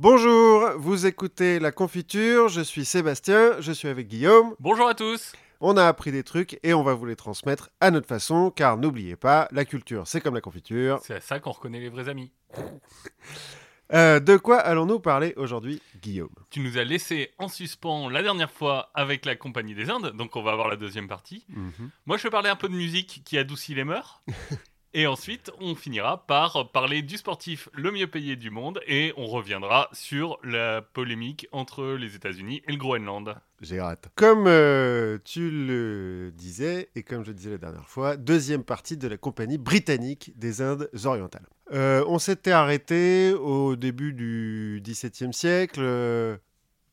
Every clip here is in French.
Bonjour, vous écoutez La Confiture, je suis Sébastien, je suis avec Guillaume. Bonjour à tous On a appris des trucs et on va vous les transmettre à notre façon, car n'oubliez pas, la culture c'est comme la confiture. C'est à ça qu'on reconnaît les vrais amis. Euh, de quoi allons-nous parler aujourd'hui, Guillaume? Tu nous as laissé en suspens la dernière fois avec la Compagnie des Indes, donc on va avoir la deuxième partie. Moi je vais parler un peu de musique qui adoucit les mœurs. Et ensuite, on finira par parler du sportif le mieux payé du monde et on reviendra sur la polémique entre les États-Unis et le Groenland. J'ai hâte. Comme euh, tu le disais, et comme je le disais la dernière fois, deuxième partie de la compagnie britannique des Indes orientales. Euh, on s'était arrêté au début du XVIIe siècle euh,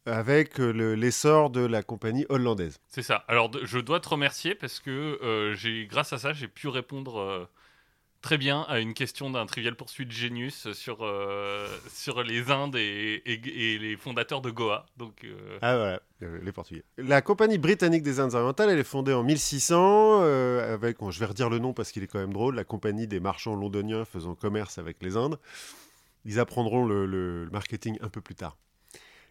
avec le- l'essor de la compagnie hollandaise. C'est ça. Alors je dois te remercier parce que euh, j'ai, grâce à ça, j'ai pu répondre euh, très bien à une question d'un trivial poursuite Genius sur, euh, sur les Indes et, les fondateurs de Goa. Donc euh, Ah voilà, euh, les Portugais. La compagnie britannique des Indes orientales, elle est fondée en 1600 euh, avec, je vais redire le nom parce qu'il est quand même drôle, la compagnie des marchands londoniens faisant commerce avec les Indes. Ils apprendront le marketing un peu plus tard.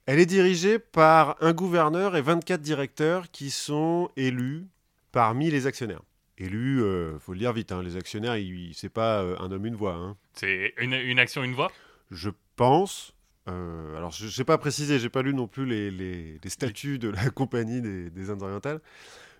Elle est dirigée par un gouverneur et 24 directeurs qui sont élus parmi les actionnaires. Élus, euh, faut le dire vite, hein, les actionnaires, c'est pas euh, un homme, une voix. hein. c'est une, une action, une voix? Je pense. euh, alors, je n'ai pas précisé, j'ai pas lu non plus les, les- les statuts de la compagnie des, des Indes orientales.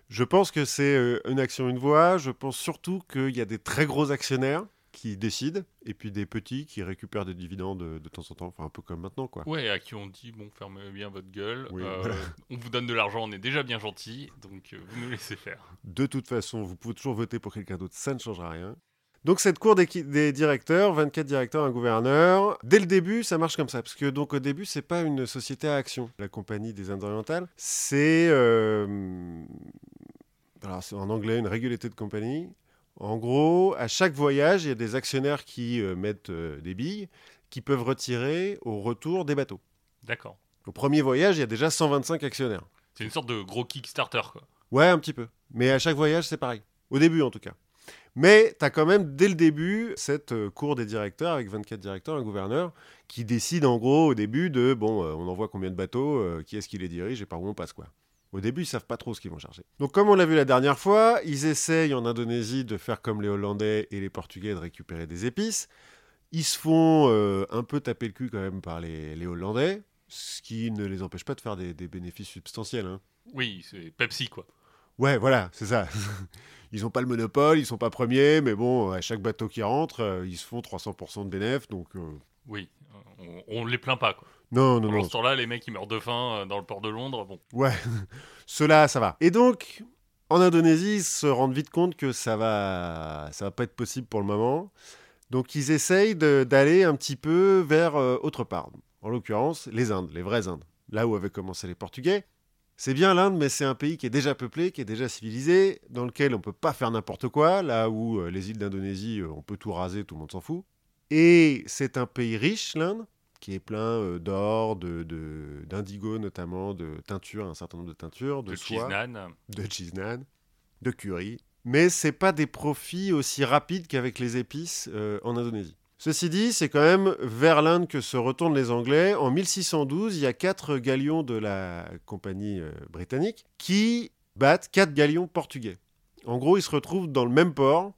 Je pense que c'est euh, une action, une voix. Je pense surtout qu'il y a des très gros actionnaires qui décident, et puis des petits qui récupèrent des dividendes de, de temps en temps, enfin un peu comme maintenant, quoi. Ouais, à qui on dit bon, fermez bien votre gueule. Oui, euh, voilà. On vous donne de l'argent, on est déjà bien gentil, donc euh, vous nous laissez faire. De toute façon, vous pouvez toujours voter pour quelqu'un d'autre, ça ne changera rien. Donc cette cour d'équi- des directeurs, 24 directeurs, un gouverneur, dès le début, ça marche comme ça, parce que donc au début, c'est pas une société à action, la compagnie des Indes orientales, c'est euh, alors c'est en anglais une regulated company. En gros, à chaque voyage, il y a des actionnaires qui euh, mettent euh, des billes, qui peuvent retirer au retour des bateaux. D'accord. Au premier voyage, il y a déjà 125 actionnaires. C'est une sorte de gros Kickstarter, quoi. Ouais, un petit peu. Mais à chaque voyage, c'est pareil. Au début, en tout cas. Mais tu as quand même, dès le début, cette euh, cour des directeurs, avec 24 directeurs, un gouverneur, qui décide en gros au début de, bon, euh, on envoie combien de bateaux, euh, qui est-ce qui les dirige et par où on passe, quoi. Au début, ils savent pas trop ce qu'ils vont charger. Donc, comme on l'a vu la dernière fois, ils essayent en Indonésie de faire comme les Hollandais et les Portugais, de récupérer des épices. Ils se font euh, un peu taper le cul quand même par les, les Hollandais, ce qui ne les empêche pas de faire des, des bénéfices substantiels. hein. Oui, c'est Pepsi, quoi. Ouais, voilà, c'est ça. Ils n'ont pas le monopole, ils sont pas premiers, mais bon, à chaque bateau qui rentre, euh, ils se font 300% de bénéfices, donc... euh, Oui, on, on les plaint pas, quoi. Non, non, non. ce temps-là, les mecs, ils meurent de faim euh, dans le port de Londres. Bon, Ouais, cela, ça va. Et donc, en Indonésie, ils se rendent vite compte que ça va, ça va pas être possible pour le moment. Donc, ils essayent d'aller un petit peu vers euh, autre part. En l'occurrence, les Indes, les vraies Indes. Là où avaient commencé les Portugais. C'est bien l'Inde, mais c'est un pays qui est déjà peuplé, qui est déjà civilisé, dans lequel on peut pas faire n'importe quoi. Là où euh, les îles d'Indonésie, euh, on peut tout raser, tout le monde s'en fout. Et c'est un pays riche, l'Inde, qui est plein euh, d'or, de, de- d'indigo notamment, de teintures, un certain nombre de teintures, de, de soie, cheese de cheese naan, de curry. Mais c'est pas des profits aussi rapides qu'avec les épices euh, en Indonésie. Ceci dit, c'est quand même vers l'Inde que se retournent les Anglais. En 1612, il y a quatre galions de la compagnie euh, britannique qui battent quatre galions portugais. En gros, ils se retrouvent dans le même port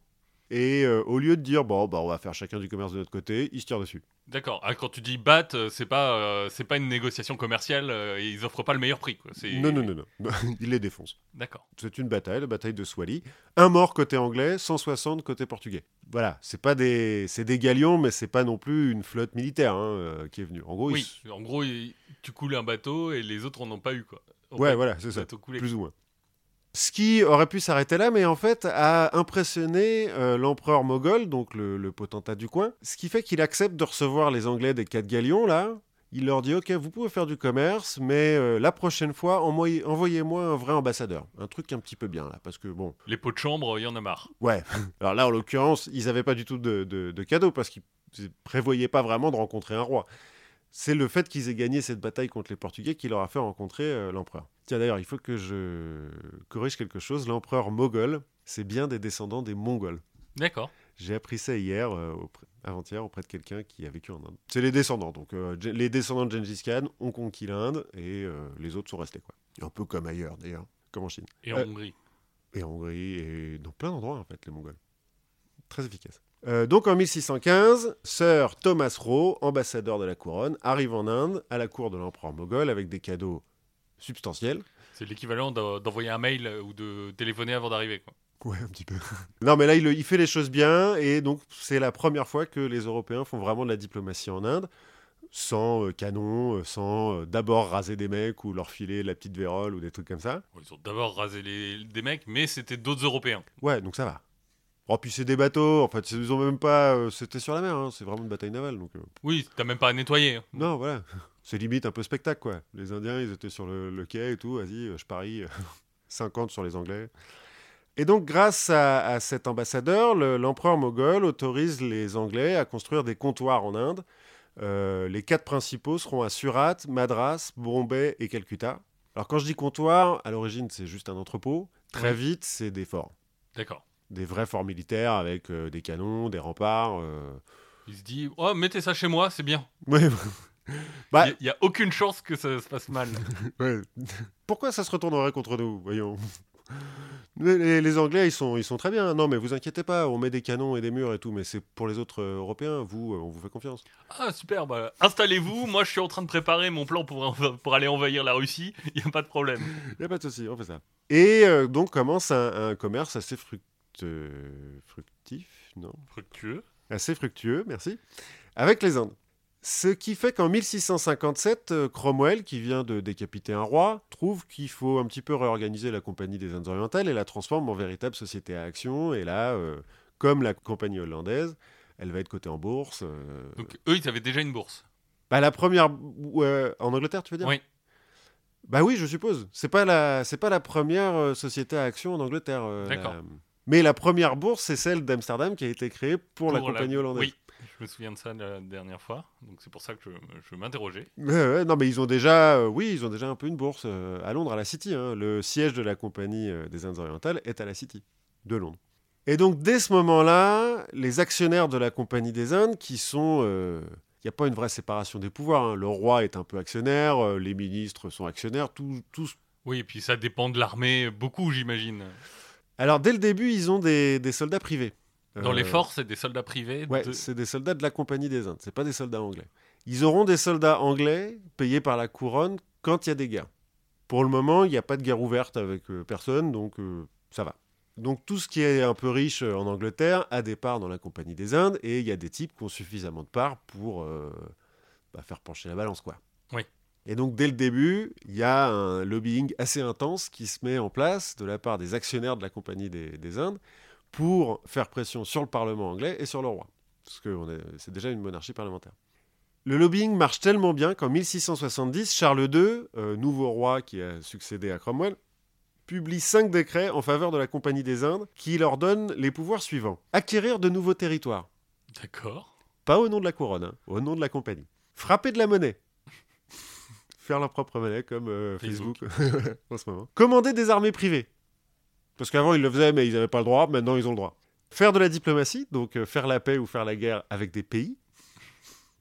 et euh, au lieu de dire bon, bah, on va faire chacun du commerce de notre côté, ils se tirent dessus. D'accord. Ah, quand tu dis bat, euh, c'est pas, euh, c'est pas une négociation commerciale. euh, et ils offrent pas le meilleur prix, quoi. Non, non, non, non. ils les défoncent. D'accord. C'est une bataille, la bataille de Swally. Un mort côté anglais, 160 côté portugais. Voilà, c'est pas des, c'est des galions, mais c'est pas non plus une flotte militaire hein, qui est venue. En gros, Oui. En gros, tu coules un bateau et les autres en ont pas eu, quoi. Ouais, voilà, c'est ça, coulé. plus ou moins. Ce qui aurait pu s'arrêter là, mais en fait a impressionné euh, l'empereur moghol, donc le, le potentat du coin, ce qui fait qu'il accepte de recevoir les Anglais des quatre galions là. Il leur dit ok, vous pouvez faire du commerce, mais euh, la prochaine fois, envoyez- envoyez-moi un vrai ambassadeur, un truc un petit peu bien là, parce que bon, Les pots de chambre, il y en a marre. Ouais. Alors là, en l'occurrence, ils n'avaient pas du tout de, de, de cadeau parce qu'ils ne prévoyaient pas vraiment de rencontrer un roi. C'est le fait qu'ils aient gagné cette bataille contre les Portugais qui leur a fait rencontrer euh, l'empereur. Tiens, d'ailleurs, il faut que je corrige quelque chose. L'empereur moghol, c'est bien des descendants des Mongols. D'accord. J'ai appris ça hier, euh, avant-hier, auprès de quelqu'un qui a vécu en Inde. C'est les descendants. Donc, euh, les descendants de Gengis Khan ont conquis l'Inde et les autres sont restés. Quoi. Un peu comme ailleurs, d'ailleurs, comme en Chine. Et en Hongrie. Et en Hongrie, et dans plein d'endroits, en fait, les Mongols. Très efficace. Donc en 1615, Sir Thomas Roe, ambassadeur de la couronne, arrive en Inde à la cour de l'empereur moghol avec des cadeaux substantiels. C'est l'équivalent d'envoyer un mail ou de téléphoner avant d'arriver. Ouais, un petit peu. non, mais là, il, il, fait les choses bien, et donc c'est la première fois que les Européens font vraiment de la diplomatie en Inde, sans euh, canon, euh, sans euh, d'abord raser des mecs ou leur filer la petite vérole ou des trucs comme ça. Ils ont d'abord rasé les, des mecs, mais c'était d'autres Européens. Ouais, donc ça va. Oh, puis c'est des bateaux, en fait, ils ont même pas. C'était sur la mer, hein, c'est vraiment une bataille navale. Donc, Oui, t'as même pas à nettoyer. Hein. Non, voilà. C'est limite un peu spectacle, quoi. Les Indiens, ils étaient sur le, le quai et tout, vas-y, je parie 50 sur les Anglais. Et donc, grâce à, cet ambassadeur, l'empereur moghol autorise les Anglais à construire des comptoirs en Inde. Euh, les quatre principaux seront à Surat, Madras, Bombay et Calcutta. Alors, quand je dis comptoir, à l'origine, c'est juste un entrepôt. Très vite, c'est des forts. D'accord. Des vrais forts militaires avec euh, des canons, des remparts. Euh. Il se dit Oh, mettez ça chez moi, c'est bien. Bah... Il n'y a, aucune chance que ça se passe mal. Pourquoi ça se retournerait contre nous Voyons. Les, Anglais, ils sont, ils sont très bien. Non, mais vous inquiétez pas, on met des canons et des murs et tout, mais c'est pour les autres euh, Européens. Vous, euh, on vous fait confiance. Ah, super. Bah, installez-vous. Moi, je suis en train de préparer mon plan pour, pour aller envahir la Russie. Il n'y a pas de problème. Il n'y a pas de souci, on fait ça. Et euh, donc commence un, commerce assez fructif, non? Fructueux. Assez fructueux, merci. Avec les Indes. Ce qui fait qu'en 1657, euh, Cromwell, qui vient de décapiter un roi, trouve qu'il faut un petit peu réorganiser la Compagnie des Indes orientales et la transforme en véritable société à action. Et là, euh, comme la compagnie hollandaise, elle va être cotée en bourse. Euh. Donc eux, ils avaient déjà une bourse bah, La première... en Angleterre, tu veux dire? Oui. Bah oui, je suppose. C'est pas la, c'est pas la première société à action en Angleterre. D'accord. Mais la première bourse, c'est celle d'Amsterdam qui a été créée pour, la compagnie hollandaise. Oui. Je me souviens de ça la dernière fois, donc c'est pour ça que je, m'interrogeais. non, mais ils ont déjà, euh, oui, ils ont déjà un peu une bourse euh, à Londres, à la City. Hein. Le siège de la compagnie euh, des Indes orientales est à la City de Londres. Et donc dès ce moment-là, les actionnaires de la compagnie des Indes, qui sont, il n'y a pas une vraie séparation des pouvoirs. Hein. Le roi est un peu actionnaire, les ministres sont actionnaires, tous. Oui, et puis ça dépend de l'armée beaucoup, j'imagine. Alors dès le début, ils ont des soldats privés. Dans les euh, forces, c'est des soldats privés Ouais, c'est des soldats de la Compagnie des Indes, c'est pas des soldats anglais. Ils auront des soldats anglais payés par la couronne quand il y a des guerres. Pour le moment, il n'y a pas de guerre ouverte avec euh, personne, donc euh, ça va. Donc tout ce qui est un peu riche en Angleterre a des parts dans la Compagnie des Indes, et il y a des types qui ont suffisamment de parts pour bah, faire pencher la balance, quoi. Oui. Et donc dès le début, il y a un lobbying assez intense qui se met en place de la part des actionnaires de la Compagnie des, des Indes pour faire pression sur le Parlement anglais et sur le roi, parce que c'est déjà une monarchie parlementaire. Le lobbying marche tellement bien qu'en 1670, Charles II, euh, nouveau roi qui a succédé à Cromwell, publie cinq décrets en faveur de la Compagnie des Indes qui leur donnent les pouvoirs suivants. Acquérir de nouveaux territoires. D'accord. Pas au nom de la couronne, hein, au nom de la compagnie. Frapper de la monnaie. Faire leur propre monnaie comme euh, Facebook, Facebook en ce moment. Commander des armées privées. Parce qu'avant, ils le faisaient, mais ils n'avaient pas le droit. Maintenant, ils ont le droit. Faire de la diplomatie, donc euh, faire la paix ou faire la guerre avec des pays,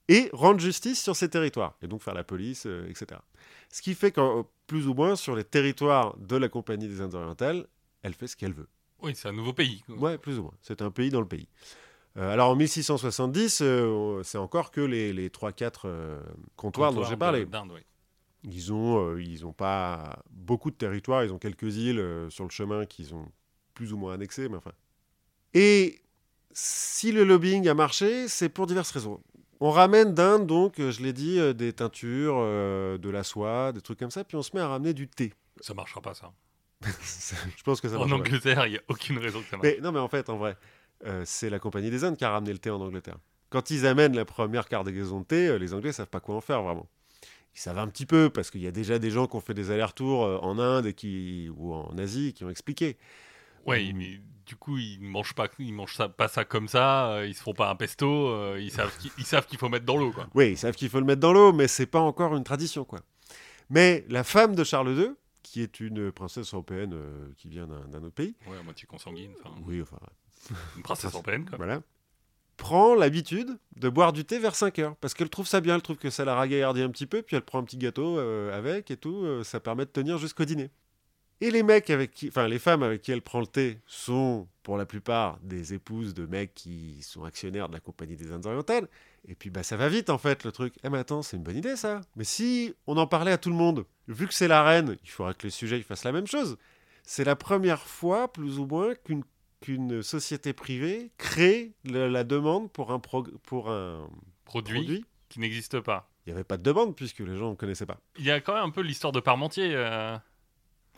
et rendre justice sur ces territoires, et donc faire la police, euh, etc. Ce qui fait qu'en plus ou moins, sur les territoires de la Compagnie des Indes orientales, elle fait ce qu'elle veut. Oui, c'est un nouveau pays. Ouais, plus ou moins. C'est un pays dans le pays. Euh, alors en 1670, c'est encore que les, les 3-4 comptoirs, dont j'ai parlé. Oui. Ils ont, euh, ils ont pas beaucoup de territoire, ils ont quelques îles euh, sur le chemin qu'ils ont plus ou moins annexées, mais enfin. Et si le lobbying a marché, c'est pour diverses raisons. On ramène d'Inde, donc, euh, je l'ai dit, des teintures, de la soie, des trucs comme ça, puis on se met à ramener du thé. Ça marchera pas, ça. je pense que ça En Angleterre, il n'y a aucune raison que ça marche. Mais, non, mais en fait, en vrai, c'est la Compagnie des Indes qui a ramené le thé en Angleterre. Quand ils amènent la première cargaison de thé, les Anglais savent pas quoi en faire vraiment ils savent un petit peu parce qu'il y a déjà des gens qui ont fait des allers-retours euh, en Inde et qui, ou en Asie qui ont expliqué. Ouais, mais du coup, ils mangent pas, ils mangent ça, pas ça comme ça. Euh, ils se font pas un pesto. Euh, ils savent, qu'ils qu'il faut mettre dans l'eau. Oui, ils savent qu'il faut le mettre dans l'eau, mais c'est pas encore une tradition, quoi. Mais la femme de Charles II, qui est une princesse européenne qui vient d'un autre pays. Ouais, à moitié consanguine. Oui, enfin, Une princesse européenne, quoi. Voilà. Prend l'habitude de boire du thé vers 5 heures. Parce qu'elle trouve ça bien, elle trouve que ça la ragaillardit un petit peu, puis elle prend un petit gâteau euh, avec et tout. euh, ça permet de tenir jusqu'au dîner. Et les mecs avec qui, enfin les femmes avec qui elle prend le thé sont pour la plupart des épouses de mecs qui sont actionnaires de la Compagnie des Indes orientales. Et puis bah ça va vite en fait le truc. Eh mais attends, c'est une bonne idée ça. Mais si on en parlait à tout le monde, vu que c'est la reine, il faudrait que les sujets ils fassent la même chose. C'est la première fois, plus ou moins, qu'une qu'une société privée crée la demande pour un, prog- pour un Produit, produit. qui n'existe pas. Il n'y avait pas de demande puisque les gens ne connaissaient pas. Il y a quand même un peu l'histoire de Parmentier euh,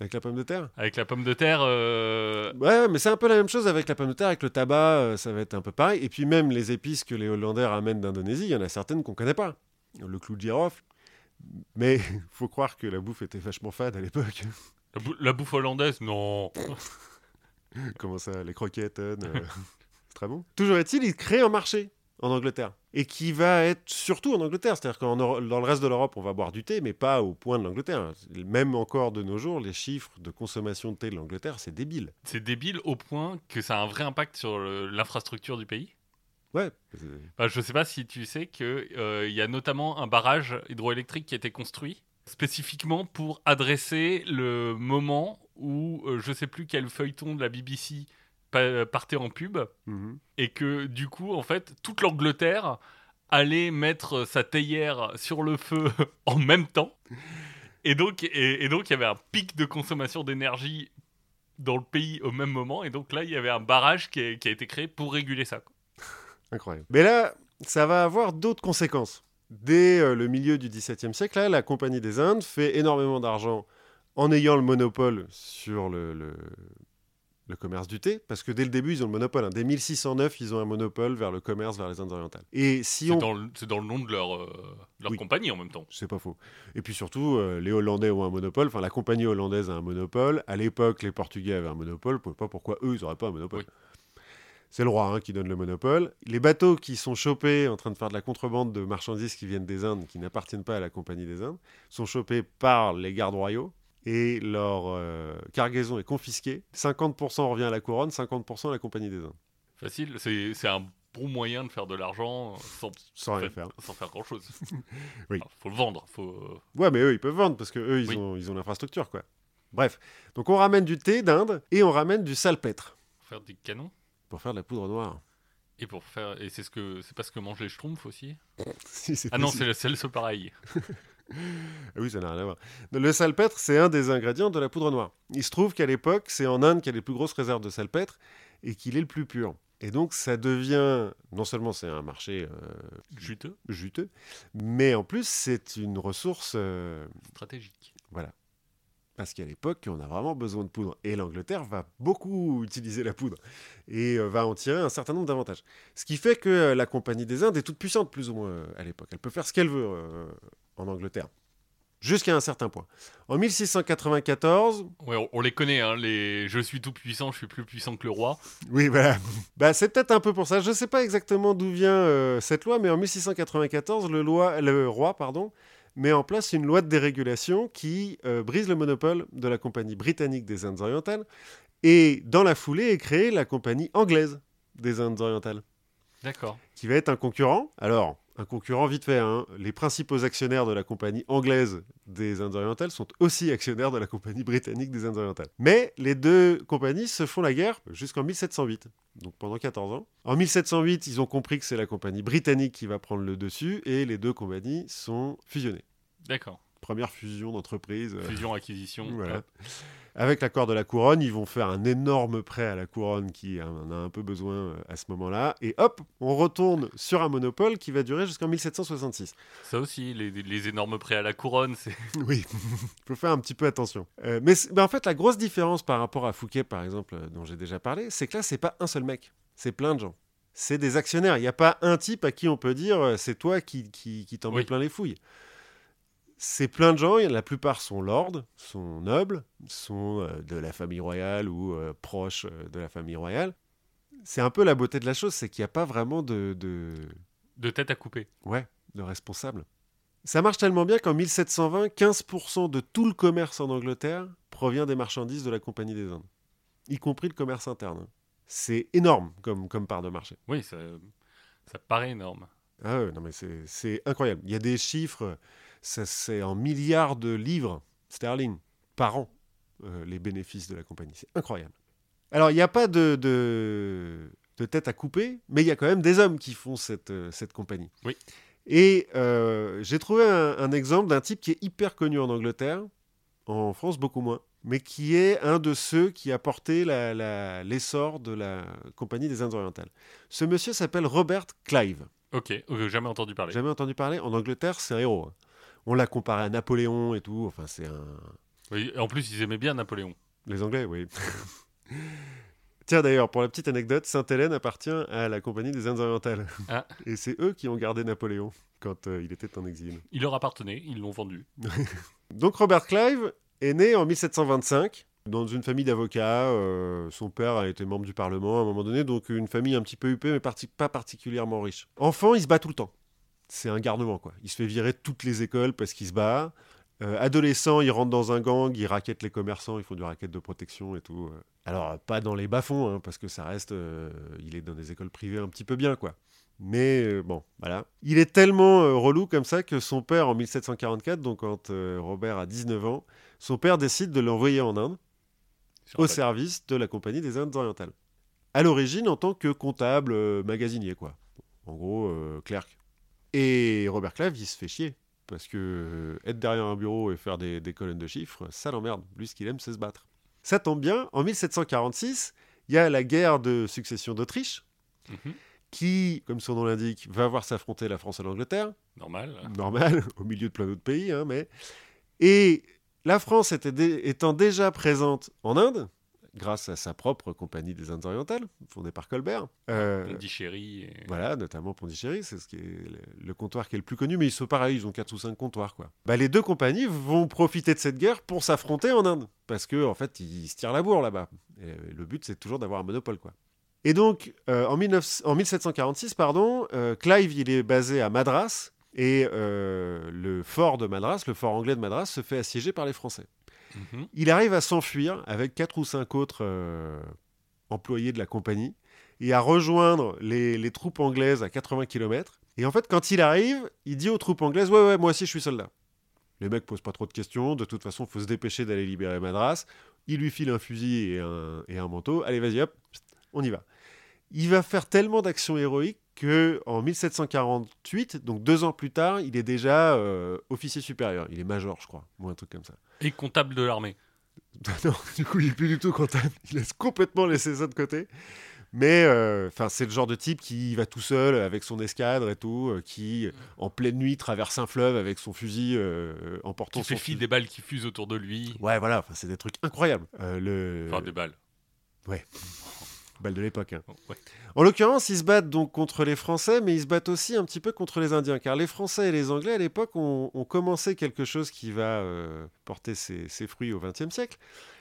Avec la pomme de terre avec la pomme de terre. euh, Ouais, mais c'est un peu la même chose avec la pomme de terre, avec le tabac, euh, ça va être un peu pareil. Et puis même les épices que les Hollandais ramènent d'Indonésie, il y en a certaines qu'on connaît pas. Le clou de girofle. Mais faut croire que la bouffe était vachement fade à l'époque. la, bou- la bouffe hollandaise, non. Comment ça, les croquettes, euh, c'est très bon. Toujours est-il, il crée un marché en Angleterre. Et qui va être surtout en Angleterre. C'est-à-dire que dans le reste de l'Europe, on va boire du thé, mais pas au point de l'Angleterre. Même encore de nos jours, les chiffres de consommation de thé de l'Angleterre, c'est débile. C'est débile au point que ça a un vrai impact sur l'infrastructure du pays? Ouais. Bah, je sais pas si tu sais qu'il y a notamment un barrage hydroélectrique qui a été construit spécifiquement pour adresser le moment où euh, je sais plus quel feuilleton de la BBC pa- partait en pub Mhm. et que du coup en fait toute l'Angleterre allait mettre sa théière sur le feu en même temps et donc et, et donc il y avait un pic de consommation d'énergie dans le pays au même moment et donc là il y avait un barrage qui a, qui a été créé pour réguler ça. Incroyable. Mais là, ça va avoir d'autres conséquences. Dès euh, le milieu du XVIIe siècle, là, la Compagnie des Indes fait énormément d'argent en ayant le monopole sur le, le- le commerce du thé, parce que dès le début, ils ont le monopole. hein. Dès 1609, ils ont un monopole vers le commerce vers les Indes orientales. Et si C'est on... dans, le- c'est dans le nom de leur, euh, leur Oui. compagnie en même temps. C'est pas faux. Et puis surtout, euh, les Hollandais ont un monopole, enfin la compagnie hollandaise a un monopole. À l'époque, les Portugais avaient un monopole. Je ne sais pas pourquoi eux, ils n'auraient pas un monopole. Oui. C'est le roi hein, qui donne le monopole. Les bateaux qui sont chopés en train de faire de la contrebande de marchandises qui viennent des Indes, qui n'appartiennent pas à la compagnie des Indes, sont chopés par les gardes royaux et leur euh, cargaison est confisquée. 50% revient à la couronne, 50% à la compagnie des Indes. Facile, c'est un bon moyen de faire de l'argent sans, Sans rien faire. sans faire grand chose. Oui. faut le vendre. Faut... Ouais, mais eux, ils peuvent vendre parce que eux, ils Oui. ont, ils ont l'infrastructure, quoi. Bref, donc on ramène du thé d'Inde et on ramène du salpêtre faire des canons. pour faire de la poudre noire. Et pour faire et c'est ce que c'est pas ce que mangent les schtroumpfs aussi? Ah non, c'est le c'est pareil. Oui, ça n'a rien à voir. Le salpêtre, c'est un des ingrédients de la poudre noire. Il se trouve qu'à l'époque, c'est en Inde qu'il y a les plus grosses réserves de salpêtre et qu'il est le plus pur. Et donc, ça devient, non seulement c'est un marché euh, Juteux, juteux, mais en plus, c'est une ressource, euh, stratégique. voilà. Parce qu'à l'époque, on a vraiment besoin de poudre. Et l'Angleterre va beaucoup utiliser la poudre et euh, va en tirer un certain nombre d'avantages. Ce qui fait que euh, la Compagnie des Indes est toute puissante, plus ou moins, euh, à l'époque. Elle peut faire ce qu'elle veut euh, en Angleterre. Jusqu'à un certain point. En 1694, Ouais, on, on les connaît, hein, les je suis tout puissant, je suis plus puissant que le roi. oui, voilà. Bah, c'est peut-être un peu pour ça. Je ne sais pas exactement d'où vient euh, cette loi, mais en 1694, le, loi, le roi pardon, met en place une loi de dérégulation qui euh, brise le monopole de la Compagnie britannique des Indes orientales. Et dans la foulée est créée la Compagnie anglaise des Indes orientales, D'accord. qui va être un concurrent. Alors, un concurrent vite fait. hein. Les principaux actionnaires de la Compagnie anglaise des Indes orientales sont aussi actionnaires de la Compagnie britannique des Indes orientales. Mais les deux compagnies se font la guerre jusqu'en 1708, donc pendant 14 ans. En 1708, ils ont compris que c'est la Compagnie britannique qui va prendre le dessus et les deux compagnies sont fusionnées. D'accord. Première fusion d'entreprise. euh, Fusion acquisition. voilà. Avec l'accord de la couronne, ils vont faire un énorme prêt à la couronne qui en a un peu besoin euh, à ce moment-là. Et hop, on retourne sur un monopole qui va durer jusqu'en 1766. Ça aussi, les, les énormes prêts à la couronne, c'est Oui, il faut faire un petit peu attention. Euh, mais, en fait, la grosse différence par rapport à Fouquet, par exemple, euh, dont j'ai déjà parlé, c'est que là, c'est pas un seul mec, c'est plein de gens. C'est des actionnaires. Il n'y a pas un type à qui on peut dire c'est toi qui, qui, qui t'en mets Oui. plein les fouilles. C'est plein de gens, la plupart sont lords, sont nobles, sont euh, de la famille royale ou euh, proches euh, de la famille royale. C'est un peu la beauté de la chose, c'est qu'il n'y a pas vraiment de, de, de tête à couper. Ouais, de responsable. Ça marche tellement bien qu'en 1720, 15% de tout le commerce en Angleterre provient des marchandises de la Compagnie des Indes, y compris le commerce interne. hein. C'est énorme comme, comme part de marché. Oui, ça, ça paraît énorme. Ah ouais, non mais c'est incroyable. Il y a des chiffres, c'est en milliards de livres sterling par an, euh, les bénéfices de la compagnie. C'est incroyable. Alors, il n'y a pas de, de, tête à couper, mais il y a quand même des hommes qui font cette, euh, cette compagnie. Oui. Et euh, j'ai trouvé un, exemple d'un type qui est hyper connu en Angleterre, en France beaucoup moins, mais qui est un de ceux qui a porté l'essor de la Compagnie des Indes orientales. Ce monsieur s'appelle Robert Clive. Ok, jamais entendu parler. Jamais entendu parler. En Angleterre, c'est un héros. Hein. On l'a comparé à Napoléon et tout. Enfin, c'est un. Oui, en plus, ils aimaient bien Napoléon. Les Anglais, oui. Tiens, d'ailleurs, pour la petite anecdote, Sainte-Hélène appartient à la Compagnie des Indes orientales. Ah. Et c'est eux qui ont gardé Napoléon quand euh, il était en exil. Il leur appartenait, ils l'ont vendu. Donc Robert Clive est né en 1725 dans une famille d'avocats. Euh, son père a été membre du Parlement à un moment donné, donc une famille un petit peu huppée, mais pas particulièrement riche. Enfant, il se bat tout le temps. C'est un garnement, quoi. Il se fait virer de toutes les écoles parce qu'il se bat. Euh, adolescent, il rentre dans un gang, il raquette les commerçants, ils font du raquette de protection et tout. Alors, pas dans les bas-fonds, hein, parce que ça reste. Euh, il est dans des écoles privées un petit peu bien, quoi. Mais euh, bon, voilà. Il est tellement euh, relou comme ça que son père, en 1744, donc quand Robert a 19 ans, son père décide de l'envoyer en Inde, au service de la Compagnie des Indes orientales. À l'origine, en tant que comptable magasinier, quoi. En gros, clerc. Et Robert Clive, il se fait chier. Parce que être derrière un bureau et faire des, des colonnes de chiffres, ça l'emmerde. Lui, ce qu'il aime, c'est se battre. Ça tombe bien, en 1746, il y a la guerre de succession d'Autriche, mhm. qui, comme son nom l'indique, va voir s'affronter la France et l'Angleterre. Normal. Normal, au milieu de plein d'autres pays, hein, mais... Et la France était étant déjà présente en Inde, grâce à sa propre compagnie des Indes orientales, fondée par Colbert. Euh, Pondichéry. Voilà, notamment Pondichéry, c'est ce qui est le, comptoir qui est le plus connu, mais ils sont pareils, ils ont 4 ou 5 comptoirs. Quoi. Bah, les deux compagnies vont profiter de cette guerre pour s'affronter en Inde, parce qu'en en fait, ils se tirent la bourre là-bas. Et le but, c'est toujours d'avoir un monopole. quoi. Et donc, euh, en, 1746, pardon, euh, Clive, il est basé à Madras, et le fort de Madras, le fort anglais de Madras, se fait assiéger par les Français. Mhm. Il arrive à s'enfuir avec quatre ou cinq autres euh, employés de la compagnie et à rejoindre les, troupes anglaises à 80 km. Et en fait, quand il arrive, il dit aux troupes anglaises Ouais, ouais, moi aussi je suis soldat. Les mecs posent pas trop de questions. De toute façon, faut se dépêcher d'aller libérer Madras. Il lui file un fusil et un, et un manteau. Allez, vas-y, hop, on y va. Il va faire tellement d'actions héroïques que en 1748, donc deux ans plus tard, il est déjà euh, officier supérieur. Il est major, je crois, ou un truc comme ça. Et comptable de l'armée. non, du coup, il est plus du tout comptable. Il laisse complètement laisser ça de côté. Mais euh, c'est le genre de type qui va tout seul avec son escadre et tout, euh, qui en pleine nuit traverse un fleuve avec son fusil en portant qui fait fi des balles qui fusent autour de lui. Ouais, voilà, c'est des trucs incroyables. le... Enfin, des balles. Ouais de l'époque. Hein. Oh, en l'occurrence, ils se battent donc contre les Français, mais ils se battent aussi un petit peu contre les Indiens, car les Français et les Anglais à l'époque ont, commencé quelque chose qui va euh, porter ses, fruits au XXe siècle.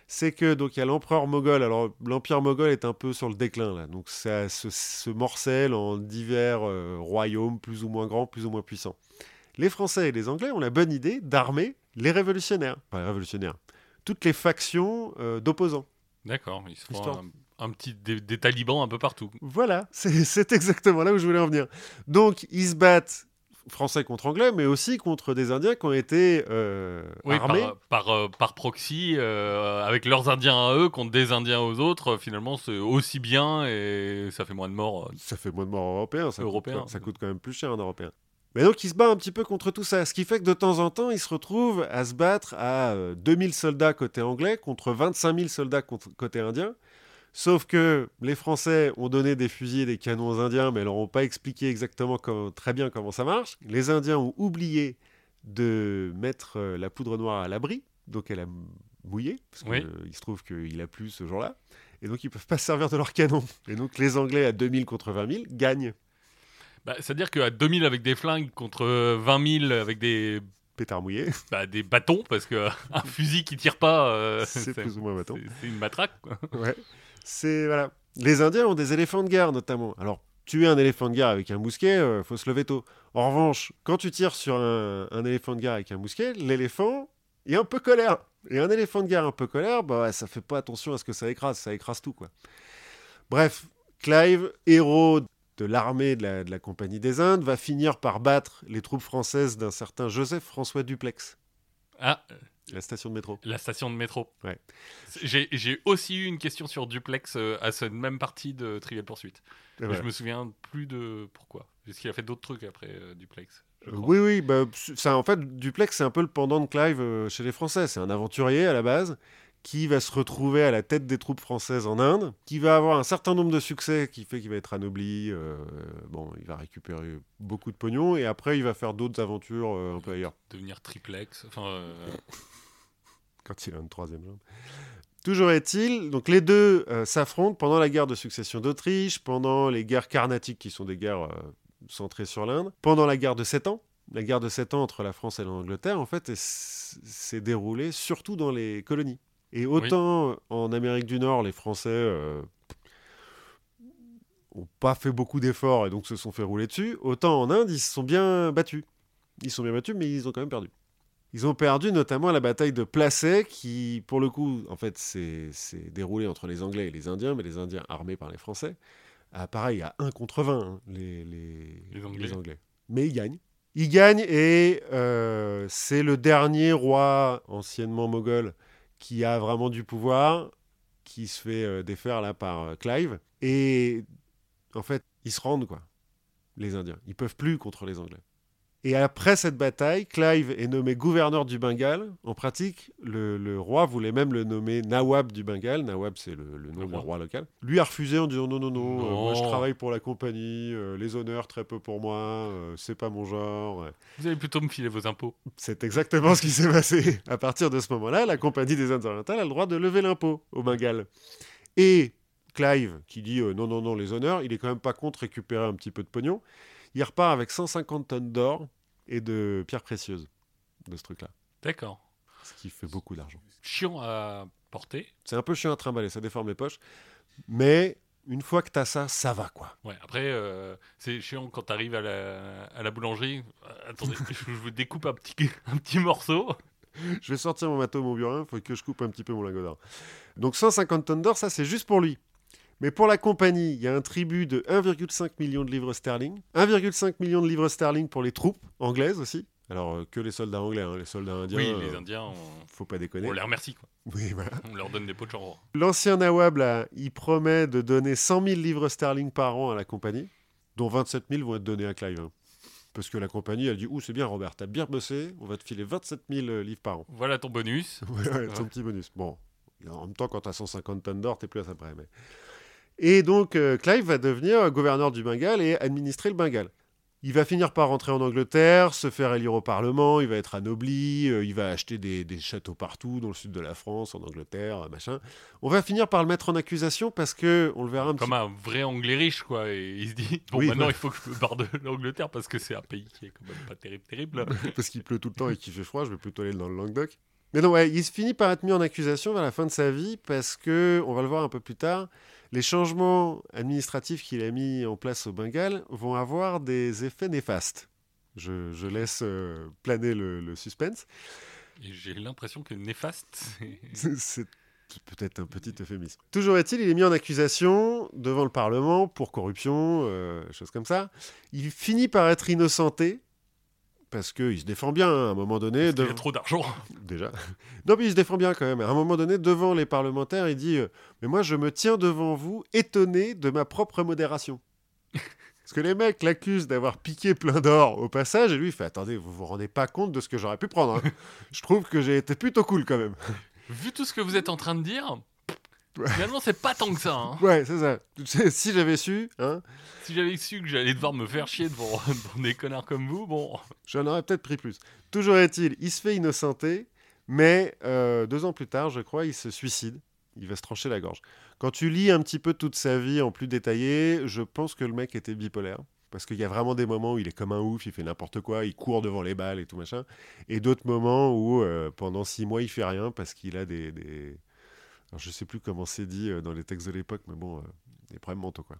C'est que donc il y a l'empereur moghol. Alors l'empire moghol est un peu sur le déclin là, donc ça se, morcelle en divers euh, royaumes plus ou moins grands, plus ou moins puissants. Les Français et les Anglais ont la bonne idée d'armer les révolutionnaires, pas les révolutionnaires, toutes les factions euh, d'opposants. D'accord, ils se font un petit des, talibans un peu partout. Voilà, c'est exactement là où je voulais en venir. Donc ils se battent français contre anglais, mais aussi contre des Indiens qui ont été euh, armés. Par, par, euh, par proxy, euh, avec leurs Indiens à eux contre des Indiens aux autres, finalement c'est aussi bien et ça fait moins de morts. Ça fait moins de morts européens, ça, Coûte, ça coûte quand même plus cher en européen. Mais donc il se bat un petit peu contre tout ça, ce qui fait que de temps en temps, il se retrouve à se battre à 2000 soldats côté anglais contre 25 000 soldats côté indien. Sauf que les Français ont donné des fusils et des canons aux Indiens, mais ils leur ont pas expliqué exactement très bien comment ça marche. Les Indiens ont oublié de mettre euh, la poudre noire à l'abri, donc elle a mouillé, parce qu'il se trouve qu'il a plu ce jour-là. Et donc ils peuvent pas se servir de leurs canons. Et donc les Anglais à 2000 contre 20 000 gagnent. Bah, C'est-à-dire qu'à 2000 avec des flingues contre 20 000 avec des pétards mouillés. Bah, des bâtons, parce qu'un fusil qui tire pas, euh, c'est plus ou moins bâton. C'est une matraque. Quoi. Ouais. C'est voilà. Les Indiens ont des éléphants de guerre notamment. Alors tuer un éléphant de guerre avec un mousquet, euh, faut se lever tôt. En revanche, quand tu tires sur un, éléphant de guerre avec un mousquet, l'éléphant est un peu colère. Et un éléphant de guerre un peu colère, bah ça fait pas attention à ce que ça écrase, ça écrase tout quoi. Bref, Clive, héros de l'armée de la, de la, Compagnie des Indes, va finir par battre les troupes françaises d'un certain Joseph-François Duplex. Ah, la station de métro. La station de métro. Ouais. J'ai aussi eu une question sur Duplex euh, à cette même partie de Trivial Poursuite. Je me souviens plus de pourquoi. Est-ce qu'il a fait d'autres trucs après euh, Duplex Oui, oui. Bah, ça, en fait, Duplex, c'est un peu le pendant de Clive euh, chez les Français. C'est un aventurier à la base qui va se retrouver à la tête des troupes françaises en Inde, qui va avoir un certain nombre de succès qui fait qu'il va être anobli. bon, il va récupérer beaucoup de pognon et après, il va faire d'autres aventures un peu ailleurs. Devenir triplex. Enfin quand il a une troisième jambe. Toujours est-il, donc les deux euh, s'affrontent pendant la guerre de succession d'Autriche, pendant les guerres carnatiques qui sont des guerres euh, centrées sur l'Inde, pendant la guerre de 7 ans. La guerre de 7 ans entre la France et l'Angleterre, en fait, s'est déroulée surtout dans les colonies. Et autant en Amérique du Nord, les Français n'ont euh, pas fait beaucoup d'efforts et donc se sont fait rouler dessus, autant en Inde, ils se sont bien battus. Ils sont bien battus, mais ils ont quand même perdu. Ils ont perdu notamment la bataille de Placé, qui, pour le coup, en fait, s'est déroulée entre les Anglais et les Indiens, mais les Indiens armés par les Français. Ah, pareil, à 1 contre 20, hein, les, les, Anglais. Mais ils gagnent. Ils gagnent et euh, c'est le dernier roi anciennement moghol qui a vraiment du pouvoir, qui se fait euh, défaire là par euh, Clive. Et en fait, ils se rendent, quoi, les Indiens. Ils peuvent plus contre les Anglais. Et après cette bataille, Clive est nommé gouverneur du Bengale. En pratique, le, roi voulait même le nommer Nawab du Bengale. Nawab, c'est le, nom du roi local. Lui a refusé en disant non, non, non, euh, moi je travaille pour la compagnie, euh, les honneurs très peu pour moi, euh, c'est pas mon genre. Vous allez plutôt me filer vos impôts. C'est exactement ce qui s'est passé. À partir de ce moment-là, la compagnie des Indes orientales a le droit de lever l'impôt au Bengale. Et Clive, qui dit non, non, non, les honneurs, il est quand même pas contre récupérer un petit peu de pognon il repart avec 150 tonnes d'or et de pierres précieuses de ce truc-là. D'accord. Ce qui fait beaucoup d'argent. Chiant à porter. C'est un peu chiant à trimballer, ça déforme les poches. Mais une fois que tu as ça, ça va quoi. Ouais, après, euh, c'est chiant quand tu arrives à la, à la boulangerie. Euh, attendez, je vous découpe un petit, un petit morceau. Je vais sortir mon matos, mon burin, il faut que je coupe un petit peu mon lingot d'or. Donc 150 tonnes d'or, ça c'est juste pour lui. Mais pour la compagnie, il y a un tribut de 1,5 million de livres sterling. 1,5 million de livres sterling pour les troupes anglaises aussi. Alors euh, que les soldats anglais, hein, les soldats indiens. Oui, les euh, Indiens. Faut pas déconner. On les remercie quoi. Oui, voilà. On leur donne des pots de chambre. L'ancien Nawab là, il promet de donner 100 000 livres sterling par an à la compagnie, dont 27 000 vont être donnés à Clive. Hein. Parce que la compagnie, elle dit Ouh, c'est bien, Robert, t'as bien bossé, on va te filer 27 000 euh, livres par an. Voilà ton bonus. ouais, ton petit bonus. Bon, en même temps, quand t'as 150 tonnes d'or, t'es plus à ça près. Mais... Et donc euh, Clive va devenir gouverneur du Bengale et administrer le Bengale. Il va finir par rentrer en Angleterre, se faire élire au Parlement, il va être anobli, euh, il va acheter des, châteaux partout, dans le sud de la France, en Angleterre, machin. On va finir par le mettre en accusation parce que, on le verra un Comme un vrai Anglais riche, quoi. Et il se dit, bon, maintenant il faut que je me barre de l'Angleterre parce que c'est un pays qui est quand même pas terrible, terrible. parce qu'il pleut tout le temps et qu'il fait froid, je vais plutôt aller dans le Languedoc. Mais non, ouais, il se finit par être mis en accusation vers la fin de sa vie parce que, on va le voir un peu plus tard, les changements administratifs qu'il a mis en place au Bengale vont avoir des effets néfastes. Je, laisse euh, planer le, suspense. J'ai l'impression que néfaste, c'est peut-être un petit euphémisme. Toujours est-il, il est mis en accusation devant le Parlement pour corruption, euh, choses comme ça. Il finit par être innocenté parce qu'il se défend bien hein, à un moment donné. Parce il a trop d'argent. Déjà. Non, mais il se défend bien quand même. À un moment donné, devant les parlementaires, il dit euh, Mais moi, je me tiens devant vous, étonné de ma propre modération. Parce que les mecs l'accusent d'avoir piqué plein d'or au passage, et lui, il fait Attendez, vous vous rendez pas compte de ce que j'aurais pu prendre. Hein. je trouve que j'ai été plutôt cool quand même. Vu tout ce que vous êtes en train de dire, Finalement, c'est pas tant que ça. Hein. Ouais, c'est ça. Si j'avais su. Hein, si j'avais su que j'allais devoir me faire chier devant, des connards comme vous, bon. J'en aurais peut-être pris plus. Toujours est-il, il se fait innocenter, mais euh, deux ans plus tard, je crois, il se suicide. Il va se trancher la gorge. Quand tu lis un petit peu toute sa vie en plus détaillé, je pense que le mec était bipolaire. Parce qu'il y a vraiment des moments où il est comme un ouf, il fait n'importe quoi, il court devant les balles et tout machin. Et d'autres moments où euh, pendant six mois il fait rien parce qu'il a des, des alors, je sais plus comment c'est dit euh, dans les textes de l'époque, mais bon, euh, des problèmes mentaux, quoi.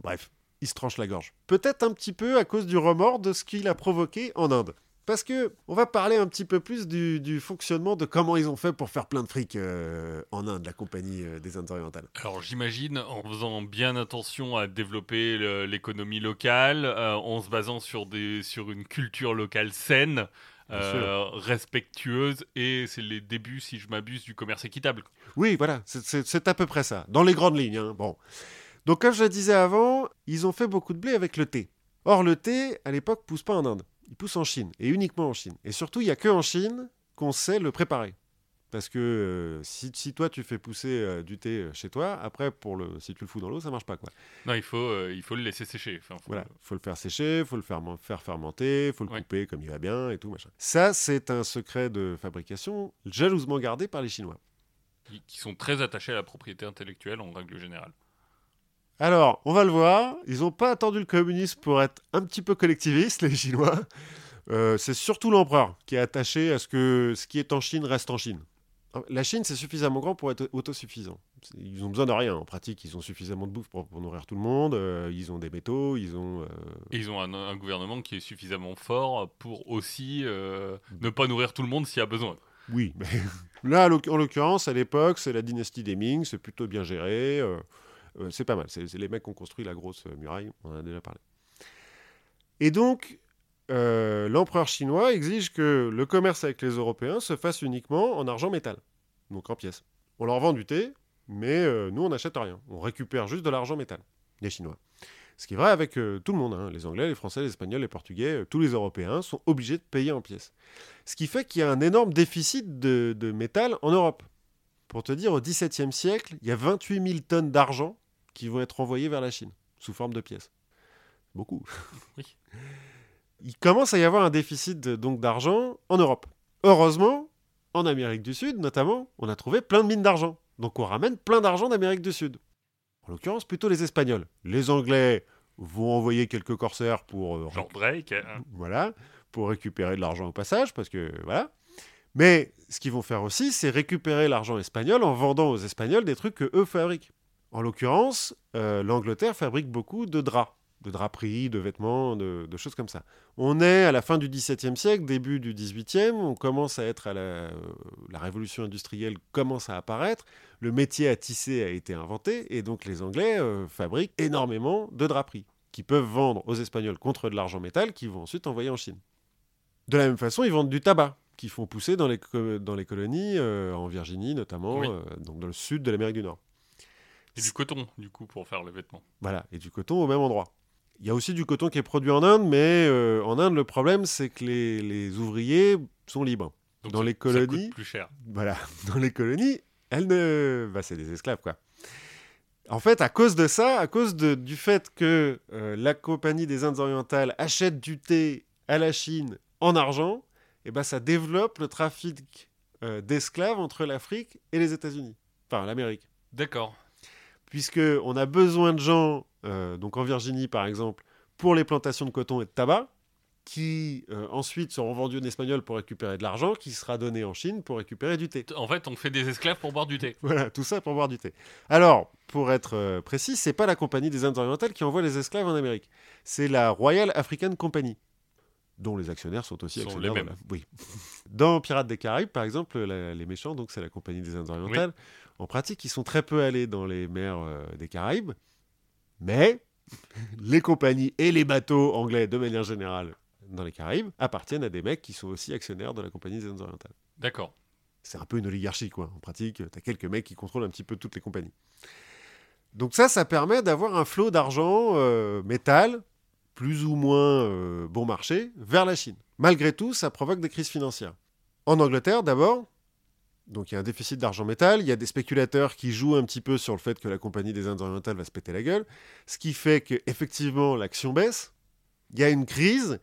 Bref, il se tranche la gorge. Peut-être un petit peu à cause du remords de ce qu'il a provoqué en Inde. Parce que on va parler un petit peu plus du, fonctionnement de comment ils ont fait pour faire plein de fric euh, en Inde, la compagnie des Indes orientales. Alors j'imagine en faisant bien attention à développer l'économie locale, en se basant sur une culture locale saine, respectueuse, et c'est les débuts, si je m'abuse, du commerce équitable. Oui, voilà, c'est à peu près ça, dans les grandes lignes. Hein. Bon. Donc comme je le disais avant, ils ont fait beaucoup de blé avec le thé. Or le thé, à l'époque, pousse pas en Inde il pousse en Chine, et uniquement en Chine. Et surtout, il n'y a que en Chine qu'on sait le préparer. Parce que euh, si, si, toi tu fais pousser euh, du thé chez toi, après pour le si tu le fous dans l'eau, ça marche pas quoi. Non, il faut euh, il faut le laisser sécher. Enfin, faut... Voilà, faut le faire sécher, faut le faire faire fermenter, faut le couper comme il va bien et tout machin. Ça c'est un secret de fabrication jalousement gardé par les Chinois. Qui sont très attachés à la propriété intellectuelle en règle générale. Alors, on va le voir. Ils n'ont pas attendu le communisme pour être un petit peu collectivistes, les Chinois. Euh, c'est surtout l'empereur qui est attaché à ce que ce qui est en Chine reste en Chine. La Chine, c'est suffisamment grand pour être autosuffisant. Ils ont besoin de rien en pratique. Ils ont suffisamment de bouffe pour, nourrir tout le monde. Euh, ils ont des métaux. Ils ont. Euh, ils ont un, gouvernement qui est suffisamment fort pour aussi ne pas nourrir tout le monde s'il y a besoin. Oui, mais là, en l'occurrence, à l'époque, c'est la dynastie des Ming. C'est plutôt bien géré. Euh, c'est pas mal. C'est les mecs qui ont construit la grosse euh, muraille, on en a déjà parlé. Et donc, euh, l'empereur chinois exige que le commerce avec les Européens se fasse uniquement en argent métal, donc en pièces. On leur vend du thé, mais nous, on n'achète rien. On récupère juste de l'argent métal, les Chinois. Ce qui est vrai avec tout le monde, hein. les Anglais, les Français, les Espagnols, les Portugais, tous les Européens sont obligés de payer en pièces. Ce qui fait qu'il y a un énorme déficit de, de métal en Europe. Pour te dire, au XVIIe siècle, il y a 28 000 tonnes d'argent qui vont être envoyés vers la Chine sous forme de pièces. Beaucoup. Oui. Il commence à y avoir un déficit donc d'argent en Europe. Heureusement, en Amérique du Sud notamment, on a trouvé plein de mines d'argent. Donc on ramène plein d'argent d'Amérique du Sud. En l'occurrence, plutôt les Espagnols. Les Anglais vont envoyer quelques corsaires pour... Euh, Genre Drake. Hein. Voilà, pour récupérer de l'argent au passage, parce que voilà. Mais ce qu'ils vont faire aussi, c'est récupérer l'argent espagnol en vendant aux Espagnols des trucs que eux fabriquent. En l'occurrence, euh, l'Angleterre fabrique beaucoup de draps, de draperies, de vêtements, de, choses comme ça. On est à la fin du XVIIe siècle, début du XVIIIe, on commence à être à la, euh, la révolution industrielle commence à apparaître, le métier à tisser a été inventé, et donc les Anglais euh, fabriquent énormément de draperies, qui peuvent vendre aux Espagnols contre de l'argent métal, qu'ils vont ensuite envoyer en Chine. De la même façon, ils vendent du tabac, qu'ils font pousser dans les, dans les colonies, en Virginie notamment, donc dans le sud de l'Amérique du Nord. Et du coton, du coup, pour faire les vêtements. Voilà, et du coton au même endroit. Il y a aussi du coton qui est produit en Inde, mais euh, en Inde, le problème, c'est que les, les, ouvriers sont libres. Donc dans les colonies, ça coûte plus cher. Voilà, dans les colonies, elles ne, bah, c'est des esclaves, quoi. En fait, à cause de ça, à cause de, du fait que euh, la compagnie des Indes orientales achète du thé à la Chine en argent, et eh ben, ça développe le trafic euh, d'esclaves entre l'Afrique et les États-Unis, enfin l'Amérique. D'accord puisqu'on a besoin de gens, euh, donc en Virginie par exemple, pour les plantations de coton et de tabac, qui euh, ensuite seront vendus en espagnol pour récupérer de l'argent, qui sera donné en Chine pour récupérer du thé. En fait, on fait des esclaves pour boire du thé. voilà, tout ça pour boire du thé. Alors, pour être euh, précis, c'est pas la compagnie des Indes orientales qui envoie les esclaves en Amérique. C'est la Royal African Company, dont les actionnaires sont aussi actionnaires. Les mêmes. Oui. Dans Pirates des Caraïbes, par exemple, les méchants, donc c'est la compagnie des Indes orientales. En pratique, ils sont très peu allés dans les mers euh, des Caraïbes, mais les compagnies et les bateaux anglais, de manière générale, dans les Caraïbes, appartiennent à des mecs qui sont aussi actionnaires de la compagnie des Indes orientales. D'accord. C'est un peu une oligarchie, quoi. En pratique, tu as quelques mecs qui contrôlent un petit peu toutes les compagnies. Donc ça, ça permet d'avoir un flot d'argent euh, métal, plus ou moins euh, bon marché, vers la Chine. Malgré tout, ça provoque des crises financières. En Angleterre, d'abord, donc il y a un déficit d'argent métal, il y a des spéculateurs qui jouent un petit peu sur le fait que la compagnie des Indes orientales va se péter la gueule, ce qui fait qu'effectivement l'action baisse, il y a une crise,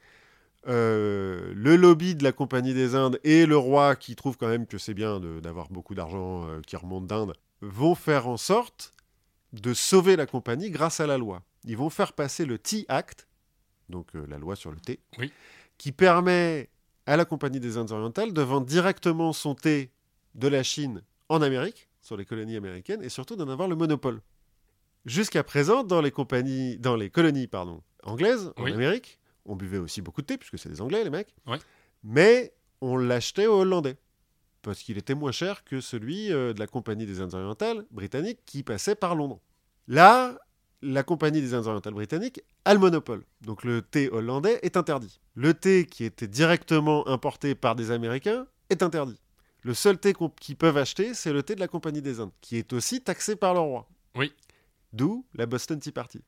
euh, le lobby de la compagnie des Indes et le roi qui trouve quand même que c'est bien d'avoir beaucoup d'argent euh, qui remonte d'Inde vont faire en sorte de sauver la compagnie grâce à la loi. Ils vont faire passer le Tea Act, donc euh, la loi sur le thé, qui permet à la compagnie des Indes orientales de vendre directement son thé de la Chine en Amérique, sur les colonies américaines, et surtout d'en avoir le monopole. Jusqu'à présent, dans les, compagnies, dans les colonies pardon, anglaises, en Amérique, on buvait aussi beaucoup de thé, puisque c'est des Anglais, les mecs. Mais on l'achetait aux Hollandais parce qu'il était moins cher que celui euh, de la Compagnie des Indes orientales britanniques qui passait par Londres. Là, la Compagnie des Indes orientales britanniques a le monopole. Donc le thé hollandais est interdit. Le thé qui était directement importé par des Américains est interdit. Le seul thé qu'ils peuvent acheter, c'est le thé de la Compagnie des Indes, qui est aussi taxé par le roi. Oui. D'où la Boston Tea Party.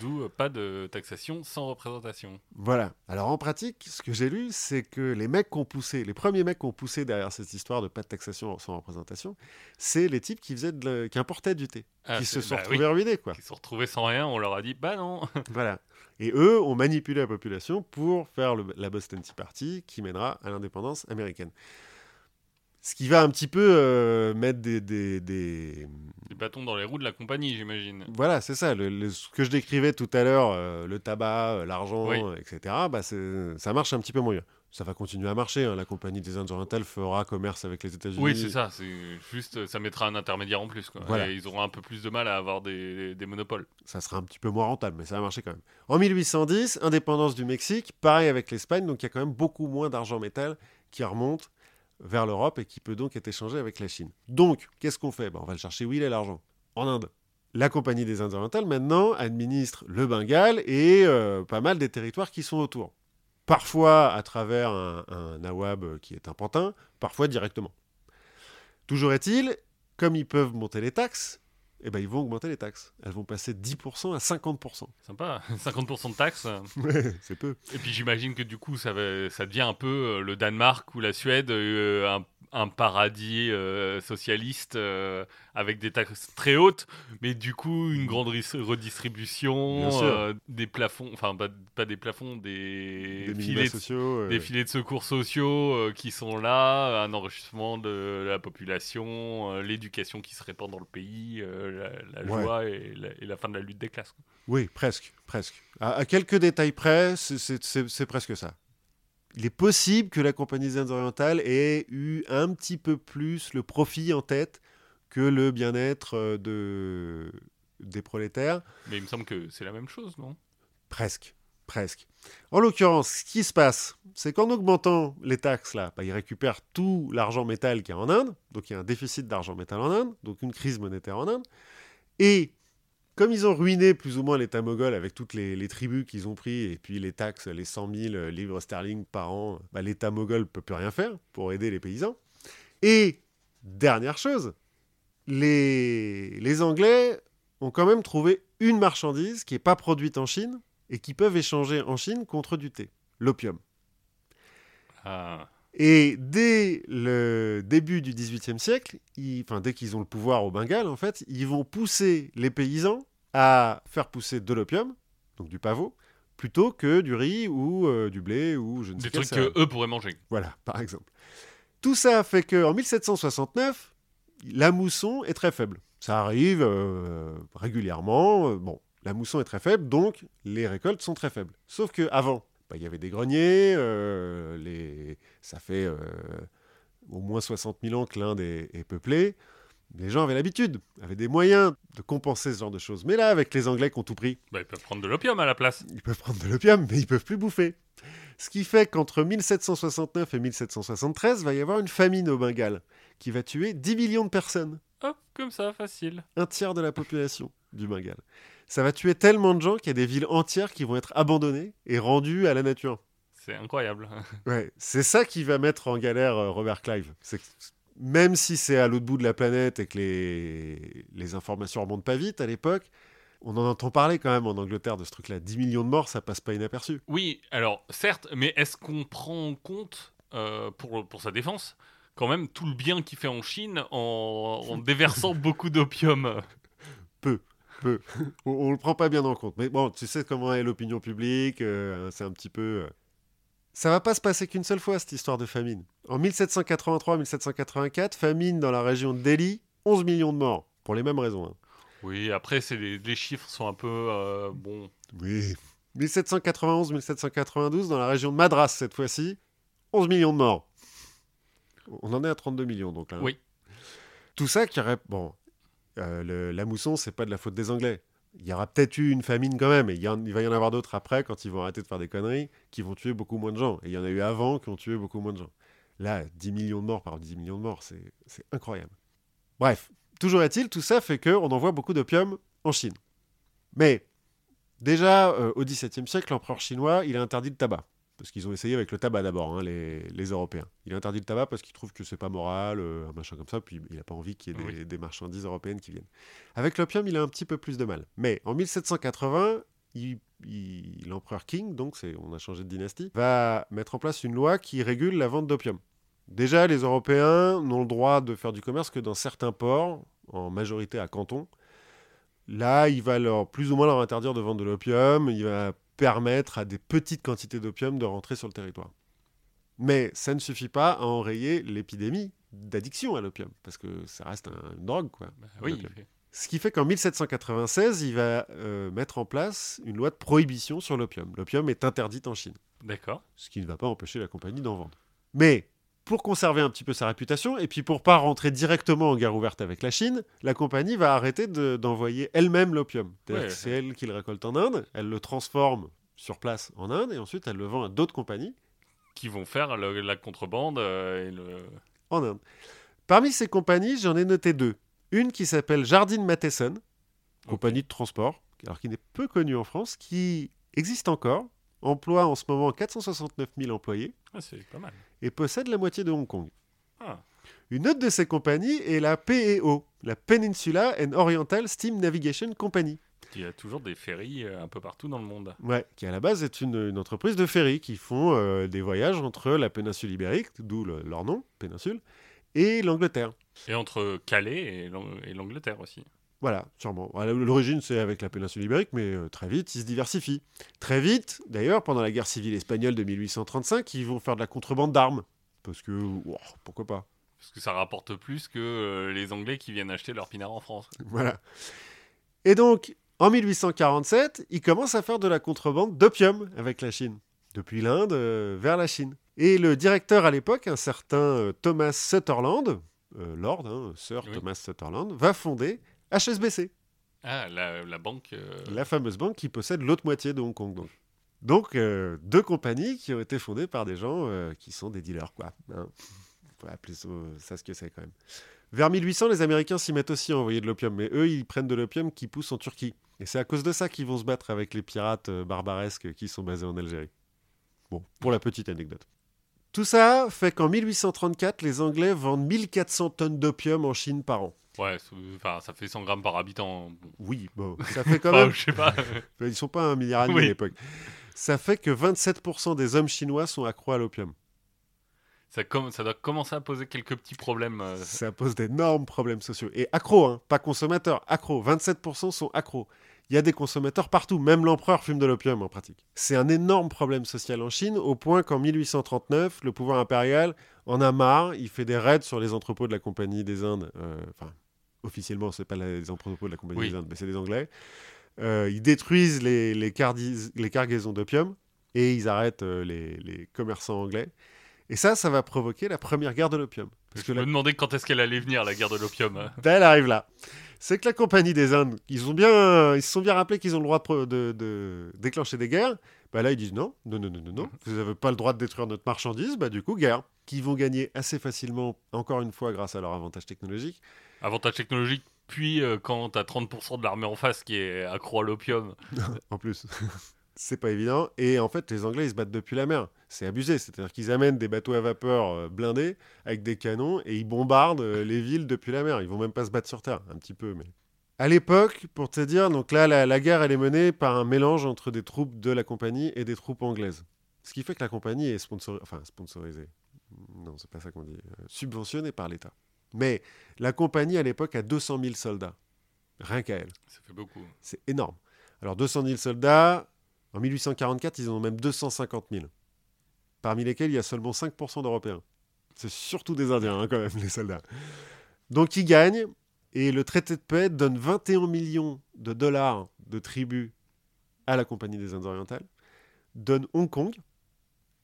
D'où euh, pas de taxation sans représentation. Voilà. Alors en pratique, ce que j'ai lu, c'est que les mecs qui ont poussé, les premiers mecs qui ont poussé derrière cette histoire de pas de taxation sans représentation, c'est les types qui faisaient de qui importaient du thé, Ah, qui se sont bah retrouvés oui. ruinés, quoi. Qui se sont retrouvés sans rien, on leur a dit bah non. Voilà. Et eux ont manipulé la population pour faire le- la Boston Tea Party qui mènera à l'indépendance américaine. Ce qui va un petit peu euh, mettre des, des- des- Des bâtons dans les roues de la compagnie, j'imagine. Voilà, c'est ça. Le, le- ce que je décrivais tout à l'heure, euh, le tabac, euh, l'argent, Oui. etc., bah, ça marche un petit peu moins bien. Ça va continuer à marcher. hein. La compagnie des Indes orientales fera commerce avec les États-Unis. Oui, c'est ça. C'est juste, ça mettra un intermédiaire en plus. Quoi. Voilà. Et ils auront un peu plus de mal à avoir des, des monopoles. Ça sera un petit peu moins rentable, mais ça va marcher quand même. En 1810, indépendance du Mexique, pareil avec l'Espagne, donc il y a quand même beaucoup moins d'argent métal qui remonte vers l'Europe et qui peut donc être échangé avec la Chine. Donc, qu'est-ce qu'on fait? Ben, On va le chercher où il est l'argent En Inde. La Compagnie des Indes orientales, maintenant, administre le Bengale et euh, pas mal des territoires qui sont autour. Parfois à travers un, un nawab qui est un pantin, parfois directement. Toujours est-il, comme ils peuvent monter les taxes, eh ben, ils vont augmenter les taxes. Elles vont passer de 10% à 50%. Sympa. 50% de taxes. Ouais, c'est peu. Et puis j'imagine que du coup, ça, va, ça devient un peu euh, le Danemark ou la Suède, euh, un, un paradis euh, socialiste euh, avec des taxes très hautes, mais du coup, une grande redistribution, des plafonds, enfin, pas, pas des plafonds, des, filets, de, sociaux. des filets de secours sociaux qui sont là, un enrichissement de la population, l'éducation qui se répand dans le pays, la, Ouais. joie et la, et la fin de la lutte des classes. quoi. Oui, presque, presque. À, à quelques détails près, c'est presque ça. Il est possible que la Compagnie des Indes orientales ait eu un petit peu plus le profit en tête que le bien-être euh, de, des prolétaires. Mais il me semble que c'est la même chose, non? Presque, presque. En l'occurrence, ce qui se passe, c'est qu'en augmentant les taxes, là, bah, ils récupèrent tout l'argent métal qu'il y a en Inde. Donc il y a un déficit d'argent métal en Inde, donc une crise monétaire en Inde. Et comme ils ont ruiné plus ou moins l'État moghol avec toutes les, tribus qu'ils ont pris, et puis les taxes, les 100 000 livres sterling par an, bah, l'État moghol peut plus rien faire pour aider les paysans. Et dernière chose, les Anglais ont quand même trouvé une marchandise qui n'est pas produite en Chine et qui peuvent échanger en Chine contre du thé, l'opium. Ah, Et dès le début du XVIIIe siècle, ils- enfin dès qu'ils ont le pouvoir au Bengale, en fait, ils vont pousser les paysans à faire pousser de l'opium, donc du pavot, plutôt que du riz ou euh, du blé ou je ne sais Des trucs céréale. que eux pourraient manger. Voilà, par exemple. Tout ça fait qu'en 1769, la mousson est très faible. Ça arrive euh, régulièrement. euh, bon, la mousson est très faible, donc les récoltes sont très faibles. Sauf qu'avant, il y avait des greniers, euh, les... ça fait euh, au moins 60 000 ans que l'Inde est, est peuplée. Les gens avaient l'habitude, avaient des moyens de compenser ce genre de choses. Mais là, avec les Anglais qui ont tout pris, Bah, ils peuvent prendre de l'opium à la place. ils peuvent prendre de l'opium, mais ils peuvent plus bouffer. Ce qui fait qu'entre 1769 et 1773, va y avoir une famine au Bengale qui va tuer 10 millions de personnes, Hop, comme ça, facile. un tiers de la population du Bengale. Ça va tuer tellement de gens qu'il y a des villes entières qui vont être abandonnées et rendues à la nature. C'est incroyable. Ouais, c'est ça qui va mettre en galère euh, Robert Clive. C'est même si c'est à l'autre bout de la planète et que les, les informations remontent pas vite à l'époque, on en entend parler quand même en Angleterre de ce truc-là. 10 millions de morts, ça passe pas inaperçu. Oui, alors, certes, mais est-ce qu'on prend en compte, euh, pour, pour sa défense, quand même tout le bien qu'il fait en Chine en, en déversant beaucoup d'opium? on, on le prend pas bien en compte. Mais bon, tu sais comment est l'opinion publique, euh, c'est un petit peu. euh. Ça va pas se passer qu'une seule fois cette histoire de famine. En 1783-1784, famine dans la région de Delhi, 11 millions de morts pour les mêmes raisons. hein. Oui, après, c'est les, les chiffres sont un peu... euh, bon, Oui. 1791-1792 dans la région de Madras cette fois-ci, 11 millions de morts. On en est à 32 millions donc là. Oui. Tout ça qui aurait bon, euh, la mousson c'est pas de la faute des Anglais Il y aura peut-être eu une famine quand même, et il, il va y en avoir d'autres après, quand ils vont arrêter de faire des conneries, qui vont tuer beaucoup moins de gens. Et il y en a eu avant qui ont tué beaucoup moins de gens. Là, 10 millions de morts par 10 millions de morts, c'est incroyable. Bref, toujours est-il, tout ça fait qu'on envoie beaucoup d'opium en Chine. Mais déjà, euh, au XVIIe siècle, l'empereur chinois, il a interdit le tabac. Parce qu'ils ont essayé avec le tabac d'abord, hein, les, Européens. Il interdit le tabac parce qu'il trouve que c'est pas moral, euh, un machin comme ça, puis il n'a pas envie qu'il y ait des, marchandises européennes qui viennent. Avec l'opium, il a un petit peu plus de mal. Mais en 1780, l'empereur Qing, donc on a changé de dynastie, va mettre en place une loi qui régule la vente d'opium. Déjà, les Européens n'ont le droit de faire du commerce que dans certains ports, en majorité à Canton. Là, il va leur plus ou moins leur interdire de vendre de l'opium. Il va permettre à des petites quantités d'opium de rentrer sur le territoire. Mais ça ne suffit pas à enrayer l'épidémie d'addiction à l'opium, parce que ça reste une drogue. Quoi, bah oui. Ce qui fait qu'en 1796, il va euh, mettre en place une loi de prohibition sur l'opium. L'opium est interdit en Chine. D'accord. Ce qui ne va pas empêcher la compagnie d'en vendre. Mais pour conserver un petit peu sa réputation, et puis pour pas rentrer directement en guerre ouverte avec la Chine, la compagnie va arrêter d'envoyer elle-même l'opium. C'est elle qui le récolte en Inde, elle le transforme sur place en Inde, et ensuite elle le vend à d'autres compagnies. Qui vont faire la contrebande euh, et le... En Inde. Parmi ces compagnies, j'en ai noté deux. Une qui s'appelle Jardine Matheson, compagnie de transport, alors qui n'est peu connue en France, qui existe encore, emploie en ce moment 469 000 employés. Ah, c'est pas mal. Et possède la moitié de Hong Kong. Ah. Une autre de ces compagnies est la PEO, la Peninsula and Oriental Steam Navigation Company. Il y a toujours des ferries euh, un peu partout dans le monde. Ouais, qui à la base est une, entreprise de ferries qui font euh, des voyages entre la péninsule ibérique, d'où leur nom, péninsule, et l'Angleterre. Et entre Calais et l'Angleterre aussi. Voilà, sûrement. L'origine, c'est avec la péninsule ibérique, mais euh, très vite, ils se diversifient. Très vite, d'ailleurs, pendant la guerre civile espagnole de 1835, ils vont faire de la contrebande d'armes. Parce que, pourquoi pas Parce que ça rapporte plus que euh, les Anglais qui viennent acheter leur pinard en France. Voilà. Et donc, en 1847, ils commencent à faire de la contrebande d'opium avec la Chine. Depuis l'Inde euh, vers la Chine. Et le directeur à l'époque, un certain Thomas Sutherland, Lord, hein, Sir Thomas Sutherland, va fonder HSBC. Ah, la, banque. Euh, la fameuse banque qui possède l'autre moitié de Hong Kong. Donc, donc euh, deux compagnies qui ont été fondées par des gens euh, qui sont des dealers, quoi. Hein. On peut appeler ça, ce que c'est quand même. Vers 1800, les Américains s'y mettent aussi à envoyer de l'opium, mais eux, ils prennent de l'opium qui pousse en Turquie. Et c'est à cause de ça qu'ils vont se battre avec les pirates barbaresques qui sont basés en Algérie. Bon, pour la petite anecdote. Tout ça fait qu'en 1834, les Anglais vendent 1400 tonnes d'opium en Chine par an. Ouais, ça fait 100 grammes par habitant. Oui, bon, ça fait quand même. je sais pas. Ils sont pas un milliard à l'époque. Ça fait que 27% des hommes chinois sont accros à l'opium. Ça, ça, doit commencer à poser quelques petits problèmes. Euh. Ça pose d'énormes problèmes sociaux. Et accros, hein, pas consommateurs, accros. 27% sont accros. Il y a des consommateurs partout, même l'empereur fume de l'opium en pratique. C'est un énorme problème social en Chine, au point qu'en 1839, le pouvoir impérial en a marre, il fait des raids sur les entrepôts de la Compagnie des Indes, euh, enfin officiellement, c'est pas les entrepôts de la Compagnie des Indes, mais c'est des Anglais. Euh, ils détruisent les, les, les cargaisons d'opium et ils arrêtent euh, les, les, commerçants anglais. Et ça, ça va provoquer la première guerre de l'opium. Parce Je me demandais quand est-ce qu'elle allait venir, la guerre de l'opium. Ben, elle arrive là. C'est que la Compagnie des Indes, ils, ont bien, ils se sont bien rappelés qu'ils ont le droit de, de, de déclencher des guerres. Bah là, ils disent non, non, non, non, non, non. vous n'avez pas le droit de détruire notre marchandise, bah du coup, guerre. Qui vont gagner assez facilement, encore une fois, grâce à leur avantage technologique. Avantage technologique, puis euh, quand tu as 30% de l'armée en face qui est accro à l'opium. en plus. c'est pas évident. Et en fait, les Anglais, ils se battent depuis la mer. C'est abusé. C'est-à-dire qu'ils amènent des bateaux à vapeur euh, blindés avec des canons et ils bombardent euh, les villes depuis la mer. Ils vont même pas se battre sur terre, un petit peu, mais. À l'époque, pour te dire, donc là, la, guerre, elle est menée par un mélange entre des troupes de la compagnie et des troupes anglaises. Ce qui fait que la compagnie est sponsorisée, enfin sponsorisée, non, c'est pas ça qu'on dit, euh, subventionnée par l'État. Mais la compagnie, à l'époque, a 200 000 soldats. Rien qu'à elle. Ça fait beaucoup. C'est énorme. Alors 200 000 soldats, en 1844, ils en ont même 250 000. Parmi lesquels il y a seulement 5% d'Européens. C'est surtout des Indiens, hein, quand même, les soldats. Donc ils gagnent, et le traité de paix donne 21 millions de dollars de tribut à la Compagnie des Indes orientales, donne Hong Kong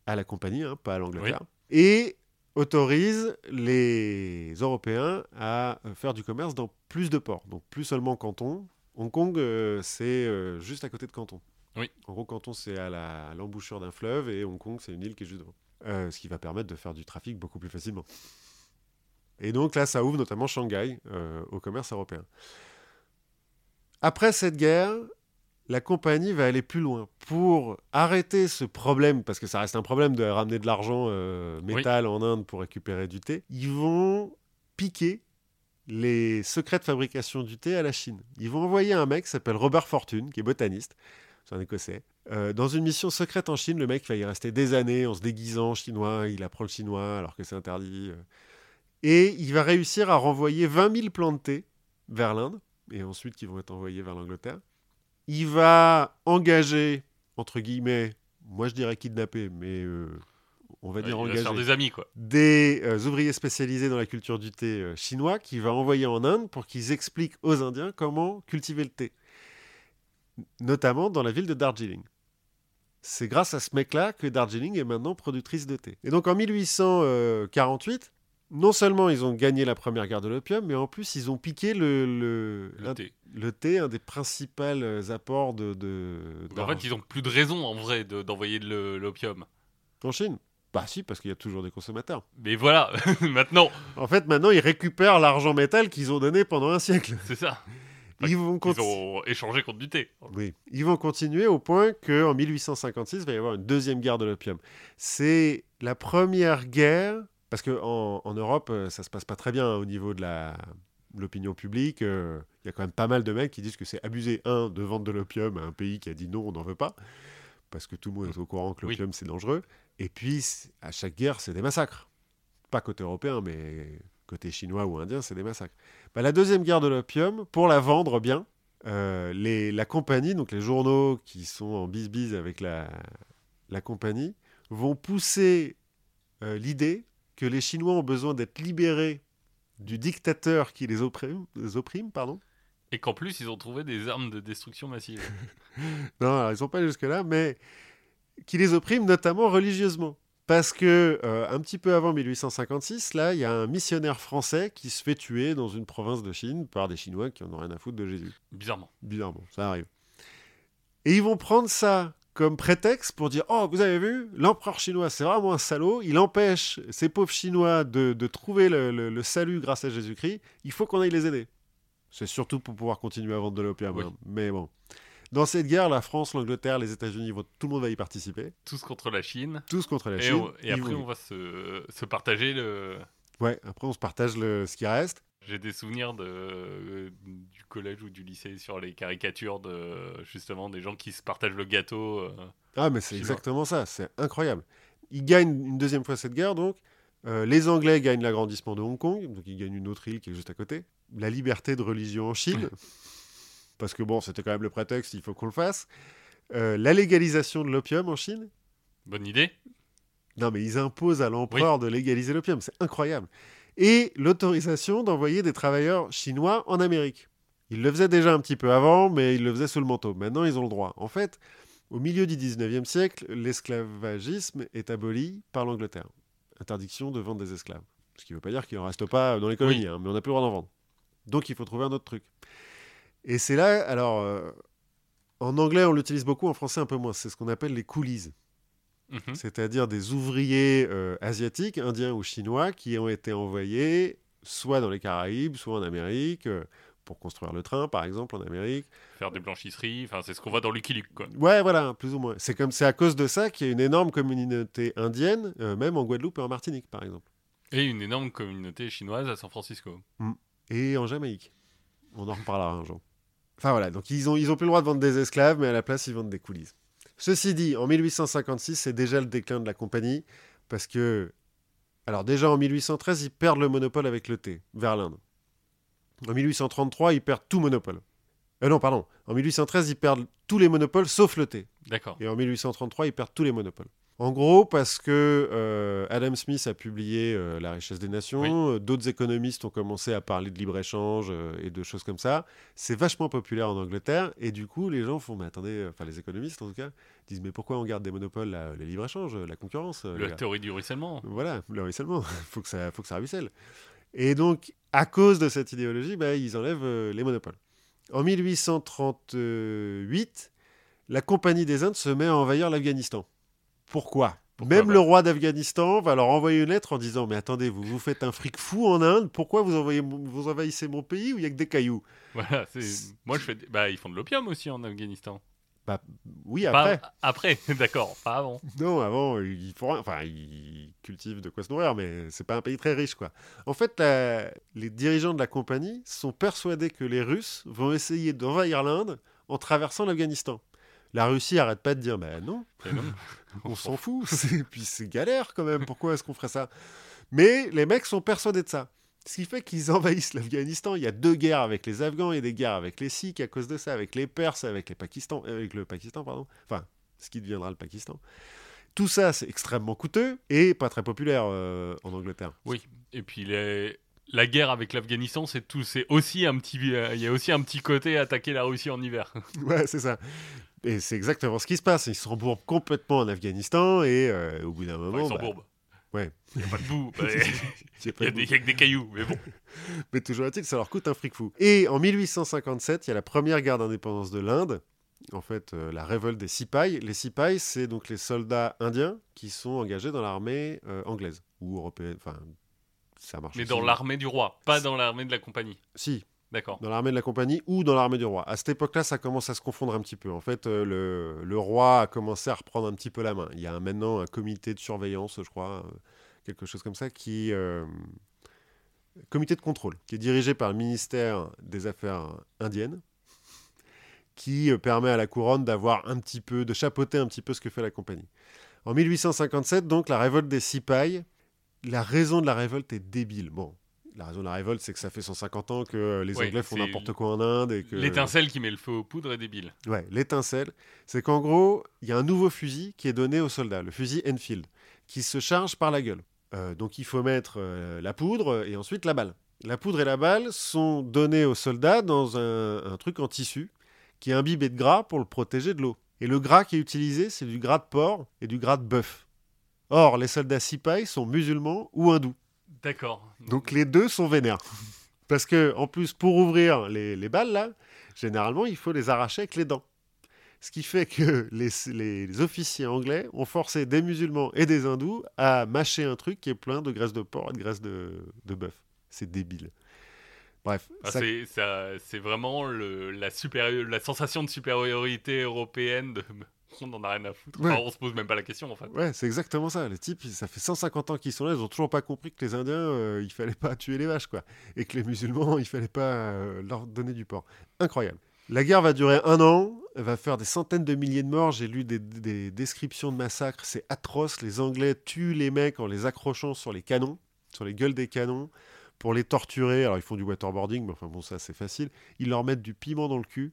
à la compagnie, hein, pas à l'Angleterre, et autorise les Européens à faire du commerce dans plus de ports. Donc plus seulement Canton, Hong Kong, euh, c'est euh, juste à côté de Canton. Oui. En gros, Canton, c'est à la- à l'embouchure d'un fleuve et Hong Kong, c'est une île qui est juste devant. Euh, ce qui va permettre de faire du trafic beaucoup plus facilement. Et donc là, ça ouvre notamment Shanghai euh, au commerce européen. Après cette guerre, la compagnie va aller plus loin pour arrêter ce problème, parce que ça reste un problème de ramener de l'argent euh, métal en Inde pour récupérer du thé. Ils vont piquer les secrets de fabrication du thé à la Chine. Ils vont envoyer un mec qui s'appelle Robert Fortune, qui est botaniste, c'est un écossais, euh, dans une mission secrète en Chine. Le mec va y rester des années en se déguisant en chinois, il apprend le chinois alors que c'est interdit. euh. Et il va réussir à renvoyer 20 000 plants de thé vers l'Inde, et ensuite qui vont être envoyés vers l'Angleterre. Il va engager, entre guillemets, moi je dirais kidnapper, mais euh, on va Ouais, dire engager, des amis, quoi. des euh, ouvriers spécialisés dans la culture du thé euh, chinois qu'il va envoyer en Inde pour qu'ils expliquent aux Indiens comment cultiver le thé, notamment dans la ville de Darjeeling. C'est grâce à ce mec-là que Darjeeling est maintenant productrice de thé. Et donc en 1848, non seulement ils ont gagné la première guerre de l'opium, mais en plus ils ont piqué le, le, Le un- thé. le thé, un des principaux apports de, de en fait, ils ont plus de raison, en vrai, de- d'envoyer de l'opium. en Chine? Bah si, parce qu'il y a toujours des consommateurs. Mais voilà, maintenant, En fait, maintenant, ils récupèrent l'argent métal qu'ils ont donné pendant un siècle. c'est ça. Ils vont, Ils ont échangé contre du thé. oui. ils vont continuer au point qu'en 1856, il va y avoir une deuxième guerre de l'opium. C'est la première guerre, parce qu'en en, Europe, euh, ça se passe pas très bien hein, au niveau de la l'opinion publique. euh, Il y a quand même pas mal de mecs qui disent que c'est abusé, un, de vendre de l'opium à un pays qui a dit non, on n'en veut pas, parce que tout le monde est au courant que Oui. l'opium c'est dangereux. Et puis, à chaque guerre, c'est des massacres. Pas côté européen, mais côté chinois ou indien, c'est des massacres. Bah, la deuxième guerre de l'opium, pour la vendre bien, euh, les, la compagnie, donc les journaux qui sont en bis-bis avec la, la compagnie, vont pousser euh, l'idée que les Chinois ont besoin d'être libérés du dictateur qui les opprime, les opprime pardon. Et qu'en plus, ils ont trouvé des armes de destruction massive. Non, alors, ils sont pas jusque-là, mais qui les opprime notamment religieusement. Parce que euh, un petit peu avant 1856, là, il y a un missionnaire français qui se fait tuer dans une province de Chine par des Chinois qui en ont rien à foutre de Jésus. Bizarrement. Bizarrement, ça arrive. Et ils vont prendre ça comme prétexte pour dire Oh, vous avez vu, l'empereur chinois, c'est vraiment un salaud. Il empêche ces pauvres Chinois de, de trouver le, le- le salut grâce à Jésus-Christ. Il faut qu'on aille les aider. C'est surtout pour pouvoir continuer à vendre de l'opium. Oui. hein. Mais bon. Dans cette guerre, la France, l'Angleterre, les États-Unis, tout le monde va y participer. Tous contre la Chine. Tous contre la Et, Chine. on- et après, on va se, se partager le. Ouais, après, on se partage le, ce qui reste. J'ai des souvenirs de, euh, du collège ou du lycée sur les caricatures de justement des gens qui se partagent le gâteau. euh. Ah, mais c'est exactement ça, c'est incroyable. Ils gagnent une deuxième fois cette guerre, donc. Euh, les Anglais gagnent l'agrandissement de Hong Kong, donc ils gagnent une autre île qui est juste à côté. La liberté de religion en Chine, parce que bon, c'était quand même le prétexte, il faut qu'on le fasse. Euh, la légalisation de l'opium en Chine? Bonne idée. Non, mais ils imposent à l'empereur de légaliser l'opium, c'est incroyable. Et l'autorisation d'envoyer des travailleurs chinois en Amérique. Ils le faisaient déjà un petit peu avant, mais ils le faisaient sous le manteau. Maintenant, ils ont le droit. En fait, au milieu du 19e siècle, l'esclavagisme est aboli par l'Angleterre. Interdiction de vendre des esclaves. Ce qui ne veut pas dire qu'il n'en reste pas dans les colonies, hein, mais on n'a plus le droit d'en vendre. Donc il faut trouver un autre truc. Et c'est là, alors, euh, en anglais on l'utilise beaucoup, en français un peu moins. C'est ce qu'on appelle les coolies Mhm. c'est-à-dire des ouvriers euh, asiatiques, indiens ou chinois, qui ont été envoyés soit dans les Caraïbes, soit en Amérique, euh, pour construire le train, par exemple, en Amérique. Faire des blanchisseries. Enfin, c'est ce qu'on voit dans Lucky Luke, quoi. Ouais, voilà, plus ou moins. C'est comme c'est à cause de ça qu'il y a une énorme communauté indienne, euh, même en Guadeloupe et en Martinique, par exemple, Et une énorme communauté chinoise à San Francisco. et en Jamaïque. On en reparlera un jour. Enfin voilà, donc ils ont, ils ont plus le droit de vendre des esclaves, mais à la place, ils vendent des coulisses. Ceci dit, en 1856, c'est déjà le déclin de la compagnie, parce que, alors déjà en 1813, ils perdent le monopole avec le thé, vers l'Inde. En 1833, ils perdent tout monopole. Euh, non, pardon. En 1813, ils perdent tous les monopoles sauf le thé. D'accord. Et en 1833, ils perdent tous les monopoles. En gros, parce que euh, Adam Smith a publié euh, La richesse des nations, euh, d'autres économistes ont commencé à parler de libre-échange euh, et de choses comme ça. C'est vachement populaire en Angleterre, et du coup, les gens font, mais attendez, enfin les économistes en tout cas, disent, mais pourquoi on garde des monopoles, là, le libre-échange, la concurrence les La théorie du ruissellement. voilà, le ruissellement, faut que ça, faut que ça ruisselle. Et donc, à cause de cette idéologie, bah, ils enlèvent les monopoles. En 1838, la Compagnie des Indes se met à envahir l'Afghanistan. Pourquoi? Pourquoi Même pas? le roi d'Afghanistan va leur envoyer une lettre en disant Mais attendez, vous vous faites un fric fou en Inde, pourquoi vous, envoyez, vous envahissez mon pays où il n'y a que des cailloux? Voilà, c'est... Moi, je fais... Bah, ils font de l'opium aussi en Afghanistan. Oui, Pas- après. Après, d'accord, pas avant. Non, avant, ils font. Enfin, ils cultivent de quoi se nourrir, mais c'est pas un pays très riche, quoi. En fait, la- les dirigeants de la compagnie sont persuadés que les Russes vont essayer d'envahir l'Inde en traversant l'Afghanistan. La Russie arrête pas de dire, ben non, Et non. on s'en fout, c'est- puis c'est galère quand même, pourquoi est-ce qu'on ferait ça? Mais les mecs sont persuadés de ça. Ce qui fait qu'ils envahissent l'Afghanistan. Il y a deux guerres avec les Afghans et des guerres avec les Sikhs à cause de ça, avec les Perses, avec, les Pakistan, euh, avec le Pakistan, pardon. Enfin, ce qui deviendra le Pakistan. Tout ça, c'est extrêmement coûteux et pas très populaire euh, en Angleterre. Oui, et puis les... la guerre avec l'Afghanistan, c'est tout, c'est aussi un petit, euh, il y a aussi un petit côté attaquer la Russie en hiver. Ouais, c'est ça. Et c'est exactement ce qui se passe. Ils s'embourbent complètement en Afghanistan et euh, au bout d'un Enfin, moment. ils bah, s'embourbent. ouais. Il n'y a pas de boue. bah, il y a y, a que des cailloux, mais bon. Mais toujours est-il, ça leur coûte un fric fou. Et en 1857, il y a la première guerre d'indépendance de l'Inde. En fait, euh, la révolte des Sipais. Les Sipais, c'est donc les soldats indiens qui sont engagés dans l'armée euh, anglaise ou européenne. Enfin, ça marche. Mais aussi. dans l'armée du roi, pas dans l'armée de la compagnie. Si. Dans l'armée de la compagnie ou dans l'armée du roi. À cette époque-là, ça commence à se confondre un petit peu. En fait, euh, le, roi a commencé à reprendre un petit peu la main. Il y a maintenant un comité de surveillance, je crois, euh, quelque chose comme ça, qui euh, comité de contrôle, qui est dirigé par le ministère des Affaires indiennes, qui permet à la couronne d'avoir un petit peu, de chapeauter un petit peu ce que fait la compagnie. En 1857, donc, la révolte des Sipais. La raison de la révolte est débile. Bon, la raison de la révolte, c'est que ça fait 150 ans que les Anglais font n'importe quoi en Inde et que L'étincelle qui met le feu aux poudres est débile. Ouais, l'étincelle, c'est qu'en gros, il y a un nouveau fusil qui est donné aux soldats, le fusil Enfield, qui se charge par la gueule. Euh, donc il faut mettre euh, la poudre et ensuite la balle. La poudre et la balle sont données aux soldats dans un, un truc en tissu qui est imbibé de gras pour le protéger de l'eau. Et le gras qui est utilisé, c'est du gras de porc et du gras de bœuf. Or, les soldats Sipais sont musulmans ou hindous. D'accord. Donc les deux sont vénères. Parce que en plus, pour ouvrir les, les balles, là, généralement, il faut les arracher avec les dents. Ce qui fait que les, les officiers anglais ont forcé des musulmans et des hindous à mâcher un truc qui est plein de graisse de porc et de graisse de, de bœuf. C'est débile. Bref, Ah, ça- c'est, vraiment le, la, supérieur- la sensation de supériorité européenne. De... On n'en a rien à foutre. Ouais. Enfin, on se pose même pas la question en fait. Ouais, c'est exactement ça. Les types, ça fait 150 ans qu'ils sont là, ils ont toujours pas compris que les Indiens, euh, il fallait pas tuer les vaches, quoi. Et que les musulmans, il fallait pas euh, leur donner du porc. Incroyable. La guerre va durer un an, elle va faire des centaines de milliers de morts. J'ai lu des, des descriptions de massacres, c'est atroce. Les Anglais tuent les mecs en les accrochant sur les canons, sur les gueules des canons, pour les torturer. Alors ils font du waterboarding, mais enfin bon, ça c'est facile. Ils leur mettent du piment dans le cul.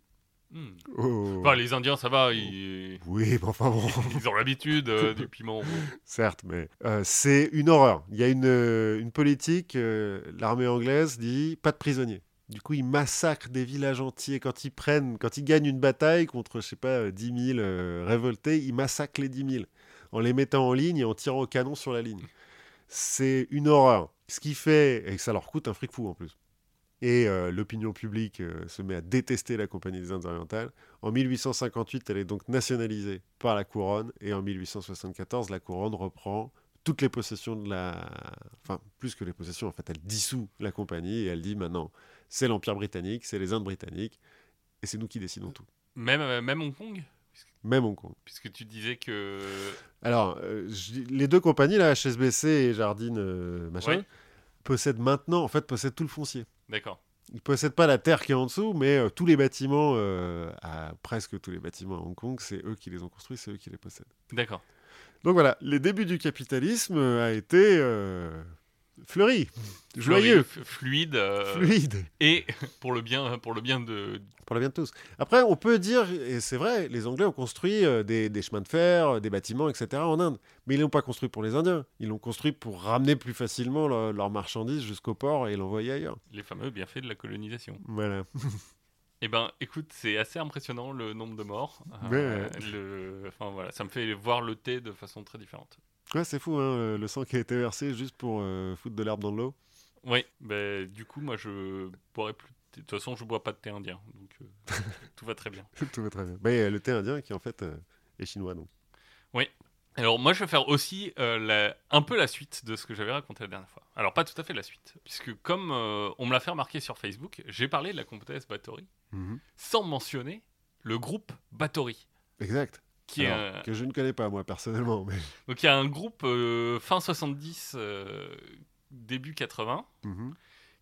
Hmm. Oh. Enfin, les Indiens, ça va, ils, Oui, mais enfin bon. ils ont l'habitude euh, du piment. Certes, mais euh, c'est une horreur. Il y a une, euh, une politique, euh, l'armée anglaise dit pas de prisonniers. Du coup, ils massacrent des villages entiers. Quand ils prennent, quand ils gagnent une bataille contre, je sais pas, euh, 10 000 euh, révoltés, ils massacrent les 10 000 en les mettant en ligne et en tirant au canon sur la ligne. C'est une horreur. Ce qui fait, et ça leur coûte un fric fou en plus. Et euh, l'opinion publique euh, se met à détester la Compagnie des Indes orientales. En 1858, elle est donc nationalisée par la couronne. Et en 1874, la couronne reprend toutes les possessions de la... Enfin, plus que les possessions, en fait, elle dissout la compagnie et elle dit maintenant, c'est l'Empire britannique, c'est les Indes britanniques, et c'est nous qui décidons tout. Même, euh, même Hong Kong? Même Hong Kong. Puisque tu disais que. Alors, je les deux compagnies, là, HSBC et Jardine, machin, Ouais. Possèdent maintenant, en fait, possèdent tout le foncier. D'accord. Ils possèdent pas la terre qui est en dessous, mais euh, tous les bâtiments, euh, à presque tous les bâtiments à Hong Kong, c'est eux qui les ont construits, c'est eux qui les possèdent. D'accord. Donc voilà, les débuts du capitalisme euh, a été fleuri, joyeux, Flu- Fluide. euh, fluide, Et pour le bien, pour le bien de. pour le bien de tous. Après, on peut dire, et c'est vrai, les Anglais ont construit euh, des, des chemins de fer, euh, des bâtiments, etc. en Inde, mais ils l'ont pas construit pour les Indiens. Ils l'ont construit pour ramener plus facilement leur- leurs marchandises jusqu'au port et l'envoyer ailleurs. Les fameux bienfaits de la colonisation. Voilà. Eh ben, écoute, c'est assez impressionnant le nombre de morts. Le... Enfin voilà, ça me fait voir le thé de façon très différente. Ouais, c'est fou, hein, le- sang qui a été versé juste pour euh, foutre de l'herbe dans l'eau. Oui, ben du coup, moi je boirais plus De toute façon, je bois pas de thé indien, donc euh, tout va très bien. Tout va très bien. Mais le thé indien qui en fait euh, est chinois, donc. Oui. Alors moi, je vais faire aussi euh, la- un peu la suite de ce que j'avais raconté la dernière fois. Alors pas tout à fait la suite, puisque comme euh, on me l'a fait remarquer sur Facebook, j'ai parlé de la compétence Bathory Mhm. sans mentionner le groupe Bathory, Exact. Qui est Alors, un- Que je ne connais pas, moi, personnellement. Mais... donc il y a un groupe euh, fin 70, euh, début 80, Mhm.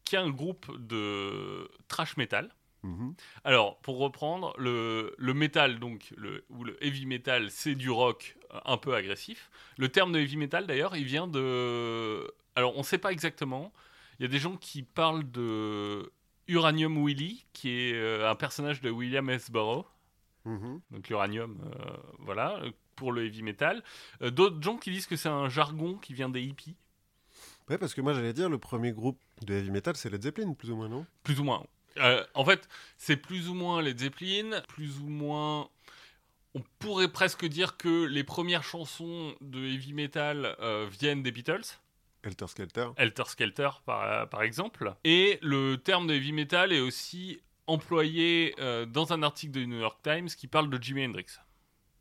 qui est un groupe de trash metal. Mhm. Alors, pour reprendre, le, le métal, donc, le, ou le heavy metal, c'est du rock euh, un peu agressif. Le terme de heavy metal, d'ailleurs, il vient de. Alors, on ne sait pas exactement. Il y a des gens qui parlent de Uranium Willie, qui est euh, un personnage de William S. Burroughs. Mhm. Donc, l'uranium, euh, voilà, pour le heavy metal. Euh, D'autres gens qui disent que c'est un jargon qui vient des hippies, Ouais, parce que moi, j'allais dire, le premier groupe de heavy metal, c'est Led Zeppelin, plus ou moins, non? Plus ou moins. Euh, en fait, c'est plus ou moins les Zeppelin, plus ou moins. On pourrait presque dire que les premières chansons de heavy metal viennent des Beatles, Helter Skelter. Helter Skelter par, par exemple. Et le terme de heavy metal est aussi employé euh, dans un article de New York Times qui parle de Jimi Hendrix.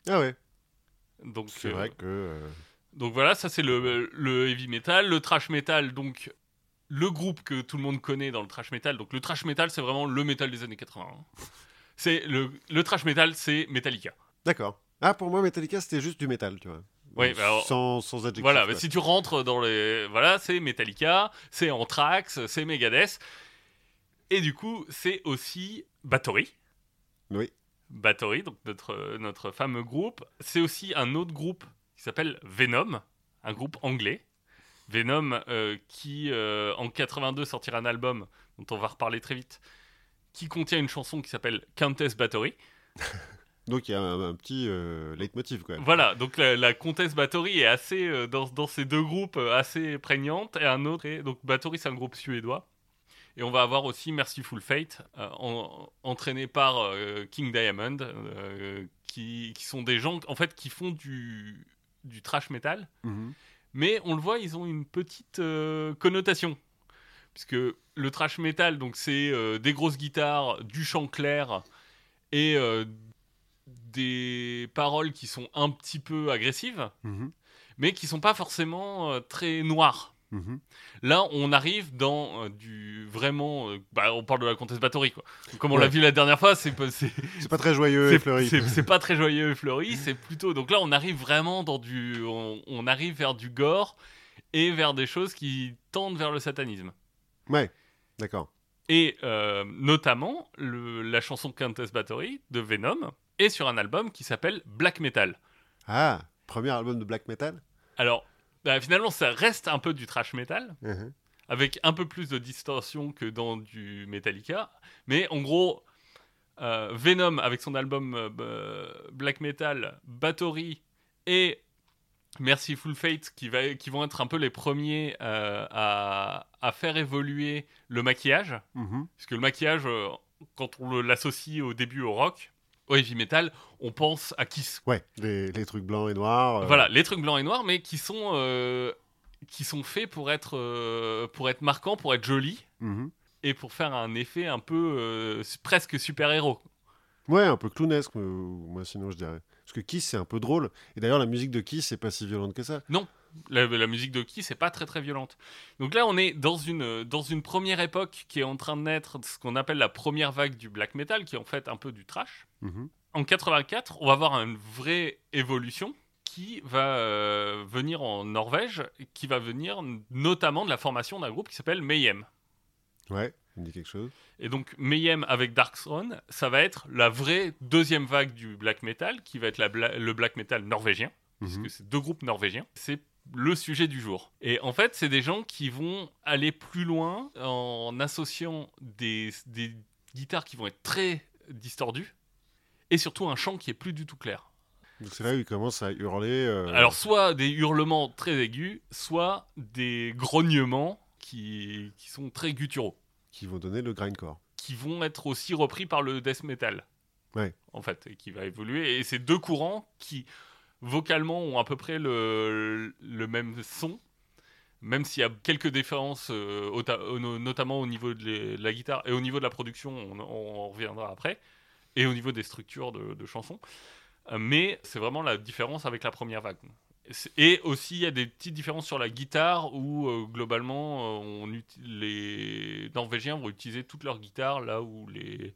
Ah ouais, Donc, c'est euh, vrai que... euh, donc voilà, ça c'est le, le heavy metal. Le trash metal, donc le groupe que tout le monde connaît dans le trash metal. Donc le trash metal, c'est vraiment le metal des années 80. hein. C'est le, le trash metal, c'est Metallica. D'accord. Ah, pour moi, Metallica, c'était juste du métal, tu vois. Ouais, bah alors- sans, sans adjectif. Voilà, mais si tu rentres dans les. Voilà, c'est Metallica, c'est Anthrax, c'est Megadeth. Et du coup, c'est aussi Bathory. Oui. Bathory, donc notre, notre fameux groupe. C'est aussi un autre groupe qui s'appelle Venom, un groupe anglais. Venom euh, qui, euh, en 82, sortira un album dont on va reparler très vite, qui contient une chanson qui s'appelle Countess Bathory. Donc, il y a un, un petit euh, leitmotiv, quoi. Voilà, donc la, la comtesse Bathory est assez, euh, dans, dans ces deux groupes, assez prégnante. Et un autre, est, donc Bathory, c'est un groupe suédois. Et on va avoir aussi Merciful Fate, euh, en- entraîné par euh, King Diamond, euh, qui, qui sont des gens, en fait, qui font du, du trash metal. Mhm. Mais on le voit, ils ont une petite connotation. Puisque le trash metal, donc c'est euh, des grosses guitares, du chant clair et euh, des paroles qui sont un petit peu agressives, Mhm. mais qui sont pas forcément euh, très noires. Mhm. Là, on arrive dans euh, du vraiment. euh, bah, on parle de la comtesse Bathory, quoi. Comme on Ouais. l'a vu la dernière fois, c'est pas- c'est C'est pas très joyeux et c'est- fleuri. c'est- c'est pas très joyeux et fleuri, c'est plutôt. Donc là, on arrive vraiment dans du. On, on arrive vers du gore et vers des choses qui tendent vers le satanisme. Ouais, d'accord. Et euh, notamment, le- la chanson Countess Bathory de Venom est sur un album qui s'appelle Black Metal. Ah, premier album de black metal? Alors, bah, finalement, ça reste un peu du trash metal, Mhm. avec un peu plus de distorsion que dans du Metallica. Mais en gros, euh, Venom, avec son album euh, Black Metal, Bathory et Merciful Fate, qui, va, qui vont être un peu les premiers euh, à, à faire évoluer le maquillage. Puisque le maquillage, quand on l'associe au début au rock, heavy metal, on pense à Kiss. Ouais, les, les trucs blancs et noirs. euh, Voilà, les trucs blancs et noirs, mais qui sont, euh, qui sont faits pour être, euh, pour être marquants, pour être jolis, mhm. et pour faire un effet un peu presque super-héros. Ouais, un peu clownesque, moi sinon je dirais. Parce que Kiss, c'est un peu drôle. Et d'ailleurs, la musique de Kiss, c'est pas si violente que ça. La, la musique de Kiss, c'est pas très très violente. Donc là, on est dans une, dans une première époque qui est en train de naître, ce qu'on appelle la première vague du black metal, qui est en fait un peu du trash. Mhm. en 84, on va avoir une vraie évolution qui va euh, venir en Norvège, qui va venir notamment de la formation d'un groupe qui s'appelle Mayhem. Ouais, me dit quelque chose. Et donc Mayhem avec Darkthrone, ça va être la vraie deuxième vague du black metal, qui va être la bla- le black metal norvégien, Mhm. puisque c'est deux groupes norvégiens. C'est le sujet du jour. Et en fait, c'est des gens qui vont aller plus loin en associant des, des guitares qui vont être très distordues, et surtout un chant qui est plus du tout clair. Donc c'est là où il commence à hurler. euh, Alors, soit des hurlements très aigus, soit des grognements qui, qui sont très gutturaux, Qui vont donner le grindcore. qui vont être aussi repris par le death metal. Ouais. En fait, et qui va évoluer. Et c'est deux courants qui, vocalement, ont à peu près le, même son, même s'il y a quelques différences, notamment au niveau de, la guitare et au niveau de la production, on, reviendra après, et au niveau des structures de chansons. mais c'est vraiment la différence avec la première vague. Et aussi, il y a des petites différences sur la guitare où, euh, globalement, euh, les Norvégiens vont utiliser toute leur guitare là où les,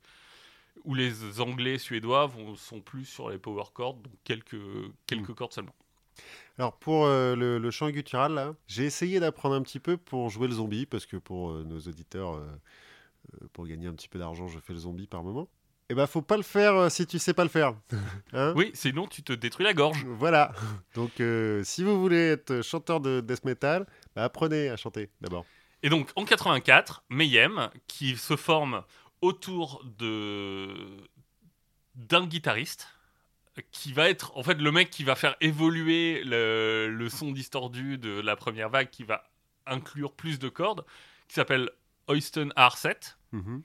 où les Anglais suédois vont, sont plus sur les power chords, donc quelques, quelques hmm. cordes seulement. Alors pour euh, le, le, chant guttural, j'ai essayé d'apprendre un petit peu pour jouer le zombie, parce que pour nos auditeurs, pour gagner un petit peu d'argent, je fais le zombie par moment. Eh ben, faut pas le faire euh, si tu sais pas le faire. Hein oui, sinon tu te détruis la gorge. Voilà. Donc, euh, si vous voulez être chanteur de death metal, bah, apprenez à chanter d'abord. Et donc, en 84, Mayhem, qui se forme autour de d'un guitariste, qui va être en fait le mec qui va faire évoluer le, son distordu de la première vague, qui va inclure plus de cordes, qui s'appelle Oysten R7. Mhm.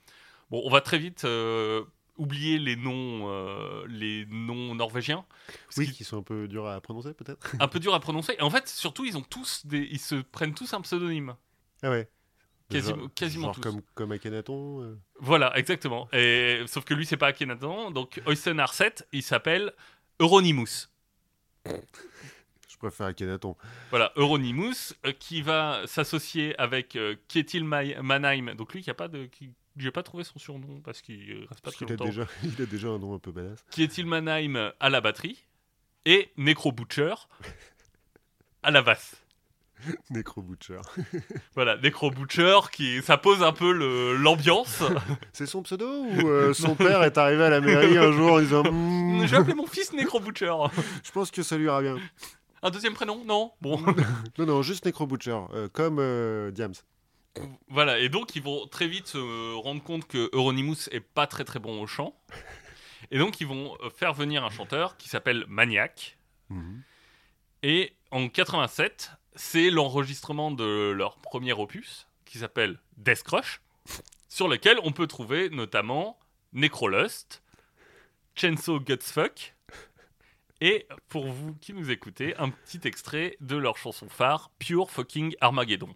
Bon, on va très vite euh, oublier les noms, euh, les noms norvégiens. Oui, qui sont un peu durs à prononcer peut-être. un peu durs à prononcer. Et en fait, surtout, ils ont tous des, ils se prennent tous un pseudonyme. Ah ouais. Quasiment, quasiment genre tous. Comme, comme Akhenaton euh. Voilà, exactement. Et, sauf que lui, c'est pas Akhenaton. Donc, Oysten Arset, il s'appelle Euronymous. Je préfère Akhenaton. Voilà, Euronymous, euh, qui va s'associer avec Ketil Mannheim. Donc, lui, qui a pas de. Qui, j'ai pas trouvé son surnom parce qu'il reste pas très longtemps. A déjà, il a déjà un nom un peu badass. Qui est Mannheim à la batterie et Necro Butcher à la basse. Necro Butcher. voilà, Necro Butcher, qui, ça pose un peu l'ambiance. C'est son pseudo ou euh, son père est arrivé à la mairie un jour en disant hmm. Je vais appeler mon fils Necro Butcher. Je pense que ça lui ira bien. Un deuxième prénom? Non Bon. non, non, juste Necro Butcher, euh, comme euh, Diams. Voilà, et donc ils vont très vite se rendre compte que Euronymous est pas très très bon au chant. Et donc ils vont faire venir un chanteur qui s'appelle Maniac. Mhm. Et en 87, c'est l'enregistrement de leur premier opus qui s'appelle Death Crush, sur lequel on peut trouver notamment Necrolust, Chainsaw Gutsfuck, et pour vous qui nous écoutez, un petit extrait de leur chanson phare, Pure Fucking Armageddon.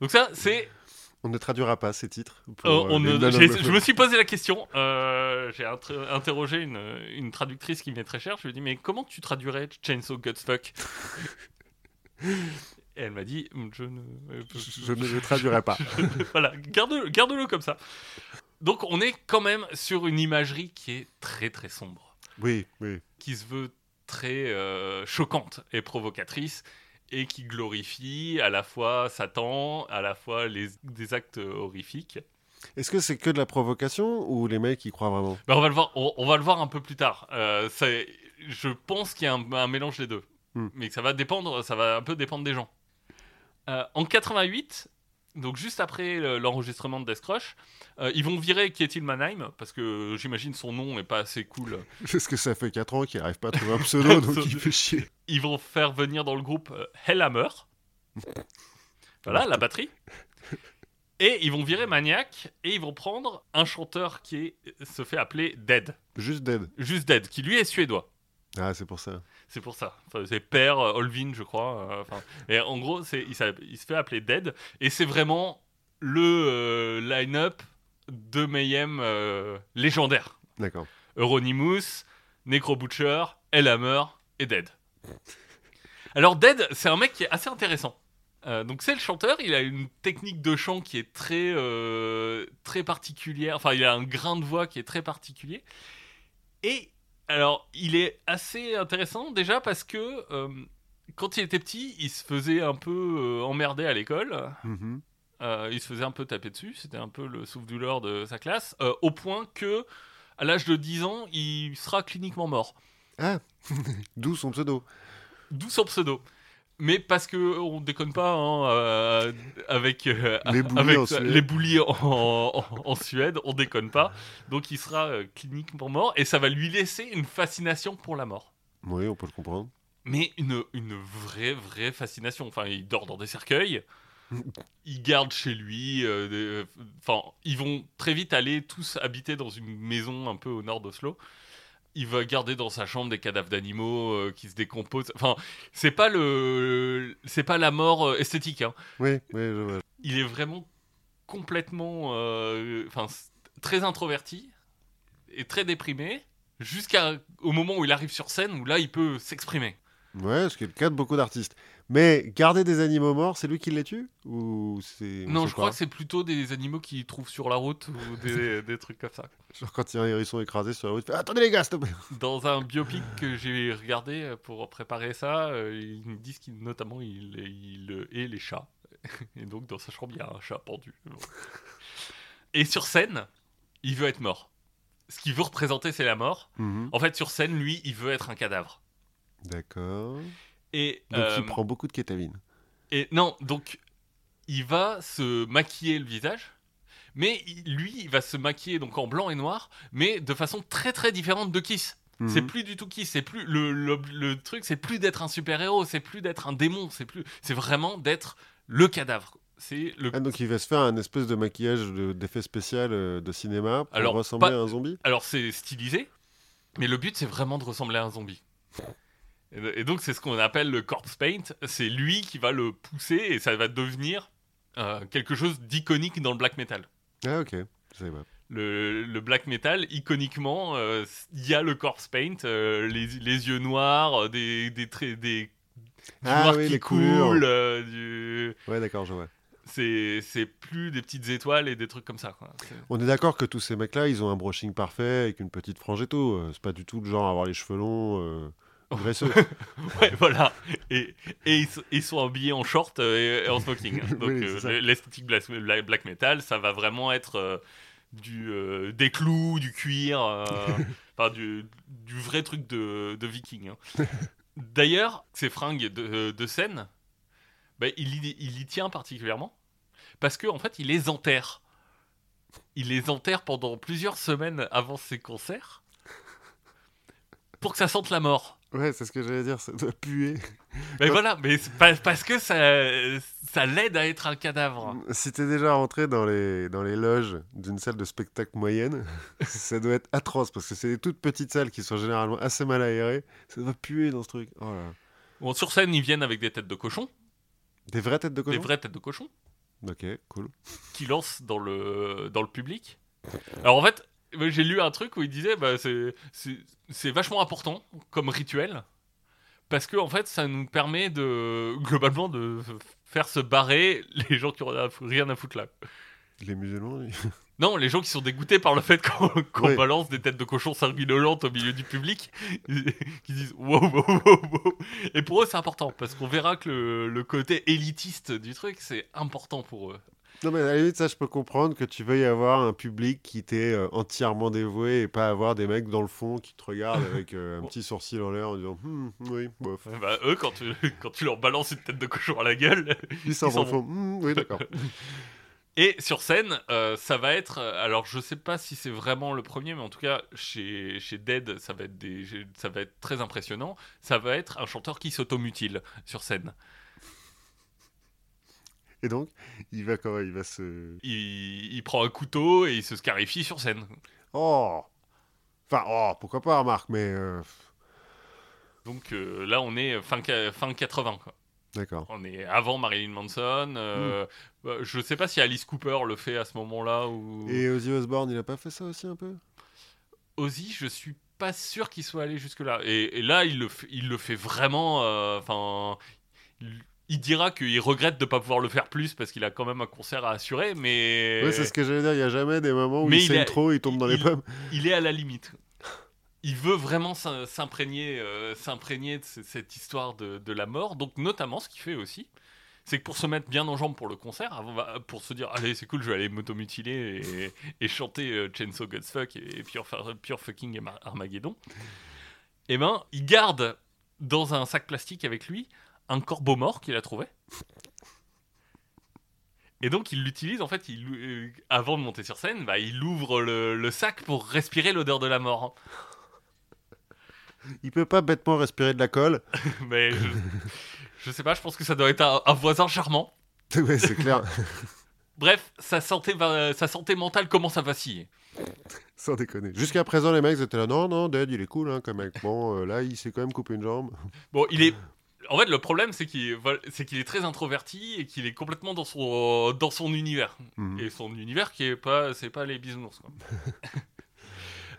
Donc ça, c'est on ne traduira pas ces titres. Euh, euh, je me suis posé la question. Euh, j'ai interrogé une, traductrice qui m'est très chère. Je lui ai dit Mais comment tu traduirais Chainsaw Gutsfuck Et elle m'a dit Je ne, je, ne le traduirai pas. voilà, garde-le garde comme ça. Donc, on est quand même sur une imagerie qui est très très sombre. Oui, oui. Qui se veut très choquante et provocatrice et qui glorifie à la fois Satan, à la fois les, des actes horrifiques. Est-ce que c'est que de la provocation ou les mecs y croient vraiment? Ben on, va le voir, on, va le voir un peu plus tard. Euh, je pense qu'il y a un, mélange des deux. Hmm. Mais ça va dépendre, ça va un peu dépendre des gens. Euh, en 88, donc juste après l'enregistrement de Death Crush, euh, ils vont virer Kietil Mannheim, parce que j'imagine son nom n'est pas assez cool. Parce que ça fait 4 ans qu'il n'arrive pas à trouver un pseudo, donc il fait chier. Ils vont faire venir dans le groupe euh, Hellhammer. voilà, la batterie. Et ils vont virer Maniac, et ils vont prendre un chanteur qui se fait appeler Dead. Juste Dead. Juste Dead, qui lui est suédois. Ah, c'est pour ça. C'est pour ça. c'est Père euh, Olvin, je crois. et en gros, c'est, il, il, se fait appeler Dead. Et c'est vraiment le line-up de Mayhem euh, légendaires. D'accord. Euronymous, Necro Butcher, Hellhammer et Dead. Alors Dead, c'est un mec qui est assez intéressant. Euh, donc c'est le chanteur, il a une technique de chant qui est très euh, très particulière. Enfin, il a un grain de voix qui est très particulier. Et alors, il est assez intéressant déjà parce que quand il était petit, il se faisait un peu emmerder à l'école. Mm-hmm. Euh, il se faisait un peu taper dessus, c'était un peu le souffle-douleur de sa classe, euh, au point que, à l'âge de 10 ans, il sera cliniquement mort. Ah, d'où son pseudo. D'où son pseudo. Mais parce que on déconne pas hein, euh, avec, euh, Les avec en Suède. les boulis en, en- en Suède, on déconne pas. Donc il sera euh, cliniquement mort et ça va lui laisser une fascination pour la mort. Oui, on peut le comprendre. Mais une, une vraie, vraie fascination. Enfin, il dort dans des cercueils. Il garde chez lui. euh, des- Enfin, ils vont très vite aller tous habiter dans une maison un peu au nord d'Oslo. Il va garder dans sa chambre des cadavres d'animaux euh, qui se décomposent. Enfin, c'est pas le, c'est pas la mort euh, esthétique. hein. Oui, oui, je vois. Il est vraiment complètement, euh, enfin, très introverti et très déprimé jusqu'au moment où il arrive sur scène où là il peut s'exprimer. Ouais, ce qui est le cas de beaucoup d'artistes. Mais garder des animaux morts, c'est lui qui les tue Ou c'est. on Non, je crois que c'est plutôt des animaux qu'ils trouvent sur la route ou des, des trucs comme ça. Genre quand il y a un hérisson écrasé sur la route, il fait Attendez les gars, plaît Dans un biopic que j'ai regardé pour préparer ça, euh, ils me disent qu'il notamment il, il hait les chats. Et donc dans sa chambre, il y a un chat pendu. Et sur scène, il veut être mort. Ce qu'il veut représenter, c'est la mort. Mhm. En fait, sur scène, lui, il veut être un cadavre. D'accord. Et, Donc euh, il prend beaucoup de kétamine. Et non, donc il va se maquiller le visage, mais lui, il va se maquiller donc en blanc et noir, mais de façon très très différente de Kiss. C'est Mhm. plus du tout Kiss, c'est plus le, le, le truc, c'est plus d'être un super héros, c'est plus d'être un démon, c'est plus, c'est vraiment d'être le cadavre. C'est le. Ah, donc il va se faire un espèce de maquillage de- d'effet spécial euh, de cinéma pour Alors, ressembler pas- à un zombie? Alors c'est stylisé, mais le but c'est vraiment de ressembler à un zombie. Et, et donc c'est ce qu'on appelle le corpse paint. C'est lui qui va le pousser et ça va devenir euh, quelque chose d'iconique dans le black metal. Ah, ok. Le, le black metal, iconiquement, euh, il y a le corpse paint, euh, les, les yeux noirs, des, des traits, des Ah oui, qui les couleurs. coule, du... Ouais, d'accord, je vois. c'est plus des petites étoiles et des trucs comme ça. Quoi. On est d'accord que tous ces mecs-là, ils ont un brushing parfait avec une petite frange et tout. C'est pas du tout le genre à avoir les cheveux longs, euh, graisseux. Ouais, voilà. Et, et ils, sont- ils sont habillés en short euh, et, en smoking. Donc Oui, euh, l'esthétique black, black metal, ça va vraiment être euh, du, euh, des clous, du cuir, euh, enfin du, du vrai truc de, de viking. hein. D'ailleurs, ces fringues de, de scène, bah, il, y, il y tient particulièrement parce qu'en en fait, il les enterre. Il les enterre pendant plusieurs semaines avant ses concerts pour que ça sente la mort. Ouais, c'est ce que j'allais dire, ça doit puer. Mais voilà, mais parce que ça, ça l'aide à être un cadavre. Si t'es déjà rentré dans les, dans les loges d'une salle de spectacle moyenne, ça doit être atroce parce que c'est des toutes petites salles qui sont généralement assez mal aérées. Ça doit puer dans ce truc. Oh là. Bon, sur scène, ils viennent avec des têtes de cochon, Des vraies têtes de des cochon vraies têtes de cochon, Ok, cool. qui lancent dans le, dans le public. Alors en fait, j'ai lu un truc où il disait bah, c'est- vachement important comme rituel. Parce que en fait, ça nous permet de globalement de faire se barrer les gens qui ont rien à foutre là. Les musulmans, ils- Non, les gens qui sont dégoûtés par le fait qu'on Ouais. balance des têtes de cochon sanguinolentes au milieu du public, qui disent wow, wow, wow, wow. Et pour eux, c'est important parce qu'on verra que le, le côté élitiste du truc, c'est important pour eux. Non, mais à la limite, ça, je peux comprendre que tu veuilles avoir un public qui t'est euh, entièrement dévoué et pas avoir des mecs dans le fond qui te regardent avec euh, un petit sourcil en l'air en disant Hmm, oui, bof. Bah, eux, quand tu, quand tu leur balances une tête de cochon à la gueule. Ils s'en s'en vont. Hmm, oui, d'accord. Et sur scène, euh, ça va être. Alors, je sais pas si c'est vraiment le premier, mais en tout cas, chez, chez Dead, ça va, être des, ça va être très impressionnant. Ça va être un chanteur qui s'automutile sur scène. Et donc, il va quand il va se. il, il prend un couteau et il se scarifie sur scène. Oh Enfin, oh, pourquoi pas, Marc, mais. euh, Donc euh, là, on est fin, fin 80. Quoi. D'accord. On est avant Marilyn Manson. euh, bah, Je sais pas si Alice Cooper le fait à ce moment-là ou. Et Ozzy Osbourne, il a pas fait ça aussi un peu? Ozzy, je suis pas sûr qu'il soit allé jusque-là. Et, et là, il le, fait, il le fait vraiment. euh, Enfin. Il, dira qu'il regrette de pas pouvoir le faire plus parce qu'il a quand même un concert à assurer, mais. Ouais, c'est ce que j'allais dire. Il y a jamais des moments où Mais il saigne a- trop, il tombe dans les pommes. il est à la limite. Il veut vraiment s'imprégner, euh, s'imprégner de ce- cette histoire de, de la mort. Donc, notamment, ce qu'il fait aussi, c'est que pour se mettre bien en jambe pour le concert, avant- bah, pour se dire, allez, c'est cool, je vais aller m'automutiler et, et chanter euh, Chainsaw Godsfuck et, et Pure, Pure Fucking Arma- Armageddon, eh ben, il garde dans un sac plastique avec lui un corbeau mort qu'il a trouvé. Et donc il l'utilise en fait, il, euh, avant de monter sur scène, bah, il ouvre le, le sac pour respirer l'odeur de la mort. Il peut pas bêtement respirer de la colle. Mais je, je sais pas, je pense que ça doit être un, un voisin charmant. ouais, c'est clair. Bref, sa santé, va- sa santé mentale commence à vaciller. Sans déconner. Jusqu'à présent, les mecs étaient là. Non, non, Dead, il est cool, hein, comme mec. Bon, euh, là, il s'est quand même coupé une jambe. Bon, il est. En fait, le problème, c'est qu'il est très introverti et qu'il est complètement dans son, dans son univers. Mhm. Et son univers qui est pas. C'est pas les bisounours, quoi.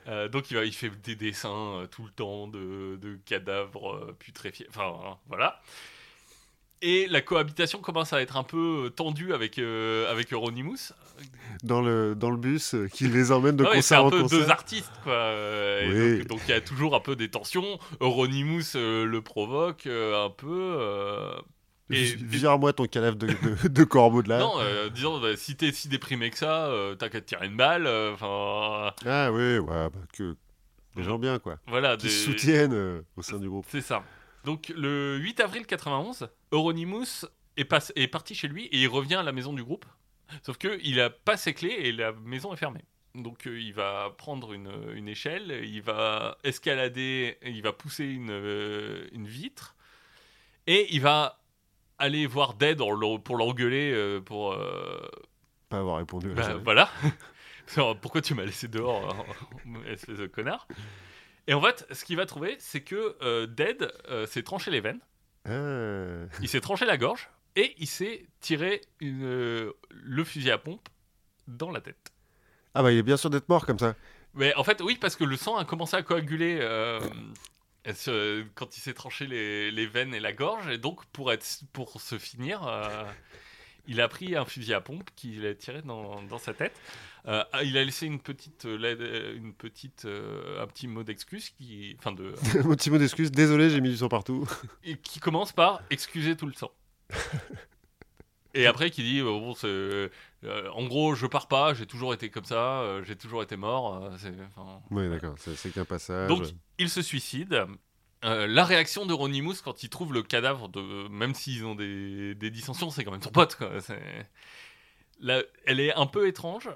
Euh, donc il, va, il fait des dessins euh, tout le temps de, de cadavres euh, putréfiés. Enfin, voilà. Et la cohabitation commence à être un peu tendue avec, avec Euronymous. Dans le, dans le bus euh, qui les emmène de ouais, c'est concert un en peu concert. deux artistes, quoi. euh, Oui. donc- Donc il y a toujours un peu des tensions. Euronymous euh, le provoque euh, un peu. et- Vi- Vire-moi ton cadavre de, de, de corbeau de là. Non, disons, bah, si t'es si déprimé que ça, t'as qu'à te tirer une balle. Enfin, Ah oui, ouais, bah, que des gens bien, quoi. voilà. Qui des- se soutiennent au sein du groupe. C'est ça. Donc le 8 avril 91, Euronymous est, est parti chez lui et il revient à la maison du groupe. Sauf que il a pas ses clés et la maison est fermée. Donc euh, il va prendre une, une échelle, il va escalader, il va pousser une, euh, une vitre et il va aller voir Dead pour l'engueuler euh, pour Pas avoir répondu à bah, voilà. Pourquoi tu m'as laissé dehors, espèce de connard? Et en fait, ce qu'il va trouver, c'est que Dead s'est tranché les veines, Ah. il s'est tranché la gorge et il s'est tiré une, euh, le fusil à pompe dans la tête. Ah bah il est bien sûr d'être mort comme ça. Mais en fait, oui, parce que le sang a commencé à coaguler euh, quand il s'est tranché les, les veines et la gorge, et donc pour, être, pour se finir, euh, il a pris un fusil à pompe qu'il a tiré dans, dans sa tête. Il a laissé une petite, une petite, un petit mot d'excuse qui, enfin de, Mon petit mot d'excuse, désolé, j'ai mis du sang partout. et qui commence par excuser tout le sang. Et après qui dit euh, bon c'est euh, en gros je pars pas j'ai toujours été comme ça euh, j'ai toujours été mort euh, c'est Oui, d'accord, c'est qu'un passage. Donc, il se suicide. La réaction de Ronimous quand il trouve le cadavre de. Même s'ils ont des, des dissensions, c'est quand même son pote. Quoi. C'est- Là, elle est un peu étrange.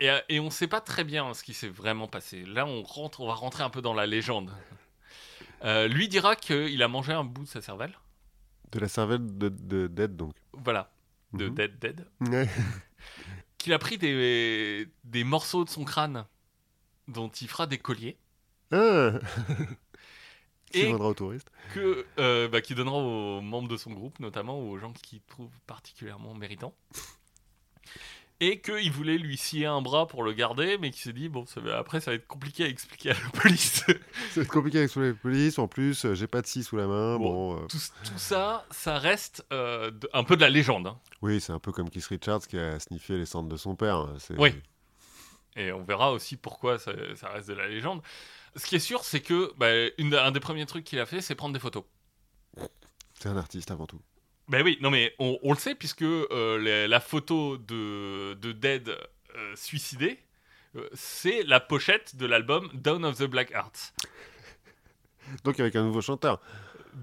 Et, et on ne sait pas très bien ce qui s'est vraiment passé. Là, on, rentre, on va rentrer un peu dans la légende. Lui dira qu'il a mangé un bout de sa cervelle. De la cervelle de, de Dead, donc. Voilà. De Mhm. Dead Dead. Ouais. Qu'il a pris des, des morceaux de son crâne dont il fera des colliers. Ah Qui vendra aux touristes. que, euh, bah, qui donnera aux membres de son groupe, notamment aux gens qu'il trouve particulièrement méritants. Et qu'il voulait lui scier un bras pour le garder, mais qui s'est dit, bon, ça va- après, ça va être compliqué à expliquer à la police. C'est compliqué avec la police. En plus, euh, j'ai pas de scie sous la main. Bon. Bon, euh, tout, tout ça, ça reste euh, de- un peu de la légende. hein. oui, c'est un peu comme Keith Richards qui a sniffé les cendres de son père. hein. Oui. Et on verra aussi pourquoi ça, ça reste de la légende. Ce qui est sûr, c'est que bah, une- un des premiers trucs qu'il a fait, c'est prendre des photos. C'est un artiste avant tout. Ben oui, non mais on, on le sait puisque euh, la, la photo de, de Dead euh, suicidé, euh, c'est la pochette de l'album Dawn of the Black Heart. Donc avec un nouveau chanteur.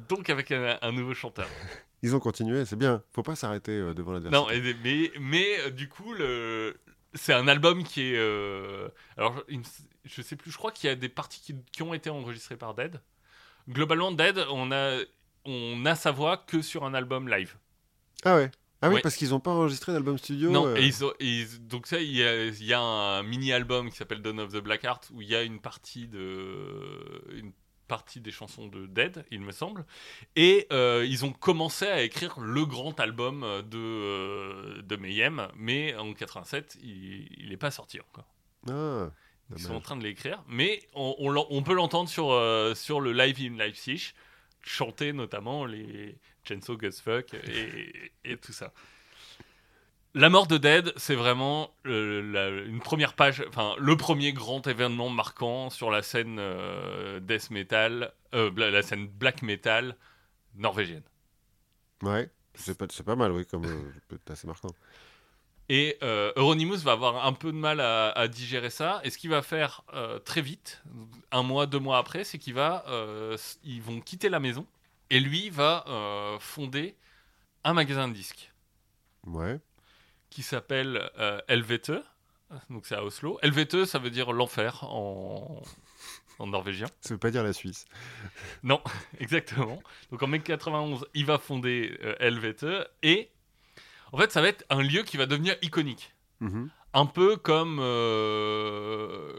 Donc avec un, un nouveau chanteur. Ils ont continué, c'est bien. Faut pas s'arrêter euh, devant l'adversaire. Non, mais, mais du coup, le, c'est un album qui est... alors, je sais plus, je crois qu'il y a des parties qui, qui ont été enregistrées par Dead. Globalement, Dead, on a, on a sa voix que sur un album live. Ah ouais. Ah oui, Ouais. parce qu'ils ont pas enregistré d'album studio. Non, euh, et ils ont- et ils- donc ça, il y a, il y a un mini-album qui s'appelle Dawn of the Black Heart où il y a une partie de une partie des chansons de Dead, il me semble, et euh, ils ont commencé à écrire le grand album de euh, de Mayhem, mais en 87, il n'est pas sorti encore. Ah, Ils sont en train de l'écrire, mais on, on l'en- on peut l'entendre sur euh, sur le live in Leipzig, chanter notamment les Chainsaw Fuck et, et tout ça. La mort de Dead, c'est vraiment euh, la- une première page, enfin le premier grand événement marquant sur la scène euh, death metal, euh, la scène black metal norvégienne. Ouais, c'est pas, c'est pas mal, oui, comme peut-être assez marquant. Et euh, Euronymous va avoir un peu de mal à, à digérer ça. Et ce qu'il va faire euh, très vite, un mois, deux mois après, c'est qu'il va, euh, vont quitter la maison Et lui va euh, fonder un magasin de disques Ouais. qui s'appelle Helvete. Donc c'est à Oslo. Helvete, ça veut dire l'enfer en, en norvégien. Ça veut pas dire la Suisse. Non, exactement. Donc en mai 91, il va fonder Helvete et en fait, ça va être un lieu qui va devenir iconique. Mhm. Un peu comme, euh,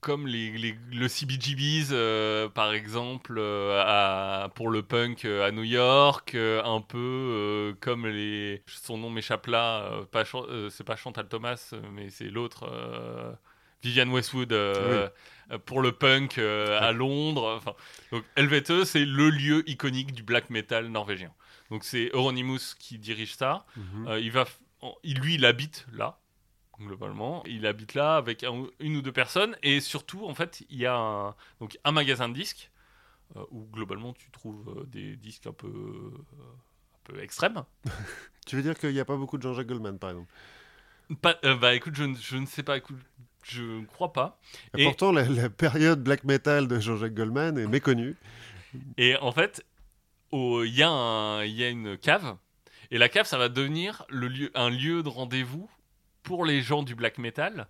comme les, les- le CBGB's, euh, par exemple, euh, à- pour le punk euh, à New York, un peu comme les. Son nom m'échappe là, pas c'est pas Chantal Thomas, mais c'est l'autre. Vivian Westwood pour le punk à Londres. Enfin, donc Helvete, c'est le lieu iconique du black metal norvégien. Donc c'est Euronymous qui dirige ça. Mhm. Euh, il va, lui, il habite là, globalement. Il habite là avec un- une ou deux personnes. Et surtout, en fait, il y a un, donc, un magasin de disques euh, où, globalement, tu trouves euh, des disques un peu, euh, un peu extrêmes. Tu veux dire qu'il n'y a pas beaucoup de Jean-Jacques Goldman, par exemple? Pas, euh, bah écoute, je, ne- je ne sais pas, écoute, je ne crois pas. Et Et- Pourtant, la, la période black metal de Jean-Jacques Goldman est méconnue. Et en fait, il y, a un- il y a une cave. Et la cave, ça va devenir le lieu, un lieu de rendez-vous pour les gens du black metal,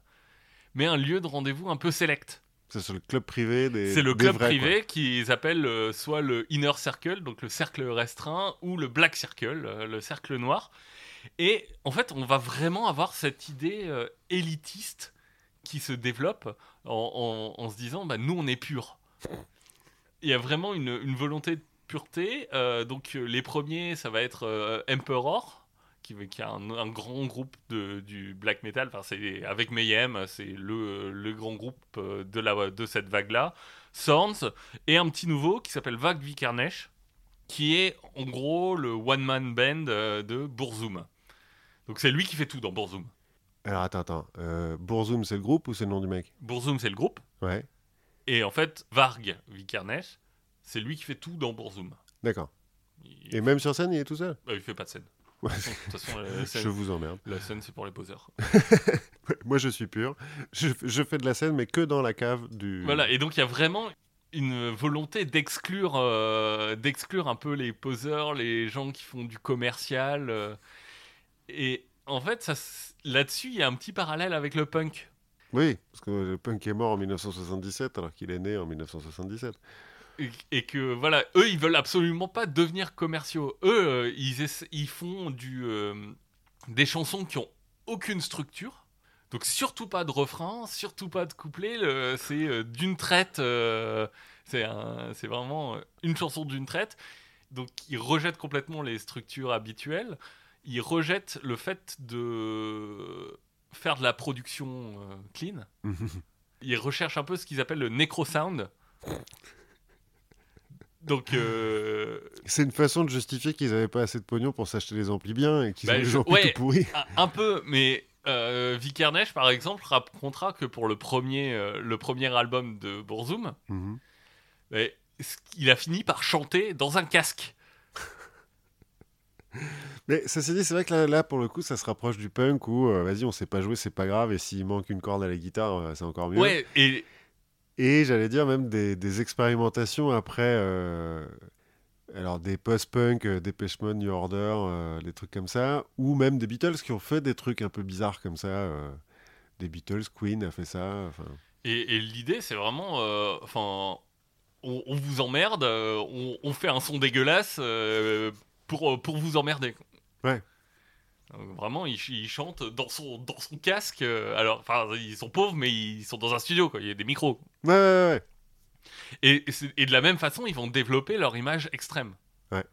mais un lieu de rendez-vous un peu select. C'est le club privé des. C'est le des club vrais, privé qu'ils appellent euh, soit le inner circle, donc le cercle restreint, ou le black circle, euh, le cercle noir. Et en fait, on va vraiment avoir cette idée euh, élitiste qui se développe en, en- en se disant, bah, nous, on est purs. Il y a vraiment une, une volonté pureté. euh, donc, euh, les premiers, ça va être euh, Emperor, qui, a un, un grand groupe de, du black metal. Enfin, c'est avec Mayhem, c'est le, le grand groupe de, la, de cette vague-là. Sorns et un petit nouveau qui s'appelle Vag Vikernesh, qui est en gros le one-man band euh, de Burzum. Donc c'est lui qui fait tout dans Burzum. Alors attends, attends. Euh, Bourzoum, c'est le groupe ou c'est le nom du mec? Burzum, c'est le groupe. Ouais. Et en fait, Varg Vikernesh, c'est lui qui fait tout dans Burzum. D'accord. Il, Et même sur scène, il est tout seul bah, il fait pas de scène. Ouais. De toute façon, la scène, Je vous emmerde. la scène, c'est pour les poseurs. Moi, je suis pur. Je, je fais de la scène, mais que dans la cave du. Voilà, et donc il y a vraiment une volonté d'exclure euh, d'exclure un peu les poseurs, les gens qui font du commercial. euh, et en fait, ça s- là-dessus, il y a un petit parallèle avec le punk. Oui, parce que le punk est mort en 1977 alors qu'il est né en 1977. Et, que voilà, eux, ils veulent absolument pas devenir commerciaux. Eux, euh, ils, font du, euh, des chansons qui ont aucune structure. Donc surtout pas de refrain, surtout pas de couplet. le- C'est euh, d'une traite. euh, c'est un- vraiment une chanson d'une traite. Donc ils rejettent complètement les structures habituelles. Ils rejettent le fait de faire de la production clean. Ils recherchent un peu ce qu'ils appellent le necro sound. Donc, euh, C'est une façon de justifier qu'ils n'avaient pas assez de pognon pour s'acheter des amplis bien et qu'ils Bah, ont des je- amplis ouais. tout pourris. un, peu, mais euh, Vikernesh, par exemple, racontera que pour le premier, euh, le premier album de Burzum, Mhm. il a fini par chanter dans un casque. Mais ceci dit, c'est vrai que là, là, pour le coup, ça se rapproche du punk où, euh, vas-y, on sait pas jouer, c'est pas grave, et s'il manque une corde à la guitare, c'est encore mieux. Ouais, et Et j'allais dire même des, des expérimentations après, euh, alors des post-punk, euh, Depeche Mode, New Order, euh, des trucs comme ça, ou même des Beatles qui ont fait des trucs un peu bizarres comme ça. euh, des Beatles, Queen a fait ça. Et, et l'idée, c'est vraiment, euh, enfin, on, on vous emmerde, on, on fait un son dégueulasse pour, pour vous emmerder. Ouais. Donc, vraiment, il, ch- il chante dans son, dans son casque. euh, alors, enfin, ils sont pauvres, mais ils sont dans un studio, quoi. Il y a des micros. Ouais, ouais, ouais. Et, de la même façon, ils vont développer leur image extrême. Ouais.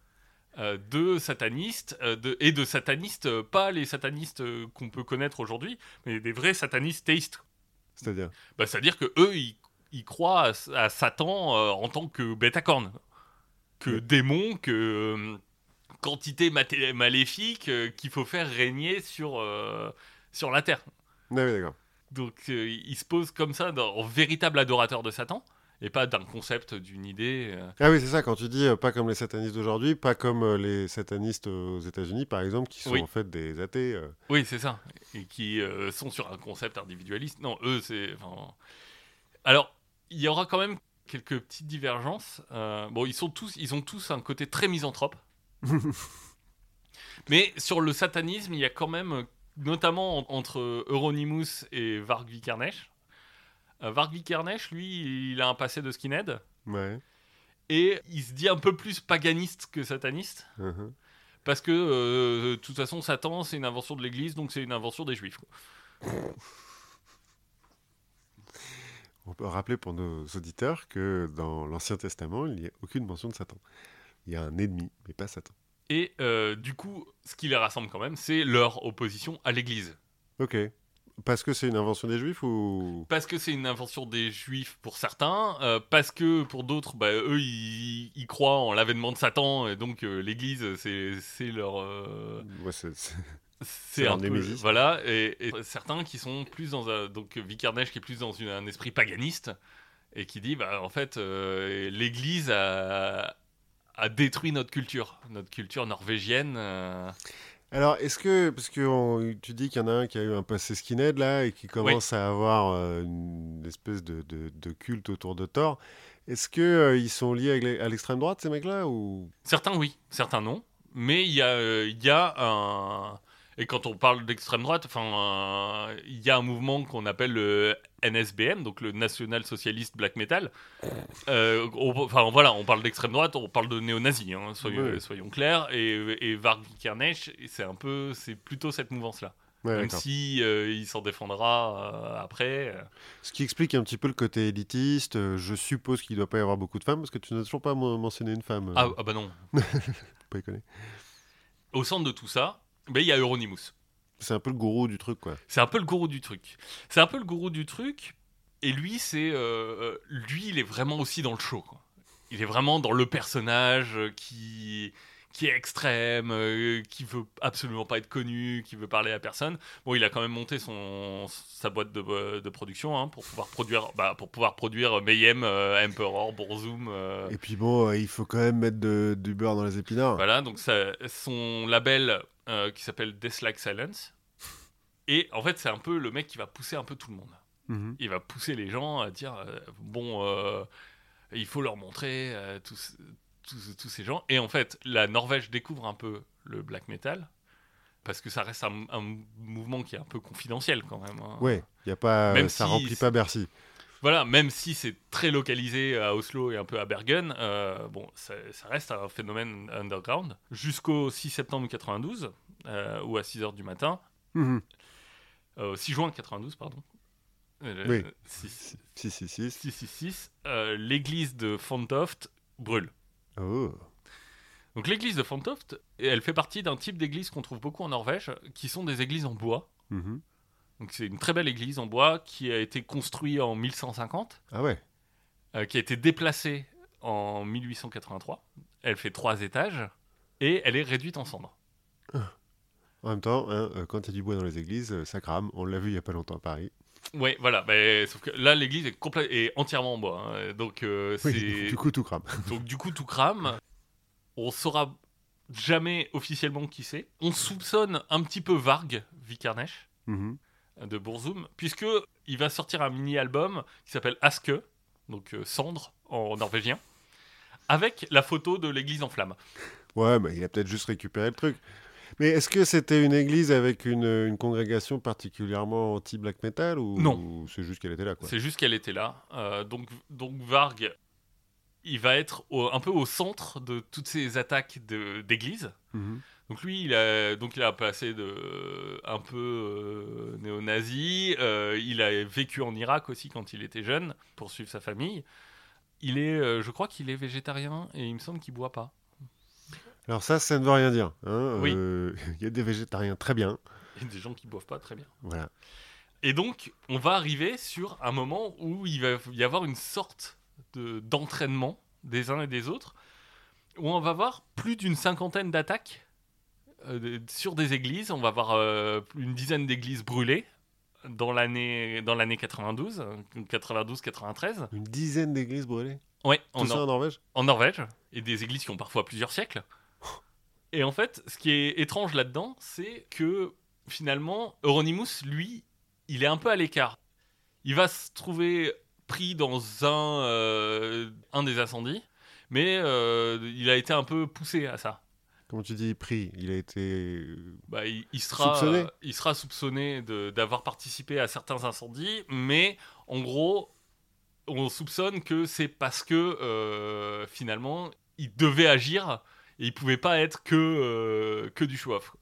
Euh, de satanistes, euh, de, et de satanistes, euh, pas les satanistes euh, qu'on peut connaître aujourd'hui, mais des vrais satanistes théistes. C'est-à-dire. Bah, C'est-à-dire que eux, ils, ils croient à, à Satan euh, en tant que bête à cornes, que Ouais. démon, que euh, quantité maléfique euh, qu'il faut faire régner sur, euh, sur la terre. D'accord. Donc euh, ils se posent comme ça dans- en véritable adorateur de Satan, et pas d'un concept, d'une idée. euh. Ah oui, c'est ça, quand tu dis euh, pas comme les satanistes d'aujourd'hui, pas comme les satanistes aux États-Unis, par exemple, qui sont Oui. en fait des athées. Oui, c'est ça. Et qui sont sur un concept individualiste. Non, eux, c'est. enfin, Alors, il y aura quand même quelques petites divergences. Bon, ils, sont tous, ils ont tous un côté très misanthrope. Mais sur le satanisme, il y a quand même, notamment entre Euronymous et Varg Vikernesh. Euh, Varg Vikernesh, lui, il a un passé de skinhead. Ouais. Et il se dit un peu plus paganiste que sataniste. Mhm. Parce que, euh, de toute façon, Satan, c'est une invention de l'Église, donc c'est une invention des Juifs. quoi. On peut rappeler pour nos auditeurs que dans l'Ancien Testament, il n'y a aucune mention de Satan. Il y a un ennemi, mais pas Satan. Et euh, du coup, ce qui les rassemble quand même, c'est leur opposition à l'Église. Ok. Parce que c'est une invention des Juifs ou? Parce que c'est une invention des Juifs pour certains, euh, parce que pour d'autres, bah, eux, ils, ils croient en l'avènement de Satan, et donc euh, l'Église, c'est c'est leur... euh, Ouais, c'est- c'est- c'est leur un peu, némésis. voilà et, et certains qui sont plus dans un donc Vikernesh qui est plus dans une- un esprit paganiste et qui dit bah en fait euh, l'Église a, a détruit notre culture notre culture norvégienne euh, Alors, est-ce que, parce que on- tu dis qu'il y en a un qui a eu un passé skinhead là et qui commence à avoir euh, une espèce de, de- de culte autour de Thor, est-ce que euh, ils sont liés à l'extrême droite ces mecs-là ou? Certains oui. Certains non. Mais il y a euh, il y a un et quand on parle d'extrême droite, enfin, euh, il y a un mouvement qu'on appelle le NSBM, donc le National Socialist Black Metal. Euh, enfin voilà, on parle d'extrême droite, on parle de néo-nazis, hein, soyons, Ouais. soyons clairs. Et, et Varg Vikernesh, c'est un peu, c'est plutôt cette mouvance-là. Ouais, Même si euh, il s'en défendra euh, après. Ce qui explique un petit peu le côté élitiste. euh, je suppose qu'il ne doit pas y avoir beaucoup de femmes parce que tu n'as toujours pas men- mentionné une femme. Ah, ah bah non. pas déconner. Au centre de tout ça, ben, il y a Euronymous. C'est un peu le gourou du truc, quoi. C'est un peu le gourou du truc. C'est un peu le gourou du truc. Et lui, c'est euh, lui, il est vraiment aussi dans le show. quoi. Il est vraiment dans le personnage euh, qui qui est extrême, euh, qui veut absolument pas être connu, qui veut parler à personne. Bon, il a quand même monté son sa boîte de, euh, de production hein, pour pouvoir produire bah, pour pouvoir produire Mayhem, euh, Emperor, Burzum. euh, Et puis bon, euh, il faut quand même mettre de- du beurre dans les épinards. voilà, donc ça, son label euh, qui s'appelle Death Like Silence. Et en fait, c'est un peu le mec qui va pousser un peu tout le monde. Mhm. il va pousser les gens à dire euh, bon euh, il faut leur montrer euh, tous, ces gens et en fait la Norvège découvre un peu le black metal parce que ça reste un, un mouvement qui est un peu confidentiel quand même hein. Ouais, y a pas, Même ça si remplit pas Bercy. voilà même si c'est très localisé à Oslo et un peu à Bergen euh, bon ça, ça reste un phénomène underground jusqu'au 6 septembre 92 euh, ou à 6 heures du matin Mhm. euh, 6 juin 92 pardon Euh, Oui. 6, Si, si, si. 666, euh, l'église de Fantoft brûle. Oh. Donc l'église de Fantoft, elle fait partie d'un type d'église qu'on trouve beaucoup en Norvège, qui sont des églises en bois. Mhm. Donc c'est une très belle église en bois qui a été construite en 1150, Ah ouais. euh, qui a été déplacée en 1883. Elle fait trois étages et elle est réduite en cendres. En même temps, hein, euh, quand il y a du bois dans les églises, euh, ça crame. On l'a vu il y a pas longtemps à Paris. Ouais, voilà. mais sauf que là, l'église est, est entièrement en bois. hein. donc euh, Oui, du coup, tout crame. Donc du coup tout crame. On saura jamais officiellement qui c'est. On soupçonne un petit peu Varg Vikernesh Mhm. de Burzum puisque il va sortir un mini album qui s'appelle Aske, donc euh, cendre en norvégien, avec la photo de l'église en flammes. Ouais, mais il a peut-être juste récupéré le truc. Mais est-ce que c'était une église avec une, une congrégation particulièrement anti-black metal ou Non. ou c'est juste qu'elle était là quoi? C'est juste qu'elle était là. Euh, donc donc Varg, il va être au- un peu au centre de toutes ces attaques de- d'église. Mhm. Donc lui, il a, donc il a passé de un peu euh, néo-nazi. euh, il a vécu en Irak aussi quand il était jeune pour suivre sa famille. Il est, euh, je crois qu'il est végétarien et il me semble qu'il boit pas. Alors ça, ça ne veut rien dire. hein, Oui. euh, Il y a des végétariens très bien. Il y a des gens qui boivent pas très bien. Voilà. Et donc, on va arriver sur un moment où il va y avoir une sorte de d'entraînement des uns et des autres, où on va voir plus d'une cinquantaine d'attaques euh, sur des églises. On va voir euh, une dizaine d'églises brûlées dans l'année dans l'année 92, 92-93. Une dizaine d'églises brûlées? Ouais, Tout en, ça en Norvège? en Norvège, et des églises qui ont parfois plusieurs siècles. Et en fait, ce qui est étrange là-dedans, c'est que finalement, Euronymous, lui, il est un peu à l'écart. Il va se trouver pris dans un, euh, un des incendies, mais euh, il a été un peu poussé à ça. Comment tu dis pris? Il a été. Bah, il, il sera Soupçonné euh, il sera soupçonné d'avoir participé à certains incendies, mais en gros, on soupçonne que c'est parce que euh, finalement, il devait agir et il pouvait pas être que, euh, que du show-off.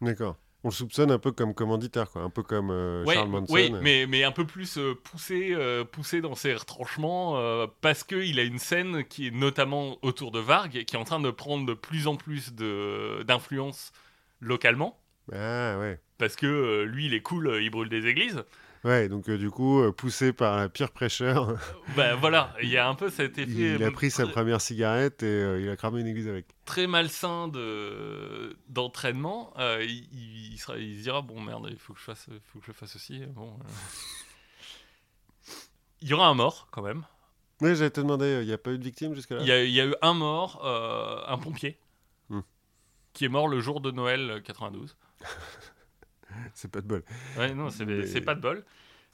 D'accord. On le soupçonne un peu comme commanditaire, quoi. Un peu comme euh, Ouais, Charles Manson. oui, mais, mais un peu plus euh, poussé, euh, poussé dans ses retranchements euh, parce qu'il a une scène qui est notamment autour de Varg qui est en train de prendre de plus en plus d'influence localement. Ah ouais. Parce que euh, lui, il est cool, euh, il brûle des églises. Ouais, donc euh, du coup, euh, poussé par un pire prêcheur, Ben voilà, il y a un peu cet effet il a pris sa première cigarette et euh, il a cramé une église avec. très malsain de d'entraînement. Euh, il, il sera, il se dira bon merde, il faut que je fasse, faut que je fasse aussi. Bon. Il y aura un mort quand même. Ouais, j'allais te demander, il n'y a pas eu de victime jusque-là? Il y, a, il y a eu un mort, un pompier, Hmm. qui est mort le jour de Noël euh, 92. C'est pas de bol. Ouais, non, c'est Mais- pas de bol.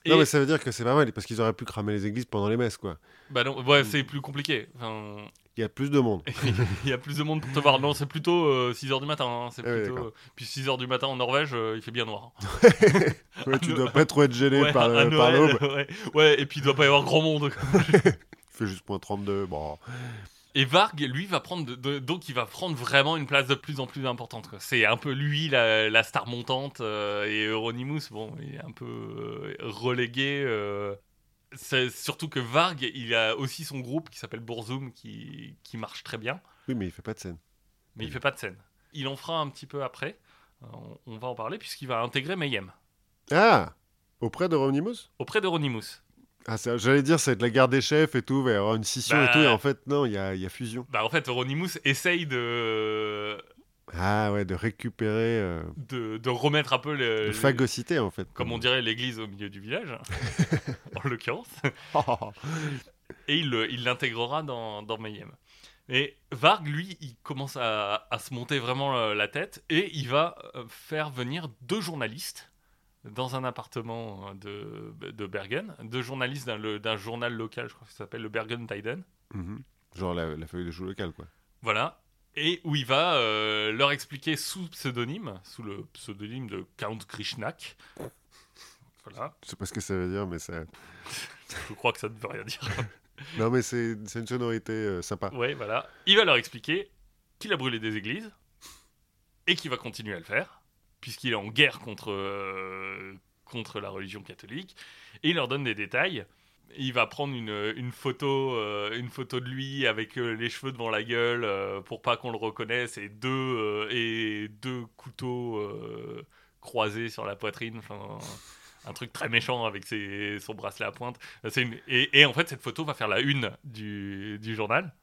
Et, Non, mais ça veut dire que c'est pas mal, parce qu'ils auraient pu cramer les églises pendant les messes, quoi. bah non, ouais, c'est plus compliqué. Enfin, Il y a plus de monde. il y a plus de monde pour te voir. Non, c'est plutôt 6h du matin. hein, C'est Ah plutôt, euh, Puis 6h du matin en Norvège, euh, il fait bien noir. Ouais, tu No- dois pas trop être gêné Ouais, par, l'aube. ouais. ouais, et puis il doit pas y avoir grand monde. Il fait juste point 32. Bon. Et Varg, lui, va prendre, de- de- donc il va prendre vraiment une place de plus en plus importante. C'est un peu lui la, la star montante euh, et Euronymous, bon, il est un peu euh, relégué. euh. C'est surtout que Varg, il a aussi son groupe qui s'appelle Bourzoum qui, qui marche très bien, Oui, mais il fait pas de scène. mais il fait pas de scène. Il en fera un petit peu après. On, on va en parler puisqu'il va intégrer Mayhem Ah Auprès de Romnimous auprès d'Euronymous. Ah, j'allais dire, ça va être la guerre des chefs et tout, il va y avoir une scission Bah. et tout, et en fait, non, il y a, il y a fusion. Bah en fait, Euronymous essaye de, Ah ouais, de récupérer, euh, de, de remettre un peu le, de phagocyter, en fait. comme on dirait l'église au milieu du village, en l'occurrence, dirait. et il l'intégrera dans, dans Mayhem. Et Varg, lui, il commence à, à se monter vraiment euh, la tête, et il va euh, faire venir deux journalistes dans un appartement de, de Bergen, deux journalistes d'un journal local, je crois que ça s'appelle le Bergen Tiden. Mhm. Genre la, la feuille de chou locale, quoi. Voilà. Et où il va euh, leur expliquer sous pseudonyme, sous le pseudonyme de Count Krishnak. Voilà. Je sais pas ce que ça veut dire, mais ça. Je crois que ça ne veut rien dire. Non, mais c'est c'est une sonorité euh, sympa. Ouais, voilà. Il va leur expliquer qu'il a brûlé des églises et qu'il va continuer à le faire, puisqu'il est en guerre contre, euh, contre la religion catholique. Et il leur donne des détails. Il va prendre une, une photo, euh, une photo de lui avec euh, les cheveux devant la gueule pour pas qu'on le reconnaisse et deux, et deux couteaux croisés sur la poitrine. Enfin, un truc très méchant avec ses- son bracelet à pointe. Et, et en fait, cette photo va faire la une du, du journal,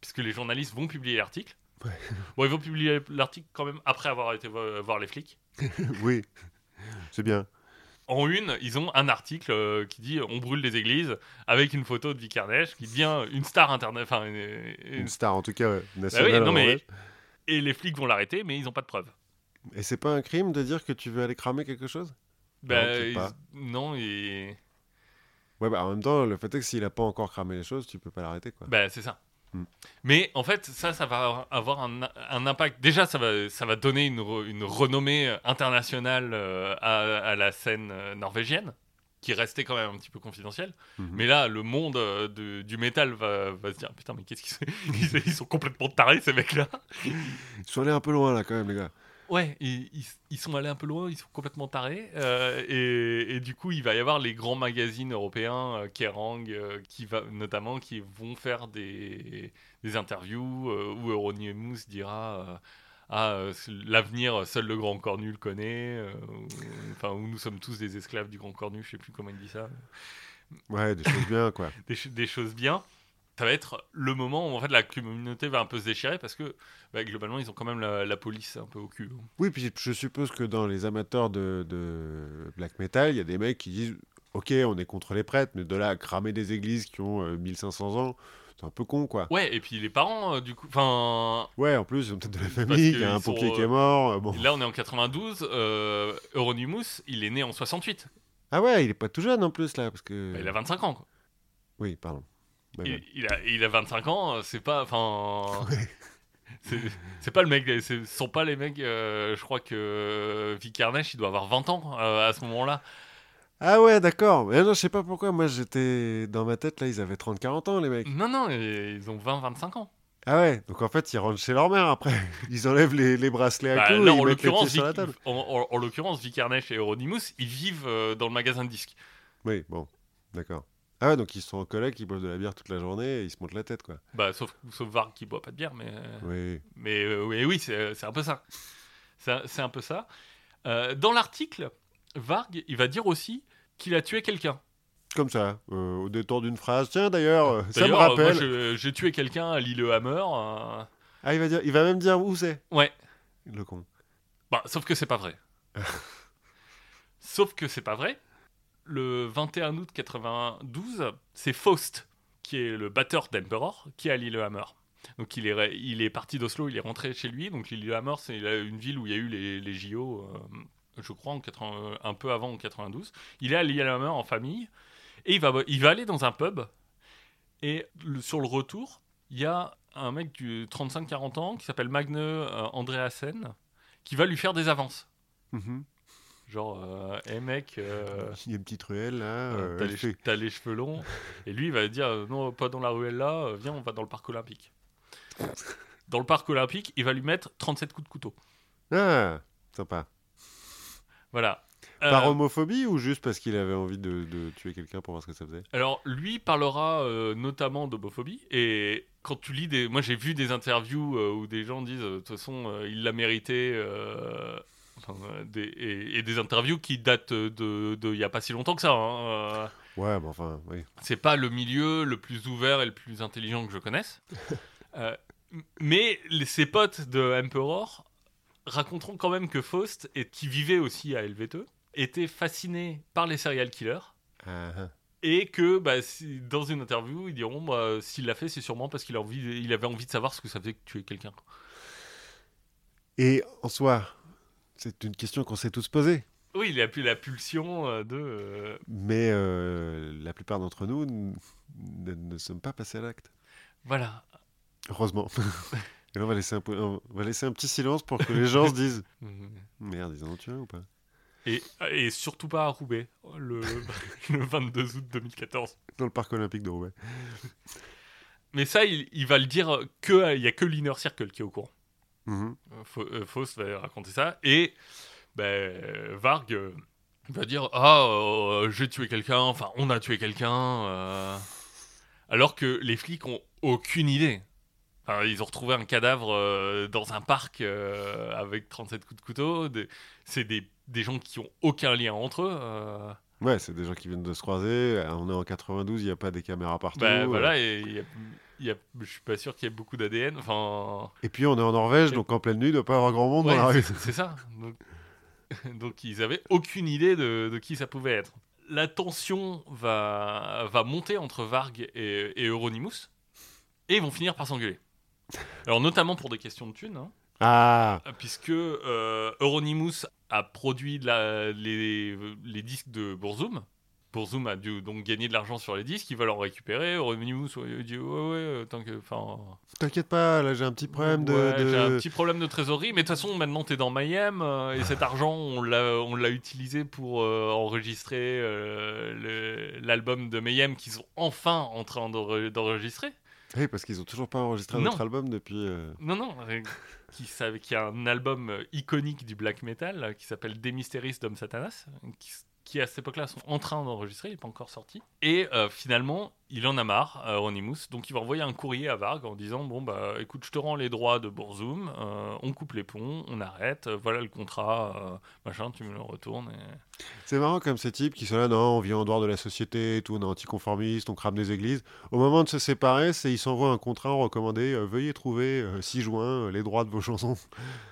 puisque les journalistes vont publier l'article. Ouais. Bon, ils vont publier l'article quand même après avoir été vo- voir les flics? oui, c'est bien. En une, ils ont un article euh, qui dit on brûle des églises avec une photo de Vic Carnage qui devient une star internet. Enfin, une- une- Une star, en tout cas, Bah nationale. oui, non, mais-. Et les flics vont l'arrêter, mais ils n'ont pas de preuves. Et c'est pas un crime de dire que tu veux aller cramer quelque chose? Bah, ils- non, et... Ouais, bah en même temps, le fait est que s'il a pas encore cramé les choses, tu peux pas l'arrêter, quoi. Bah, c'est ça. Hmm. Mais en fait, ça, ça va avoir un, un impact. Déjà, ça va, ça va donner une, re- une renommée internationale euh, à, à la scène euh, norvégienne, qui restait quand même un petit peu confidentielle. Mhm. Mais là, le monde euh, de- du métal va, va se dire Putain, mais qu'est-ce qu'ils sont ils, ils sont complètement tarés, ces mecs-là. Ils sont allés un peu loin, là, quand même, les gars. Ouais, ils, ils- ils sont allés un peu loin, ils sont complètement tarés. euh, et, et du coup, il va y avoir les grands magazines européens, euh, Kerrang, euh, qui va, notamment, qui vont faire des, des interviews où Euronymous dira Ah, l'avenir, seul le grand cornu le connaît. Enfin, où nous sommes tous des esclaves du grand cornu, je sais plus comment il dit ça. Ouais, des choses bien, quoi. Des choses bien. Ça va être le moment où en fait la communauté va un peu se déchirer parce que bah, globalement ils ont quand même la, la police un peu au cul. Oui, puis je suppose que dans les amateurs de, de black metal, il y a des mecs qui disent Ok, on est contre les prêtres, mais de là à cramer des églises qui ont euh, 1500 ans, c'est un peu con, quoi. Ouais, et puis les parents, euh, du coup, enfin, Ouais, en plus, ils ont peut-être de la famille, il y a un sont, pompier qui euh, est mort. euh, bon. là on est en 92, euh, Euronymous, il est né en 68, Ah ouais, il est pas tout jeune en plus, là, parce que. Bah, il a 25 ans. Quoi. Oui, pardon. Ouais, Il, ouais. il a, il a 25 ans, c'est pas. Enfin. Ouais. c'est- pas le mec, ce sont pas les mecs. euh, je crois que Vic Carnage, il doit avoir 20 ans euh, à ce moment-là. Ah ouais, d'accord. Mais non, je sais pas pourquoi. Moi, j'étais dans ma tête là, ils avaient 30-40 ans les mecs. Non, non, ils ont 20-25 ans. Ah ouais. Donc en fait, ils rentrent chez leur mère après. Ils enlèvent les, les bracelets à Bah, là, et en ils mettent les pieds l'occurrence, sur la Vic- table. en, en- en l'occurrence, Vic Carnage et Euronymous, ils vivent euh, dans le magasin de disques. Oui, bon, d'accord. Ah ouais, donc ils sont en collègue, ils boivent de la bière toute la journée et ils se montent la tête quoi. Bah, sauf, sauf Varg qui boit pas de bière, mais. Oui. Mais euh, oui, oui, c'est un peu ça. C'est un- peu ça. Euh, dans l'article, Varg, il va dire aussi qu'il a tué quelqu'un. Comme ça, euh, au détour d'une phrase. Tiens d'ailleurs, euh, ça me euh, rappelle. j'ai tué quelqu'un à l'île Hammer. euh, Ah, il va dire, il va même dire où c'est. Ouais. Le con. Bah, sauf que c'est pas vrai. sauf que c'est pas vrai. Le 21 août 92, c'est Faust qui est le batteur d'Emperor qui est à Lillehammer. Donc il est, parti d'Oslo, il est rentré chez lui. Donc Lillehammer, c'est une ville où il y a eu les, JO, euh, je crois, 80 un peu avant en 92. Il est à Lillehammer en famille et il va, aller dans un pub. Et sur le retour, il y a un mec du 35-40 ans qui s'appelle Magne euh, Andreasen qui va lui faire des avances. Mhm. Genre, euh, hey mec, euh, Il y a une petite ruelle là. euh, t'as, les, che- cheveux longs. Et lui, il va dire non, pas dans la ruelle là, viens, on va dans le parc olympique. Dans le parc olympique, il va lui mettre 37 coups de couteau. Ah, sympa. Voilà. Par homophobie ou juste parce qu'il avait envie de, de tuer quelqu'un pour voir ce que ça faisait? Alors, lui parlera euh, notamment d'homophobie. Et quand tu lis des. Moi, j'ai vu des interviews euh, où des gens disent de toute façon, il l'a mérité. Euh, enfin, des- et, et des interviews qui datent de il n'y a pas si longtemps que ça. hein, euh, Ouais, mais enfin, oui. c'est pas le milieu le plus ouvert et le plus intelligent que je connaisse. Euh, mais ses potes de Emperor raconteront quand même que Faust, et qui vivait aussi à Helvete, était fasciné par les serial killers. Ah. Et que bah, si- dans une interview, ils diront bah, s'il l'a fait, c'est sûrement parce qu'il il avait envie de savoir ce que ça faisait que tuer quelqu'un. Et en soi, c'est une question qu'on s'est tous posée. Oui, il a plus la pulsion euh, de. euh, Mais euh, la plupart d'entre nous ne, ne sommes pas passés à l'acte. Voilà. Heureusement. Et là, on va, laisser un peu- on va laisser un petit silence pour que les gens se disent Merde, ils en ont tué ou pas? Et, et surtout pas à Roubaix, le, le 22 août 2014. Dans le parc olympique de Roubaix. Mais ça, il, il va le dire que il y a que l'Inner Circle qui est au courant. Mhm. Euh, euh, Faust va raconter ça et ben, Varg euh, va dire ah j'ai tué quelqu'un, enfin on a tué quelqu'un, alors que les flics ont aucune idée. Enfin, ils ont retrouvé un cadavre dans un parc avec 37 coups de couteau. C'est des, des gens qui ont aucun lien entre eux. Ouais, c'est des gens qui viennent de se croiser. Euh, On est en 92, il n'y a pas des caméras partout. Ben, euh. voilà, et y a- il y a- je suis pas sûr qu'il y ait beaucoup d'ADN. Enfin, Et puis on est en Norvège, donc en pleine nuit, il ne doit pas y avoir grand monde Ouais, dans la rue. c'est ça. Donc, donc ils avaient aucune idée de, de qui ça pouvait être. La tension va, va monter entre Varg et, et Euronymous, et ils vont finir par s'engueuler. Alors notamment pour des questions de thunes, hein, Ah, puisque euh, Euronymous a produit la- les, les disques de Burzum. Burzum a dû donc gagner de l'argent sur les disques, il va leur récupérer. Ouais, il dit ouais ouais, euh, tant que, t'inquiète pas, là j'ai un petit problème de. Ouais, de- J'ai un petit problème de trésorerie, mais de toute façon, maintenant, t'es dans Mayhem, euh, et cet argent, on l'a utilisé pour euh, enregistrer euh, l'album de Mayhem qu'ils sont enfin en train d'enre- d'enregistrer. Oui, parce qu'ils ont toujours pas enregistré Non. autre album depuis. euh, Non, non, qui, a un album euh, iconique du black metal qui s'appelle De Mysteris Dom Satanas, qui à cette époque-là sont en train d'enregistrer, il n'est pas encore sorti. Et euh, finalement, il en a marre, euh, Euronymous, donc il va envoyer un courrier à Varg en disant Bon, bah écoute, je te rends les droits de Burzum, euh, on coupe les ponts, on arrête, euh, voilà le contrat, machin, tu me le retournes. et- C'est marrant comme ces types qui sont là, non, on vit en dehors de la société, et tout, on est anticonformiste, on crame des églises. Au moment de se séparer, c'est ils s'envoient un contrat recommandé, veuillez trouver euh, 6 juin les droits de vos chansons.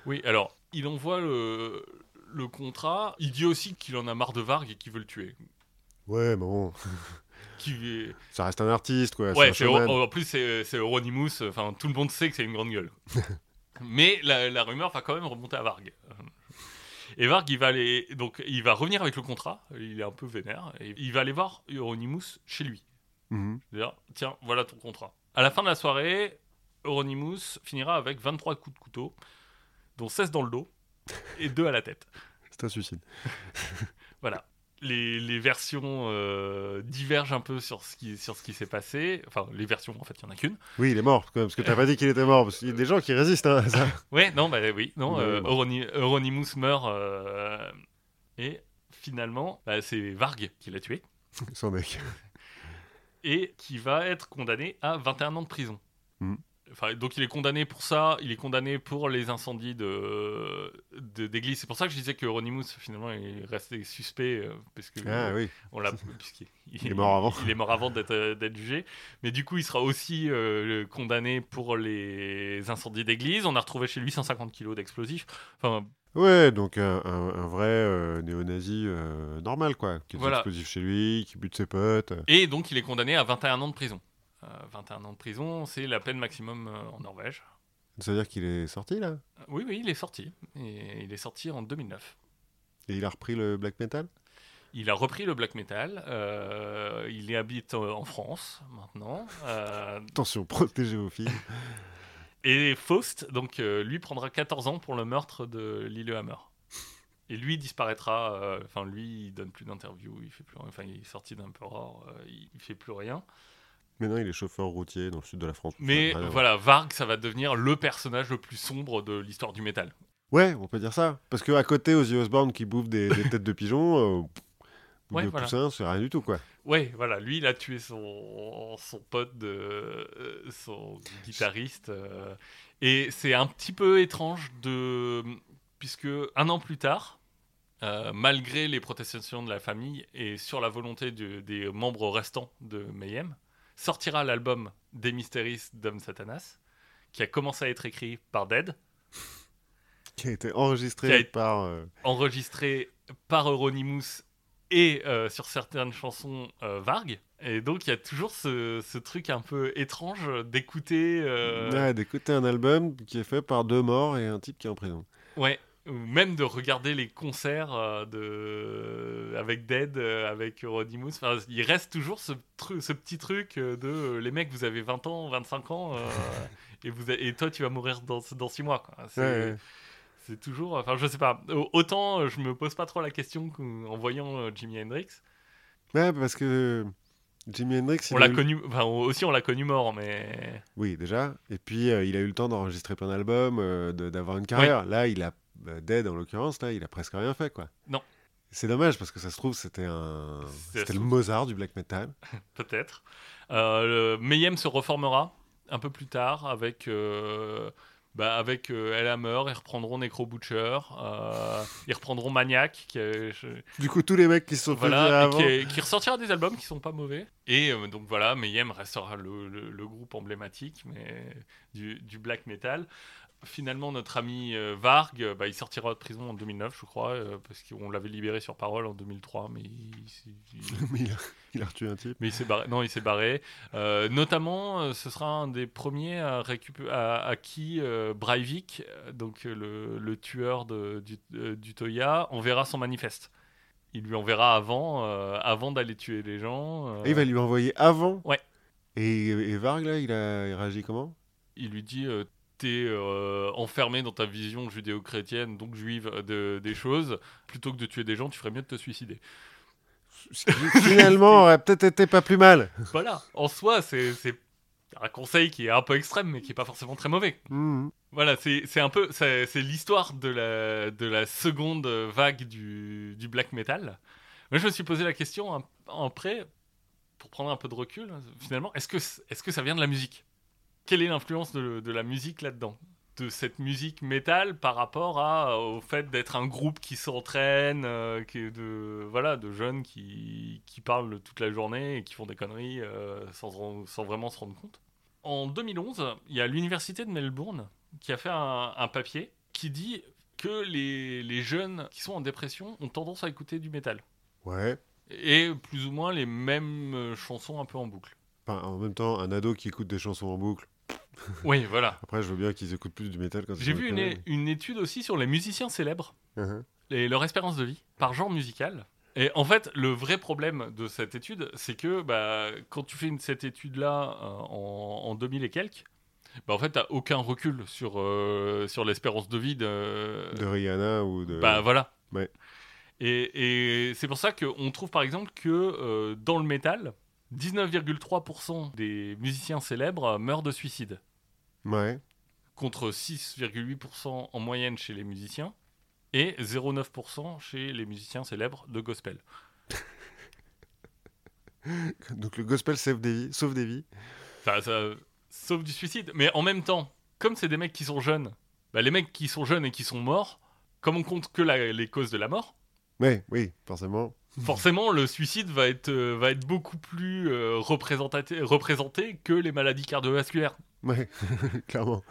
Oui, alors, il envoie le, le contrat, il dit aussi qu'il en a marre de Varg et qu'il veut le tuer. Ouais, mais bon, Qui, ça reste un artiste, quoi. Ouais, un en plus c'est Euronymous, enfin tout le monde sait que c'est une grande gueule. Mais la, la rumeur va quand même remonter à Varg. Et Varg, il va aller, donc il va revenir avec le contrat. Il est un peu vénère. Et il va aller voir Euronymous chez lui. Mhm. C'est-à-dire, tiens, voilà ton contrat. À la fin de la soirée, Euronymous finira avec 23 coups de couteau, dont 16 dans le dos et 2 à la tête. C'est un suicide. Voilà. Les, les versions euh, divergent un peu sur ce qui, sur ce qui s'est passé. Enfin, les versions, en fait, il n'y en a qu'une. Oui, il est mort, quand même, parce que t'as pas dit qu'il était mort, parce qu'il y a des gens qui résistent hein, à ça. Ouais, non, bah oui, non. Euh, Euronymous meurt euh, et finalement, bah, c'est Varg qui l'a tué Son mec. et qui va être condamné à 21 ans de prison. Mhm. Enfin, donc il est condamné pour ça, il est condamné pour les incendies de d'église. C'est pour ça que je disais que Euronymous finalement est resté suspect euh, parce que Ah oui. on l'a puisqu'il Il est mort avant. Il est mort avant d'être d'être jugé. Mais du coup, il sera aussi euh, condamné pour les incendies d'église. On a retrouvé chez lui 150 kilos d'explosifs. Enfin, Ouais, donc un, un- un vrai euh, néo-nazi euh, normal, quoi. Qui est Voilà. explosif chez lui, qui bute ses potes. et donc, il est condamné à 21 ans de prison. Euh, 21 ans de prison, c'est la peine maximum euh, en Norvège. Ça veut dire qu'il est sorti, là? Euh, Oui, oui, il est sorti. Et il est sorti en 2009. Et il a repris le black metal? Il a repris le black metal. euh, il y habite euh, en France maintenant. Euh, Attention, protégez vos filles. Et Faust, donc, euh, lui prendra 14 ans pour le meurtre de Lillehammer. Et lui disparaîtra. euh, Enfin, lui, il donne plus d'interviews. Il fait plus. Enfin, il est sorti d'un peu rare. euh, il, il fait plus rien. Maintenant, il est chauffeur routier dans le sud de la France. Mais Ça voilà, Varg, ça va devenir le personnage le plus sombre de l'histoire du métal. Ouais, on peut dire ça. Parce qu'à côté, Ozzy Osbourne qui bouffe des, des têtes de pigeons, euh, ou Ouais, de voilà. poussins, c'est rien du tout, quoi. Ouais, voilà, lui, il a tué son, son pote, de, euh, son guitariste. euh, et c'est un petit peu étrange de. Puisque un an plus tard, euh, malgré les protestations de la famille et sur la volonté de- des membres restants de Mayhem, sortira l'album Des Mysteries d'Homme Satanas, qui a commencé à être écrit par Dead, Qui a été enregistré Qui a été- par. euh, enregistré par Euronymous et euh, sur certaines chansons euh, Varg. Et donc il y a toujours ce, ce truc un peu étrange d'écouter. euh, ouais, d'écouter un album qui est fait par deux morts et un type qui est en prison. ouais. Ou même de regarder les concerts euh, de... avec Dead, euh, avec Euronymous. Enfin, il reste toujours ce, tru- ce petit truc euh, de les mecs, vous avez 20 ans, 25 ans, euh, et, vous et toi tu vas mourir dans, dans 6 mois. C'est- Ouais, toujours. Enfin, je sais pas. Au- Autant je me pose pas trop la question qu'en voyant Jimi Hendrix. Ouais, parce que Jimi Hendrix. On l'a eu- connu. Enfin, aussi, on l'a connu mort, mais. Oui, déjà. Et puis, euh, il a eu le temps d'enregistrer plein d'albums, euh, d'avoir une carrière. Là, il a. euh, Dead, en l'occurrence, là, il a presque rien fait, quoi. Non. C'est dommage parce que ça se trouve, c'était un. C'était le Mozart du black metal. Peut-être. Euh, le Mayhem se reformera un peu plus tard avec. euh, bah, avec euh, Elhammer, ils reprendront Necro Butcher, euh, ils reprendront Maniac, qui, est- je- Du coup, tous les mecs qui sont voilà, avant. qui, qui ressortira des albums qui sont pas mauvais. Et euh, donc voilà, Mayhem restera le, le- le groupe emblématique mais du, du black metal. Finalement, notre ami euh, Varg, euh, bah, il sortira de prison en 2009, je crois, euh, parce qu'on l'avait libéré sur parole en 2003, mais il, il- Mais il, a, il a retué un type. mais il s'est barré. Non, il s'est barré. Euh, notamment, ce sera un des premiers à, récup- à, à qui Breivik, donc le, le tueur de, du, du Toya, enverra son manifeste. Il lui enverra avant, euh, avant d'aller tuer les gens. euh, Et il va lui envoyer avant? Ouais. Et, et Varg, là, il a il réagi comment? Il lui dit euh, T'es euh, enfermé dans ta vision judéo-chrétienne, donc juive, euh, de, des choses. Plutôt que de tuer des gens, tu ferais mieux de te suicider. Ce Finalement, aurait peut-être été pas plus mal. voilà, en soi, c'est c'est un conseil qui est un peu extrême, mais qui est pas forcément très mauvais. Mhm. Voilà, c'est c'est un peu c'est l'histoire de la de la seconde vague du, du black metal. Moi, je me suis posé la question après pour prendre un peu de recul. Finalement, est-ce que est-ce que ça vient de la musique? Quelle est l'influence de, de la musique là-dedans De cette musique métal par rapport à au fait d'être un groupe qui s'entraîne, euh, qui est de voilà de jeunes qui qui parlent toute la journée et qui font des conneries euh, sans sans vraiment se rendre compte. En 2011, il y a l'université de Melbourne qui a fait un, un papier qui dit que les, les jeunes qui sont en dépression ont tendance à écouter du métal. Ouais. Et plus ou moins les mêmes euh, chansons un peu en boucle. Enfin, en même temps, un ado qui écoute des chansons en boucle. Oui, voilà. Après, je veux bien qu'ils écoutent plus du métal quand ils J'ai vu une, étude aussi sur les musiciens célèbres Mhm. et leur espérance de vie par genre musical. Et en fait, le vrai problème de cette étude, c'est que bah, quand tu fais une, cette étude-là euh, en, en 2000 et quelques, bah, en fait, t'as aucun recul sur, euh, sur l'espérance de vie de... De Rihanna ou de. Bah voilà. Ouais. Et, et c'est pour ça qu'on trouve par exemple que euh, dans le métal, 19,3% des musiciens célèbres meurent de suicide, Ouais. contre 6,8% en moyenne chez les musiciens et 0,9% chez les musiciens célèbres de gospel. Donc le gospel sauve des vies. Sauve des vies. Ça, ça sauve du suicide. Mais en même temps, comme c'est des mecs qui sont jeunes, bah, les mecs qui sont jeunes et qui sont morts, comme on compte que la- les causes de la mort, Ouais, oui, forcément. Forcément le suicide va être, euh, va être beaucoup plus euh, représentaté- représenté que les maladies cardiovasculaires. Ouais, clairement.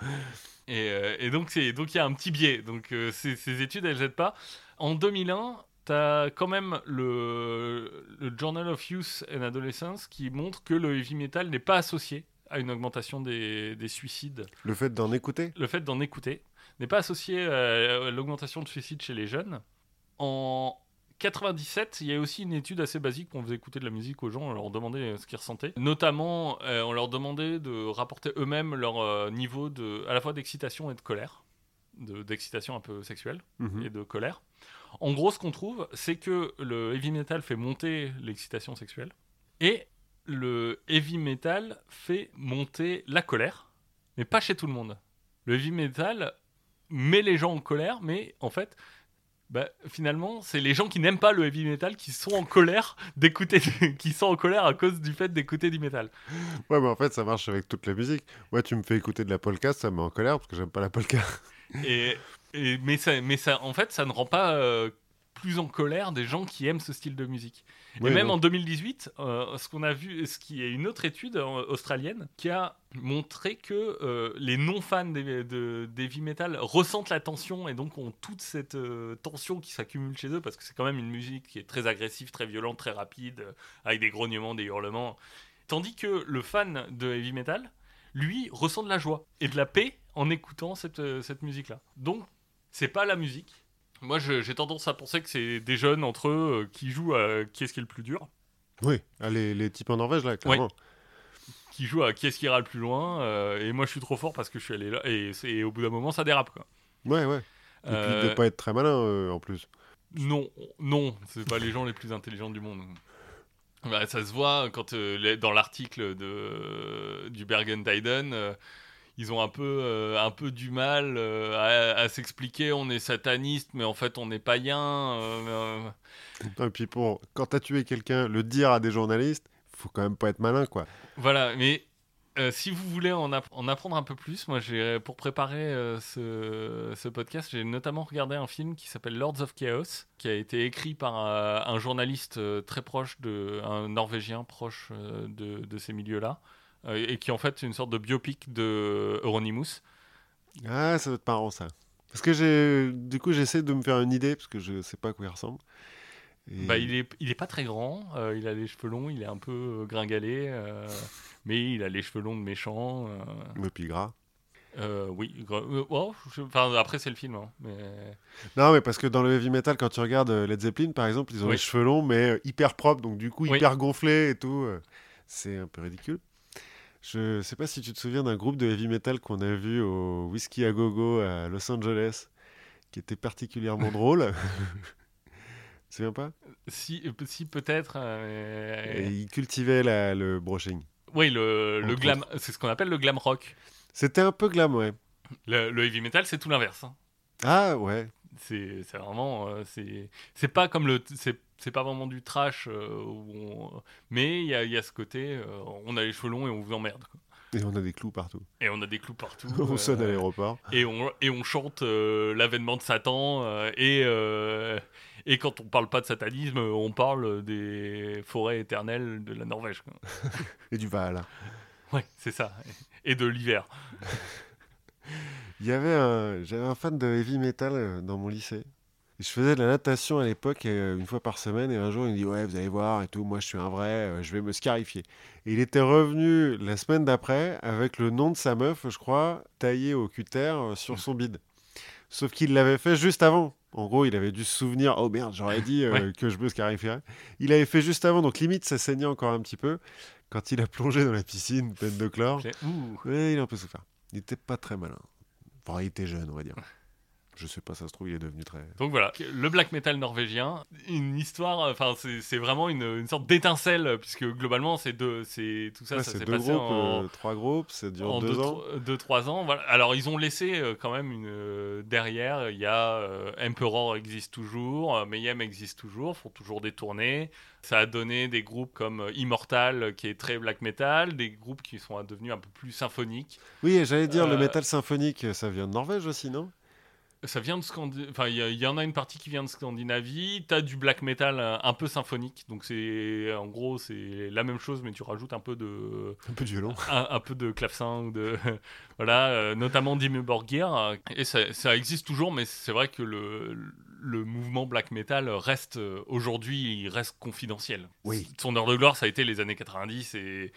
Et, euh, et donc c'est donc il y a un petit biais. Donc euh, ces, ces études elles aident pas. En 2001, tu as quand même le, le Journal of Youth and Adolescence qui montre que le heavy metal n'est pas associé à une augmentation des, des suicides. Le fait d'en écouter? Le fait d'en écouter n'est pas associé à l'augmentation de suicides chez les jeunes. En 97, il y a aussi une étude assez basique où on faisait écouter de la musique aux gens, on leur demandait ce qu'ils ressentaient. Notamment, euh, on leur demandait de rapporter eux-mêmes leur euh, niveau de, à la fois d'excitation et de colère, de- d'excitation un peu sexuelle Mhm. et de colère. En gros, ce qu'on trouve, c'est que le heavy metal fait monter l'excitation sexuelle et le heavy metal fait monter la colère, mais pas chez tout le monde. Le heavy metal met les gens en colère, mais en fait, bah, finalement, c'est les gens qui n'aiment pas le heavy metal qui sont en colère d'écouter, qui sont en colère à cause du fait d'écouter du métal. Ouais, mais en fait, ça marche avec toute la musique. Moi, tu me fais écouter de la polka, ça me met en colère parce que j'aime pas la polka. Et, et- mais, ça, mais ça, en fait, ça ne rend pas euh, plus en colère des gens qui aiment ce style de musique. Et même non. en 2018, euh, ce qu'on a vu, ce qui est une autre étude euh, australienne qui a montré que euh, les non-fans des- de, d'heavy metal ressentent la tension et donc ont toute cette euh, tension qui s'accumule chez eux parce que c'est quand même une musique qui est très agressive, très violente, très rapide, avec des grognements, des hurlements. Tandis que le fan de heavy metal, lui, ressent de la joie et de la paix en écoutant cette, cette musique-là. Donc, c'est pas la musique. Moi, j'ai tendance à penser que c'est des jeunes entre eux euh, qui jouent à qui est-ce qui est le plus dur, Oui, ah, les, les types en Norvège, là, clairement. qui jouent à qui est-ce qui ira le plus loin. euh, et moi, je suis trop fort parce que je suis allé là. Et, et au bout d'un moment, ça dérape, quoi. Ouais, ouais. Et puis Euh, de pas être très malin, euh, en plus. Non, non, c'est pas les gens les plus intelligents du monde. Bah, ça se voit quand dans l'article de du Bergen euh, ils ont un peu euh, un peu du mal euh, à, à s'expliquer. On est sataniste, mais en fait on est païen. euh, Et puis, pour, quand t'as tué quelqu'un, le dire à des journalistes, faut quand même pas être malin, quoi. voilà, mais euh, si vous voulez en, app- en apprendre un peu plus, moi j'ai pour préparer euh, ce, ce podcast, j'ai notamment regardé un film qui s'appelle Lords of Chaos, qui a été écrit par un journaliste euh, très proche de un Norvégien proche de, de ces milieux-là, et qui en fait une sorte de biopic de Euronymous. Ah, ça doit être marrant, ça. Parce que j'ai, du coup, j'essaie de me faire une idée, parce que je sais pas à quoi il ressemble. Et- Bah, il est il est pas très grand, euh, il a les cheveux longs, il est un peu euh, gringalé, euh, mais il a les cheveux longs de méchant. euh, Et puis gras. euh, oui, euh, oh, je- enfin après c'est le film, hein, mais Non, mais parce que dans le heavy metal, quand tu regardes euh, Led Zeppelin, par exemple, ils ont Oui. les cheveux longs, mais euh, hyper propres, donc du coup Oui. hyper gonflés et tout. euh, c'est un peu ridicule. Je sais pas si tu te souviens d'un groupe de heavy metal qu'on a vu au Whiskey à Gogo à Los Angeles, qui était particulièrement drôle. Tu te souviens pas? Si, si peut-être. euh, Et ils cultivaient la- le brushing. Oui, le, le glam, c'est ce qu'on appelle le glam rock. C'était un peu glam, ouais. Le, le heavy metal, c'est tout l'inverse. hein. Ah ouais. C'est vraiment, euh, c'est c'est pas comme le, c'est c'est pas vraiment du trash, euh, où on- mais il y a, il y a ce côté, euh, on a les cheveux longs et on vous emmerde. quoi. Et on a des clous partout. Et on a des clous partout. on euh, sonne à l'aéroport. et on, et on chante euh, l'avènement de Satan euh, et, euh, et quand on parle pas de satanisme, on parle des forêts éternelles de la Norvège. quoi. Et du Val. Ouais, c'est ça. Et de l'hiver. Il y avait un, j'avais un fan de heavy metal euh, dans mon lycée. Je faisais de la natation à l'époque euh, une fois par semaine et un jour il me dit ouais vous allez voir et tout moi je suis un vrai euh, je vais me scarifier. Et il était revenu la semaine d'après avec le nom de sa meuf je crois taillé au cutter euh, sur son bide. Sauf qu'il l'avait fait juste avant. En gros, il avait dû se souvenir, oh merde, j'aurais dit euh, que je veux scarifier. Il avait fait juste avant, donc limite, ça saignait encore un petit peu. Quand il a plongé dans la piscine pleine de chlore, ouais, il a un peu souffert. Il n'était pas très malin. Enfin, il était jeune, on va dire. Je sais pas, ça se trouve, il est devenu très. Donc voilà, le black metal norvégien, une histoire, enfin, c'est vraiment une, une sorte d'étincelle, puisque globalement, c'est deux, c'est tout ça, ça s'est passé groupes, en. Euh, trois groupes, ça dure en deux, ans. Deux, trois ans. Voilà. Alors, ils ont laissé euh, quand même une. Euh, derrière, il y a Emperor existe toujours, Mayhem existe toujours, font toujours des tournées. Ça a donné des groupes comme Immortal, qui est très black metal, des groupes qui sont devenus un peu plus symphoniques. Oui, j'allais dire, le metal symphonique, ça vient de Norvège aussi, non? Ça vient de Scandinavie. Enfin, il y, en a une partie qui vient de Scandinavie. T'as du black metal euh, un peu symphonique. Donc, c'est en gros, c'est la même chose, mais tu rajoutes un peu de. Un peu de violon. Un, peu de clavecin ou de. voilà, euh, notamment Dimmu Borgir. Et ça, existe toujours, mais c'est vrai que le, le mouvement black metal reste. Aujourd'hui, il reste confidentiel. Oui. Son heure de gloire, ça a été les années 90 et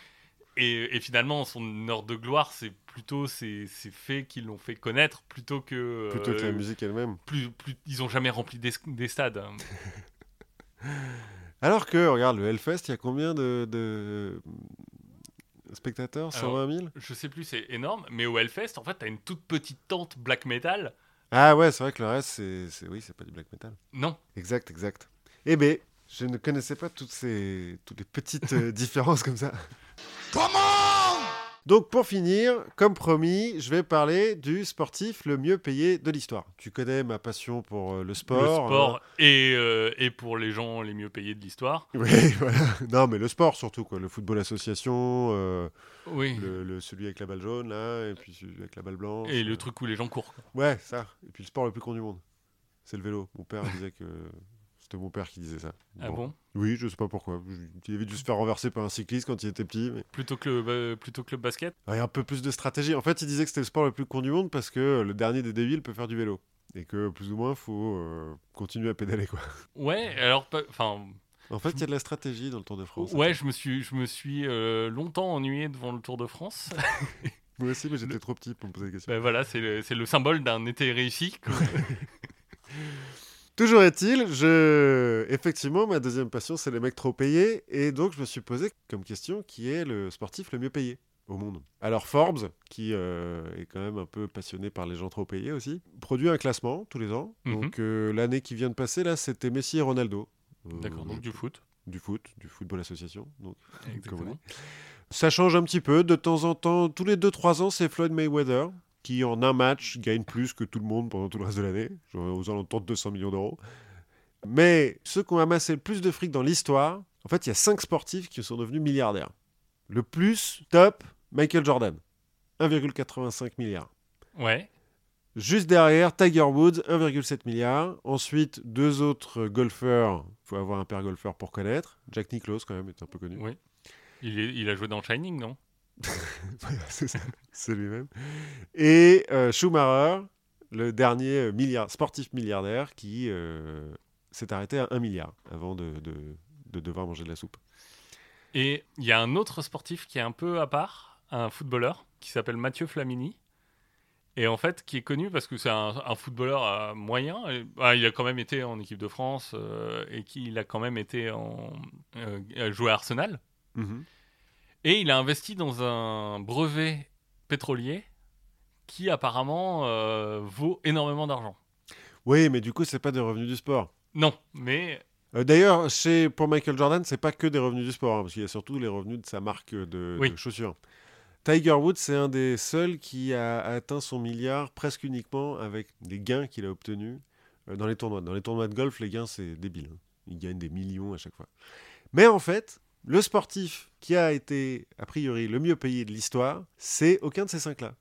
et, finalement, son heure de gloire, c'est plutôt ces, faits qui l'ont fait connaître plutôt que. Plutôt que la euh, musique elle-même. Plus, plus, ils ont jamais rempli des, stades. Hein. Alors que, regarde, le Hellfest, il y a combien de, spectateurs? 120 000 Je sais plus, c'est énorme. Mais au Hellfest, en fait, t'as une toute petite tente black metal. Ah ouais, c'est vrai que le reste, c'est, oui, c'est pas du black metal. Non. Exact, exact. Eh ben, je ne connaissais pas toutes ces toutes les petites euh, différences comme ça. Comment Donc pour finir, comme promis, je vais parler du sportif le mieux payé de l'histoire. Tu connais ma passion pour euh, le sport. Le sport et, euh, et pour les gens les mieux payés de l'histoire. Oui, voilà. Non, mais le sport surtout, quoi. Le football association, euh, oui. le, celui avec la balle jaune, là, et puis celui avec la balle blanche. Et le truc où les gens courent. Ouais, ça. Et puis le sport le plus con du monde. C'est le vélo. Mon père disait que c'était mon père qui disait ça. Ah bon, Oui, je sais pas pourquoi. Il avait dû se faire renverser par un cycliste quand il était petit. Plutôt, que le, plutôt que le basket? Il y a un peu plus de stratégie. En fait, il disait que c'était le sport le plus con du monde parce que le dernier des débiles peut faire du vélo. Et que plus ou moins, il faut euh, continuer à pédaler. Quoi. Ouais, alors. Enfin. En fait, il y a de la stratégie dans le Tour de France. Ouais, je me suis, je me suis euh, longtemps ennuyé devant le Tour de France. Moi aussi, mais j'étais trop petit pour me poser des questions. Ben voilà, c'est le, le, symbole d'un été réussi. Toujours est-il, je... effectivement, ma deuxième passion, c'est les mecs trop payés. Et donc, je me suis posé comme question qui est le sportif le mieux payé au monde. Alors, Forbes, qui euh, est quand même un peu passionné par les gens trop payés aussi, produit un classement tous les ans. Mhm. Donc, euh, l'année qui vient de passer, là, c'était Messi et Ronaldo. Euh, D'accord, donc du foot. Du foot, du football association. Donc, Exactement. Ça change un petit peu. De temps en temps, tous les 2-3 ans, c'est Floyd Mayweather qui en un match gagne plus que tout le monde pendant tout le reste de l'année, aux alentours de 200 millions d'euros. Mais ceux qui ont amassé le plus de fric dans l'histoire, en fait, il y a cinq sportifs qui sont devenus milliardaires. Le plus top, Michael Jordan, 1,85 milliard. Ouais. Juste derrière, Tiger Woods, 1,7 milliard. Ensuite, deux autres golfeurs. Il faut avoir un père golfeur pour connaître. Jack Nicklaus, quand même, est un peu connu. Oui. Il, il a joué dans Shining, non? c'est lui-même. Et euh, Schumacher, le dernier euh, milliard, sportif milliardaire qui euh, s'est arrêté à 1 milliard avant de, de, devoir manger de la soupe. Et il y a un autre sportif qui est un peu à part, un footballeur qui s'appelle Mathieu Flamini. Et en fait, qui est connu parce que c'est un, footballeur moyen. Ah, il a quand même été en équipe de France et qu'il a quand même été en, joué à Arsenal. Mm-hmm. Et il a investi dans un brevet pétrolier qui apparemment euh, vaut énormément d'argent. Oui, mais du coup, c'est pas des revenus du sport. Non, mais euh, D'ailleurs, chez pour Michael Jordan, c'est pas que des revenus du sport, hein, parce qu'il y a surtout les revenus de sa marque de, chaussures. Tiger Woods, c'est un des seuls qui a atteint son milliard presque uniquement avec les gains qu'il a obtenus euh, dans les tournois. Dans les tournois de golf, les gains, c'est débile. Hein. Il gagne des millions à chaque fois. Mais en fait, le sportif qui a été, a priori, le mieux payé de l'histoire, c'est aucun de ces cinq-là.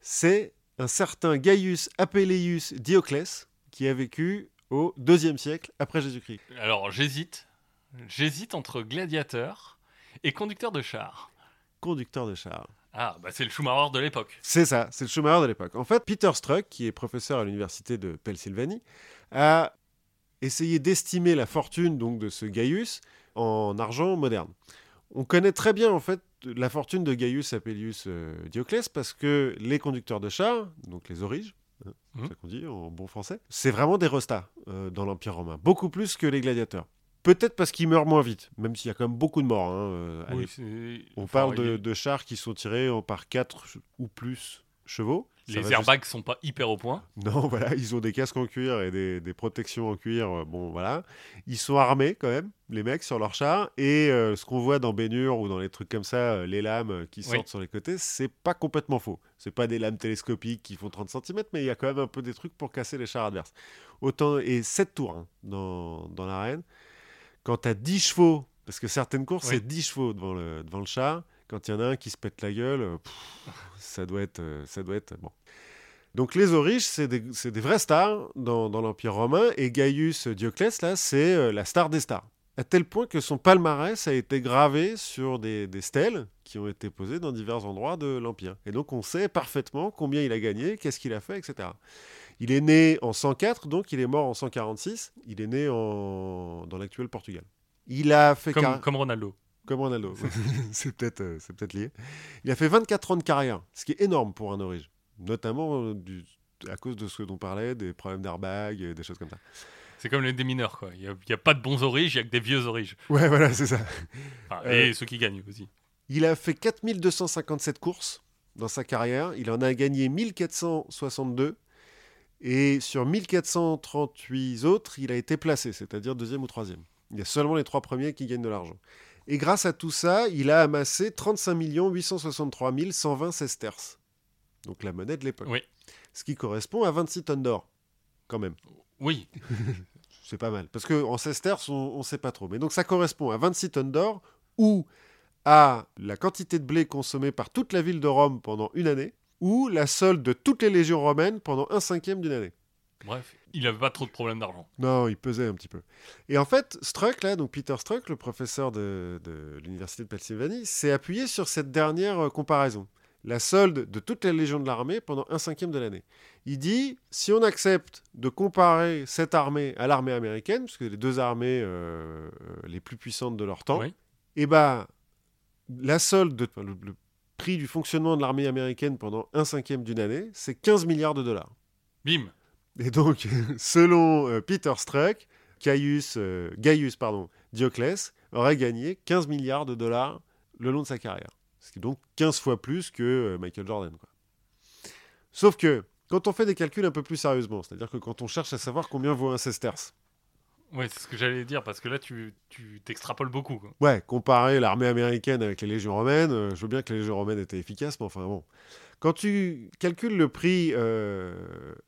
C'est un certain Gaius Apelleius Dioclès, qui a vécu au IIe siècle après Jésus-Christ. Alors j'hésite. J'hésite entre gladiateur et conducteur de char. Conducteur de char. Ah, bah c'est le Schumacher de l'époque. C'est ça, c'est le Schumacher de l'époque. En fait, Peter Struck, qui est professeur à l'université de Pennsylvanie, a essayé d'estimer la fortune donc de ce Gaius en argent moderne. On connaît très bien en fait la fortune de Gaius Apellius euh, Dioclès parce que les conducteurs de chars, donc les origes, hein, c'est ça qu'on dit en bon français. C'est vraiment des restas euh, dans l'Empire romain, beaucoup plus que les gladiateurs. Peut-être parce qu'ils meurent moins vite, même s'il y a quand même beaucoup de morts. hein, euh, Oui, On enfin, parle de, de chars qui sont tirés par 4 ou plus chevaux. Les airbags sont pas hyper au point. Non, voilà, ils ont des casques en cuir et des, des protections en cuir. euh, Bon, voilà. Ils sont armés quand même, les mecs, sur leur char. Et euh, ce qu'on voit dans Bénur ou dans les trucs comme ça, euh, les lames qui Oui. sortent sur les côtés, c'est pas complètement faux. C'est pas des lames télescopiques qui font 30 cm, mais il y a quand même un peu des trucs pour casser les chars adverses. Autant, et 7 tours hein, dans, dans l'arène. Quand t'as 10 chevaux, parce que certaines courses, Oui. c'est 10 chevaux devant le, devant le char. Quand il y en a un qui se pète la gueule, euh, pff, ça doit être, euh, ça doit être bon. Donc les Auriges, c'est des, des vrais stars dans, dans l'Empire romain, et Gaius Dioclès, là, c'est euh, la star des stars. À tel point que son palmarès a été gravé sur des, des stèles qui ont été posées dans divers endroits de l'Empire. Et donc on sait parfaitement combien il a gagné, qu'est-ce qu'il a fait, etc. Il est né en 104, donc il est mort en 146. Il est né en... dans l'actuel Portugal. Il a fait Comme, car- comme Ronaldo. Comme Ronaldo. c'est peut-être euh, c'est peut-être lié. Il a fait 24 ans de carrière, ce qui est énorme pour un Orige. Notamment euh, du- à cause de ce dont on parlait, des problèmes d'airbag, des choses comme ça. C'est comme les démineurs, quoi. Il n'y a, il y a pas de bons origes, il y a que des vieux origes. Ouais, voilà, c'est ça. Enfin, Euh, Et ceux qui gagnent aussi. Il a fait 4257 courses dans sa carrière. Il en a gagné 1462. Et sur 1438 autres, il a été placé, c'est-à-dire deuxième ou troisième. Il y a seulement les trois premiers qui gagnent de l'argent. Et grâce à tout ça, il a amassé 35 863 120 sesterces. Donc la monnaie de l'époque. Oui. Ce qui correspond à 26 tonnes d'or. Quand même. Oui, C'est pas mal. Parce qu'en sesterces, on ne sait pas trop. Mais donc ça correspond à 26 tonnes d'or ou à la quantité de blé consommée par toute la ville de Rome pendant une année ou la solde de toutes les légions romaines pendant un cinquième d'une année. Bref, il n'avait pas trop de problèmes d'argent. Non, il pesait un petit peu. Et en fait, Struck, là, donc Peter Struck, le professeur de, de l'université de Pennsylvanie, s'est appuyé sur cette dernière euh, comparaison. La solde de toutes les légions de l'armée pendant un cinquième de l'année. Il dit, si on accepte de comparer cette armée à l'armée américaine, parce que les deux armées euh, euh, les plus puissantes de leur temps, Oui. et ben la solde, de, enfin, le, le prix du fonctionnement de l'armée américaine pendant un cinquième d'une année, c'est 15 milliards de dollars. Bim Et donc, selon euh, Peter Struck, Gaius, euh, Gaius pardon, Dioclès aurait gagné 15 milliards de dollars le long de sa carrière. Ce qui est donc 15 fois plus que euh, Michael Jordan. quoi. Sauf que, quand on fait des calculs un peu plus sérieusement, c'est-à-dire que quand on cherche à savoir combien vaut un sesterce, Ouais, c'est ce que j'allais dire, parce que là, tu tu t'extrapoles beaucoup. quoi. ouais, comparer l'armée américaine avec les légions romaines, je veux bien que les légions romaines étaient efficaces, mais enfin bon. Quand tu calcules le prix euh,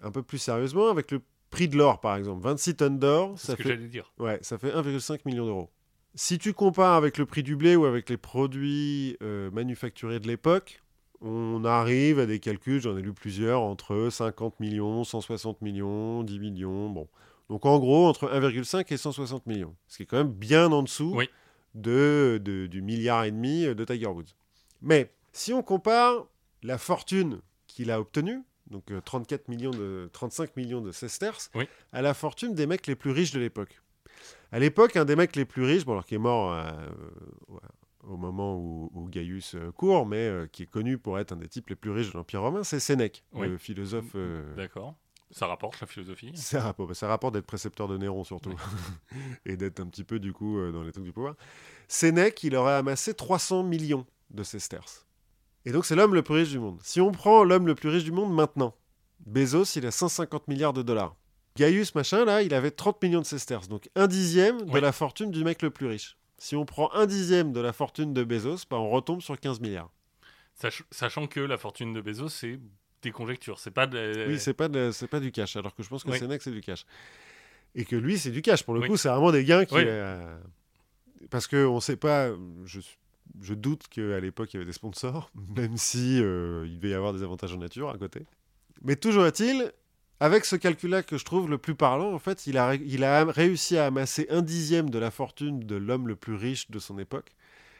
un peu plus sérieusement, avec le prix de l'or par exemple, 26 tonnes d'or, ça ce que fait j'allais dire. Ouais, ça fait 1,5 million d'euros. Si tu compares avec le prix du blé ou avec les produits euh, manufacturés de l'époque, on arrive à des calculs, j'en ai lu plusieurs, entre 50 millions, 160 millions, 10 millions, bon. Donc en gros, entre 1,5 et 160 millions. Ce qui est quand même bien en dessous Oui. de, de- du milliard et demi de Tiger Woods. Mais si on compare la fortune qu'il a obtenue, donc euh, 34 millions de, 35 millions de sesterces, Oui. à la fortune des mecs les plus riches de l'époque. À l'époque, un des mecs les plus riches, bon alors qui est mort euh, au moment où, où Gaius euh, court, mais euh, qui est connu pour être un des types les plus riches de l'Empire romain, c'est Sénèque, Oui. le philosophe. euh, D'accord. Ça rapporte la philosophie? ça rapporte, ça rapporte d'être précepteur de Néron surtout, et d'être un petit peu du coup euh, dans les trucs du pouvoir. Sénèque, il aurait amassé 300 millions de sesterces. Et donc c'est l'homme le plus riche du monde. Si on prend l'homme le plus riche du monde maintenant, Bezos, il a 150 milliards de dollars. Gaius, machin, là, il avait 30 millions de sesterces. Donc un dixième de Oui. la fortune du mec le plus riche. Si on prend un dixième de la fortune de Bezos, bah, on retombe sur 15 milliards. Sach- sachant que la fortune de Bezos, c'est des conjectures. C'est pas de... Oui, c'est pas, de- pas du cash, alors que je pense que Oui. Sénèque, c'est du cash. Et que lui, c'est du cash. Pour le Oui. coup, c'est vraiment des gains qui. Euh, Parce qu'on ne sait pas. Je, je doute qu'à l'époque, il y avait des sponsors, même si euh, il devait y avoir des avantages en nature à côté. Mais toujours est-il, avec ce calcul-là que je trouve le plus parlant, en fait, il a, réussi à amasser un dixième de la fortune de l'homme le plus riche de son époque.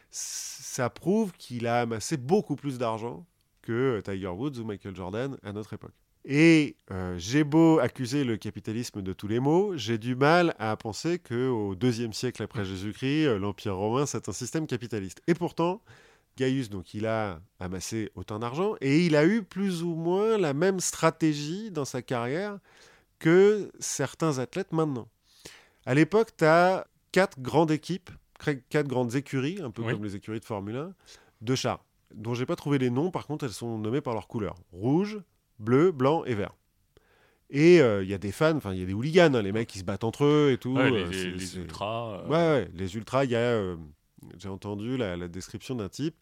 Ça prouve qu'il a amassé beaucoup plus d'argent que Tiger Woods ou Michael Jordan à notre époque. Et euh, j'ai beau accuser le capitalisme de tous les maux, j'ai du mal à penser qu'au deuxième siècle après Jésus-Christ, euh, l'Empire romain, c'est un système capitaliste. Et pourtant, Gaius, donc, il a amassé autant d'argent et il a eu plus ou moins la même stratégie dans sa carrière que certains athlètes maintenant. À l'époque, tu as quatre grandes équipes, quatre grandes écuries, un peu comme les écuries de Formule 1, de chars, dont j'ai pas trouvé les noms, par contre, elles sont nommées par leur couleur rouge, bleu, blanc et vert. Et il euh, y a des fans, enfin il y a des hooligans, hein, les mecs qui se battent entre eux et tout. les, euh, ultras. Euh. Ouais, ouais, les ultras, il y a, j'ai entendu la, description d'un type,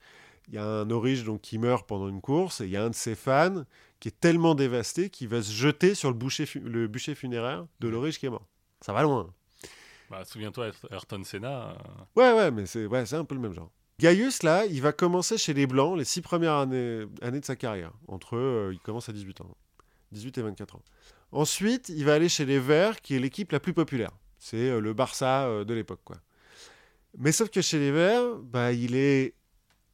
il y a un orige donc, qui meurt pendant une course, et il y a un de ses fans qui est tellement dévasté qu'il va se jeter sur le, bûcher, le bûcher funéraire de l'orige qui est mort. Ça va loin. Bah, Souviens-toi, Ayrton Senna. Ouais, ouais, mais c'est ouais, un peu le même genre. Gaius, là, il va commencer chez les Blancs les six premières années, de sa carrière. Entre, il commence à 18 ans. 18 et 24 ans. Ensuite, il va aller chez les Verts, qui est l'équipe la plus populaire. C'est euh, le Barça euh, de l'époque, quoi. Mais sauf que chez les Verts, bah, il est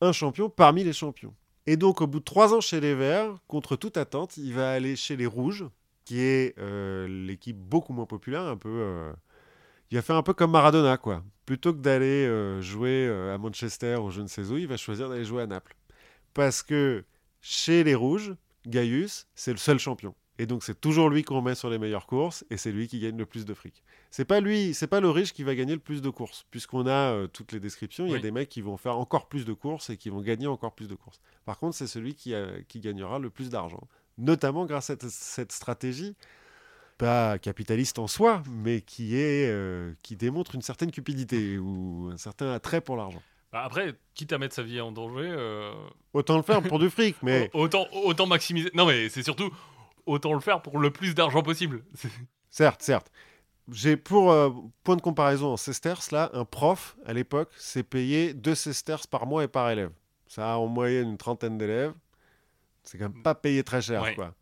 un champion parmi les champions. Et donc, au bout de trois ans chez les Verts, contre toute attente, il va aller chez les Rouges, qui est euh, l'équipe beaucoup moins populaire, un peu. Il va faire un peu comme Maradona, quoi. Plutôt que d'aller jouer à Manchester ou je ne sais où, il va choisir d'aller jouer à Naples. Parce que chez les Rouges, Gaius, c'est le seul champion. Et donc c'est toujours lui qu'on met sur les meilleures courses et c'est lui qui gagne le plus de fric. C'est pas lui, c'est pas le riche qui va gagner le plus de courses, puisqu'on a euh, toutes les descriptions. Il y a des mecs qui vont faire encore plus de courses et qui vont gagner encore plus de courses. Par contre, c'est celui qui, qui gagnera le plus d'argent, notamment grâce à cette stratégie pas capitaliste en soi, mais qui est euh, qui démontre une certaine cupidité ou un certain attrait pour l'argent. Bah, après, quitte à mettre sa vie en danger. Euh, autant le faire pour du fric, mais. autant, autant maximiser. Non, mais c'est surtout autant le faire pour le plus d'argent possible. certes, certes. J'ai pour euh, point de comparaison en sesterces, là, un prof à l'époque s'est payé 2 sesterces par mois et par élève. Ça a en moyenne une trentaine d'élèves. C'est quand même pas payé très cher, quoi.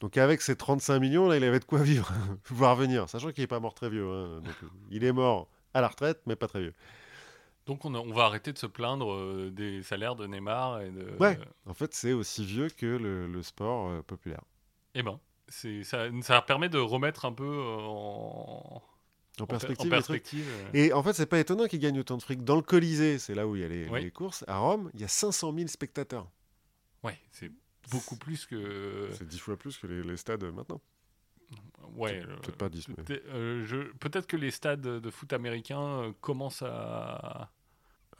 Donc avec ces 35 millions, là, il avait de quoi vivre, voir venir, sachant qu'il n'est pas mort très vieux. Hein. il est mort à la retraite, mais pas très vieux. Donc on, va arrêter de se plaindre euh, des salaires de Neymar et de. Ouais. En fait, c'est aussi vieux que le, sport euh, populaire. Eh ben, ça, ça permet de remettre un peu euh, en. En perspective. Et en fait, c'est pas étonnant qu'il gagne autant de fric. Dans le Colisée, c'est là où il y a les, courses, à Rome, il y a 500 000 spectateurs. Ouais, c'est beaucoup plus que. C'est 10 fois plus que les, stades maintenant. Ouais. Peut-être pas 10, Peut-être que les stades de foot américains commencent à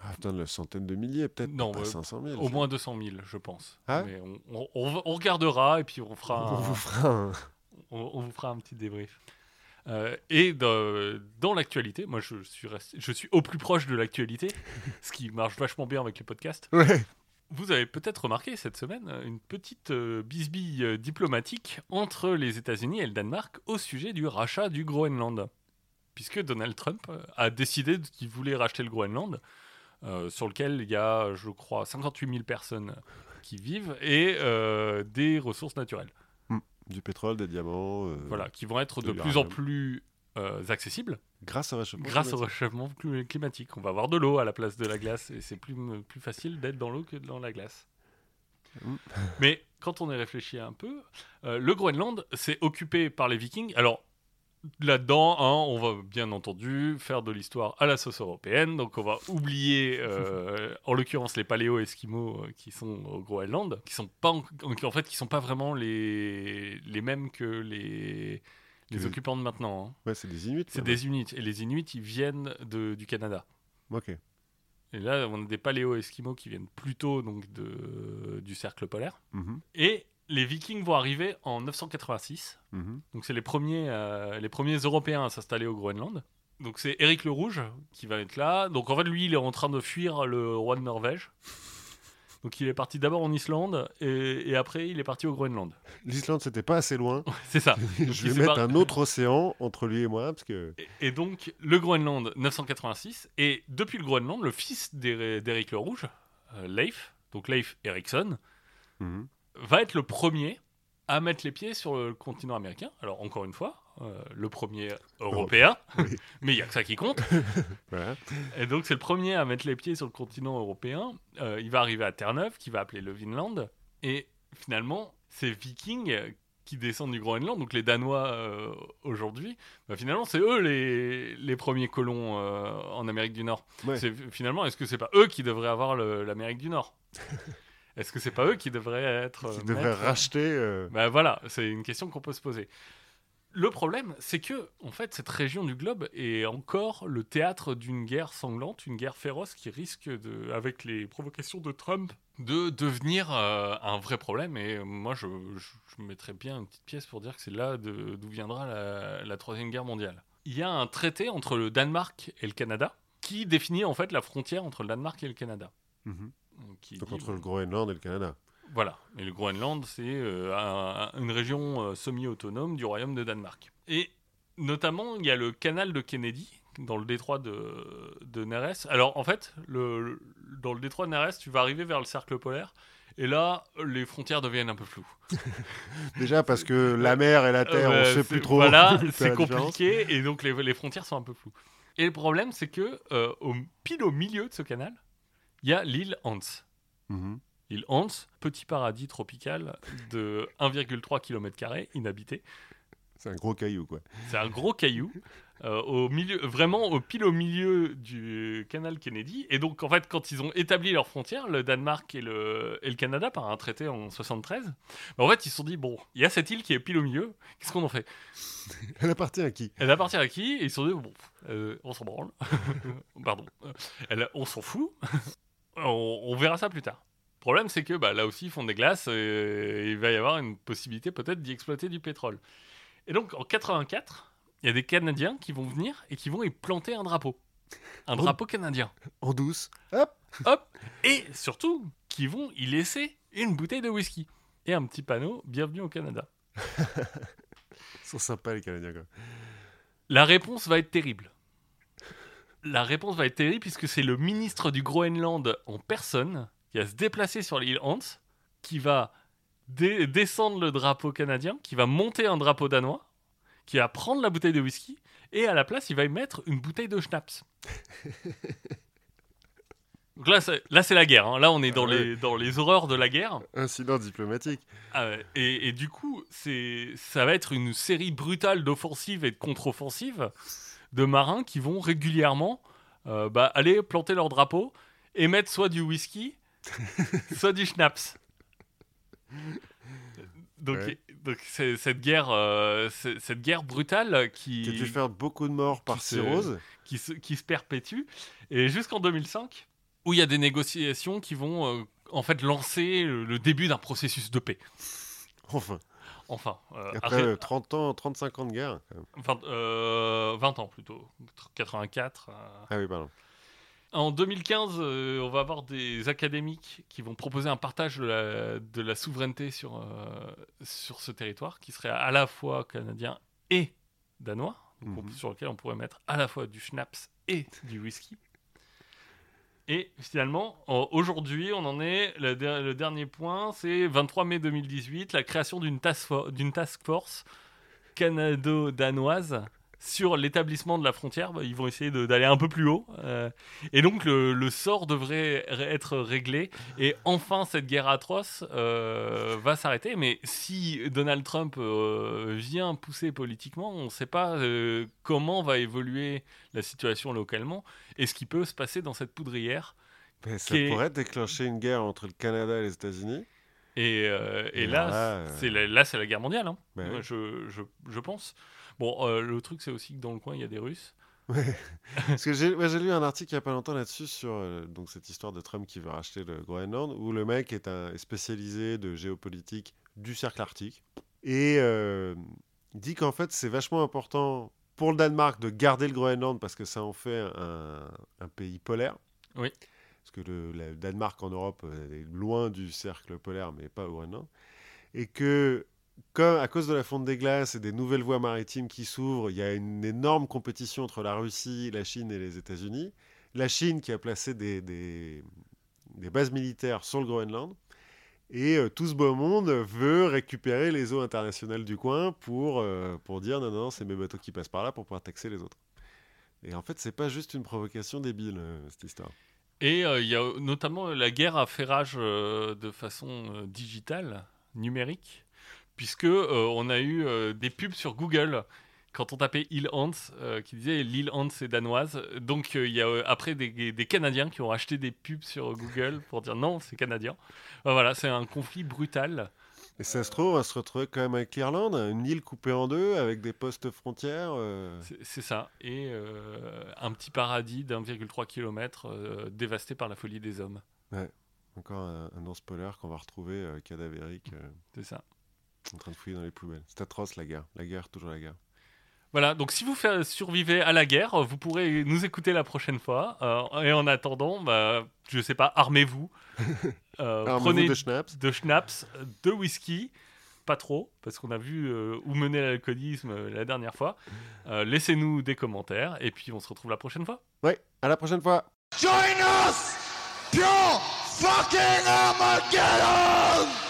ah, putain, une centaine de milliers, peut-être Non, pas 500 000. Au moins 200 000, je pense. Ah Mais on, on, regardera et puis on fera. On vous fera un... on, vous fera un petit débrief. Euh, et dans l'actualité, moi je suis, je suis au plus proche de l'actualité, ce qui marche vachement bien avec les podcasts. Ouais. Vous avez peut-être remarqué cette semaine une petite euh, bisbille euh, diplomatique entre les États-Unis et le Danemark au sujet du rachat du Groenland. Puisque Donald Trump a décidé qu'il voulait racheter le Groenland euh, sur lequel il y a, je crois, 58 000 personnes qui vivent et euh, des ressources naturelles. Hmm. Du pétrole, des diamants. Euh, voilà, qui vont être de, plus en plus accessibles. Grâce au réchauffement Grâce climatique. au réchauffement climatique. On va avoir de l'eau à la place de la glace et c'est plus, plus facile d'être dans l'eau que dans la glace. Hmm. Mais quand on y réfléchit un peu, le Groenland, c'est occupé par les Vikings. Alors, là-dedans, hein, on va bien entendu faire de l'histoire à la sauce européenne. Donc, on va oublier, euh, en l'occurrence, les paléo-esquimaux euh, qui sont au Groenland, qui sont pas, en, fait, qui sont pas vraiment les, les mêmes que les, les occupants de maintenant. Hein. Ouais, c'est des Inuits. C'est des Inuits. Et les Inuits, ils viennent de, du Canada. Ok. Et là, on a des paléo-esquimaux qui viennent plutôt donc de, du cercle polaire. Mm-hmm. Et les Vikings vont arriver en 986. Mhm. Donc c'est les premiers, euh, les premiers Européens à s'installer au Groenland. Donc c'est Éric le Rouge qui va être là. Donc en fait lui il est en train de fuir le roi de Norvège. Donc il est parti d'abord en Islande et, après il est parti au Groenland. L'Islande c'était pas assez loin. c'est ça. Je vais mettre un autre océan entre lui et moi parce que. Et, donc le Groenland 986 et depuis le Groenland le fils d'Éric le Rouge, euh, Leif, donc Leif Erikson, mhm va être le premier à mettre les pieds sur le continent américain. Alors, encore une fois, euh, le premier européen, mais il n'y a que ça qui compte. Et donc, c'est le premier à mettre les pieds sur le continent européen. Euh, il va arriver à Terre-Neuve, qui va appeler le Vinland. Et finalement, c'est Vikings qui descendent du Groenland, donc les Danois euh, aujourd'hui, bah, finalement, c'est eux les, les, premiers colons en Amérique du Nord. Finalement, est-ce que c'est pas eux qui devraient avoir l'Amérique du Nord? Est-ce que c'est pas eux qui devraient être. Qui devraient racheter. Bah, voilà, c'est une question qu'on peut se poser. Le problème, c'est que, en fait, cette région du globe est encore le théâtre d'une guerre sanglante, une guerre féroce qui risque, de, avec les provocations de Trump, de devenir euh, un vrai problème. Et moi, je, je, mettrais bien une petite pièce pour dire que c'est là d'où viendra la, Troisième Guerre mondiale. Il y a un traité entre le Danemark et le Canada qui définit en fait la frontière entre le Danemark et le Canada. Mhm. Donc entre le Groenland et le Canada. Voilà. Et le Groenland, c'est euh, une région euh, semi-autonome du royaume de Danemark. Et notamment, il y a le canal de Kennedy, dans le détroit de, de Neres. Alors, en fait, le, dans le détroit de Neres, tu vas arriver vers le cercle polaire. Et là, les frontières deviennent un peu floues. Déjà parce que la mer et la terre, on ne sait plus trop. Voilà, c'est compliqué et donc les, les, frontières sont un peu floues. Et le problème, c'est que euh, au, pile au milieu de ce canal, il y a l'île Hans. Mhm. L'île Hans, petit paradis tropical de 1,3 km inhabité. C'est un gros caillou, quoi. C'est un gros caillou, euh, au milieu, vraiment au pile au milieu du canal Kennedy. Et donc, en fait, quand ils ont établi leurs frontières, le Danemark et le, et le Canada, par un traité en 73, bah, en fait, ils se sont dit bon, il y a cette île qui est pile au milieu, qu'est-ce qu'on en fait? Elle appartient à qui? Elle appartient à qui? Et ils se sont dit bon, euh, on s'en branle. Pardon. Elle, on s'en fout. on verra ça plus tard. Le problème, c'est que bah, là aussi, ils font des glaces et il va y avoir une possibilité peut-être d'y exploiter du pétrole. Et donc, en 84, il y a des Canadiens qui vont venir et qui vont y planter un drapeau. Un drapeau canadien. En douce. Hop Hop Et surtout, qui vont y laisser une bouteille de whisky. Et un petit panneau Bienvenue au Canada. Ils sont sympas, les Canadiens, quand même. La réponse va être terrible. La réponse va être terrible puisque c'est le ministre du Groenland en personne qui va se déplacer sur l'île Hans, qui va descendre le drapeau canadien, qui va monter un drapeau danois, qui va prendre la bouteille de whisky, et à la place, il va y mettre une bouteille de schnapps. Donc là, c'est, là, c'est la guerre. Hein. Là, on est dans, ah les, dans les horreurs de la guerre. Incident diplomatique. Ah et, et, du coup, ça va être une série brutale d'offensives et de contre-offensives de marins qui vont régulièrement euh, bah, aller planter leur drapeau et mettre soit du whisky, soit du schnapps. Donc, donc c'est cette guerre, euh, cette guerre brutale qui. Qui a dû faire beaucoup de morts par cirrhose. Qui se, qui se perpétue. Et jusqu'en 2005, où il y a des négociations qui vont euh, en fait lancer le, début d'un processus de paix. Enfin. Enfin. Euh, Après 30 ans, 35 ans de guerre. Quand 20 ans plutôt. 84. Ah oui, pardon. En 2015, euh, on va avoir des académiques qui vont proposer un partage de la, souveraineté sur, euh, sur ce territoire, qui serait à la fois canadien et danois, mhm. sur lequel on pourrait mettre à la fois du schnapps et du whisky. Et finalement, aujourd'hui, on en est, le, le dernier point, c'est 23 mai 2018, la création d'une task, task force canado-danoise sur l'établissement de la frontière, bah, ils vont essayer d'aller un peu plus haut. Euh, et donc le, sort devrait être réglé. Et enfin, cette guerre atroce euh, va s'arrêter. Mais si Donald Trump euh, vient pousser politiquement, on ne sait pas comment va évoluer la situation localement et ce qui peut se passer dans cette poudrière. ça pourrait déclencher une guerre entre le Canada et les États-Unis. Et, là, c'est la, là, c'est la guerre mondiale, hein. ben je, je, je pense. Bon, euh, le truc, c'est aussi que dans le coin, il y a des Russes. Parce que j'ai lu un article il n'y a pas longtemps là-dessus sur euh, donc cette histoire de Trump qui veut racheter le Groenland, où le mec est un spécialisé de géopolitique du cercle arctique et euh, dit qu'en fait c'est vachement important pour le Danemark de garder le Groenland parce que ça en fait un, pays polaire. Oui. Parce que le, Danemark en Europe est loin du cercle polaire, mais pas au Groenland. Et que comme à cause de la fonte des glaces et des nouvelles voies maritimes qui s'ouvrent, il y a une énorme compétition entre la Russie, la Chine et les États-Unis. La Chine qui a placé des, bases militaires sur le Groenland. Et euh, tout ce beau monde veut récupérer les eaux internationales du coin pour, euh, pour dire non, non, c'est mes bateaux qui passent par là pour pouvoir taxer les autres. Et en fait, c'est pas juste une provocation débile, euh, cette histoire. Et il y a notamment la guerre à fait rage de façon digitale, numérique puisque on a eu des pubs sur Google quand on tapait Il Hans, qui disait l'île Hans est danoise. Donc il y a après des, des, Canadiens qui ont acheté des pubs sur Google pour dire non, c'est canadien. voilà, c'est un conflit brutal. Et ça se trouve, on va se retrouver quand même avec l'Irlande, une île coupée en deux avec des postes frontières. C'est ça. Et un petit paradis d'1,3 km dévasté par la folie des hommes. Ouais. Encore un, un polaire qu'on va retrouver euh, cadavérique. Euh, c'est ça. En train de fouiller dans les poubelles. C'est atroce la guerre. La guerre, toujours la guerre. Voilà, donc si vous survivez à la guerre, vous pourrez nous écouter la prochaine fois. Euh, et en attendant, bah, je sais pas, armez-vous. prenez de schnapps. de schnapps, de whisky. Pas trop, parce qu'on a vu où menait l'alcoolisme la dernière fois. Laissez-nous des commentaires et puis on se retrouve la prochaine fois. Ouais, à la prochaine fois. Join us! Pure fucking Armageddon!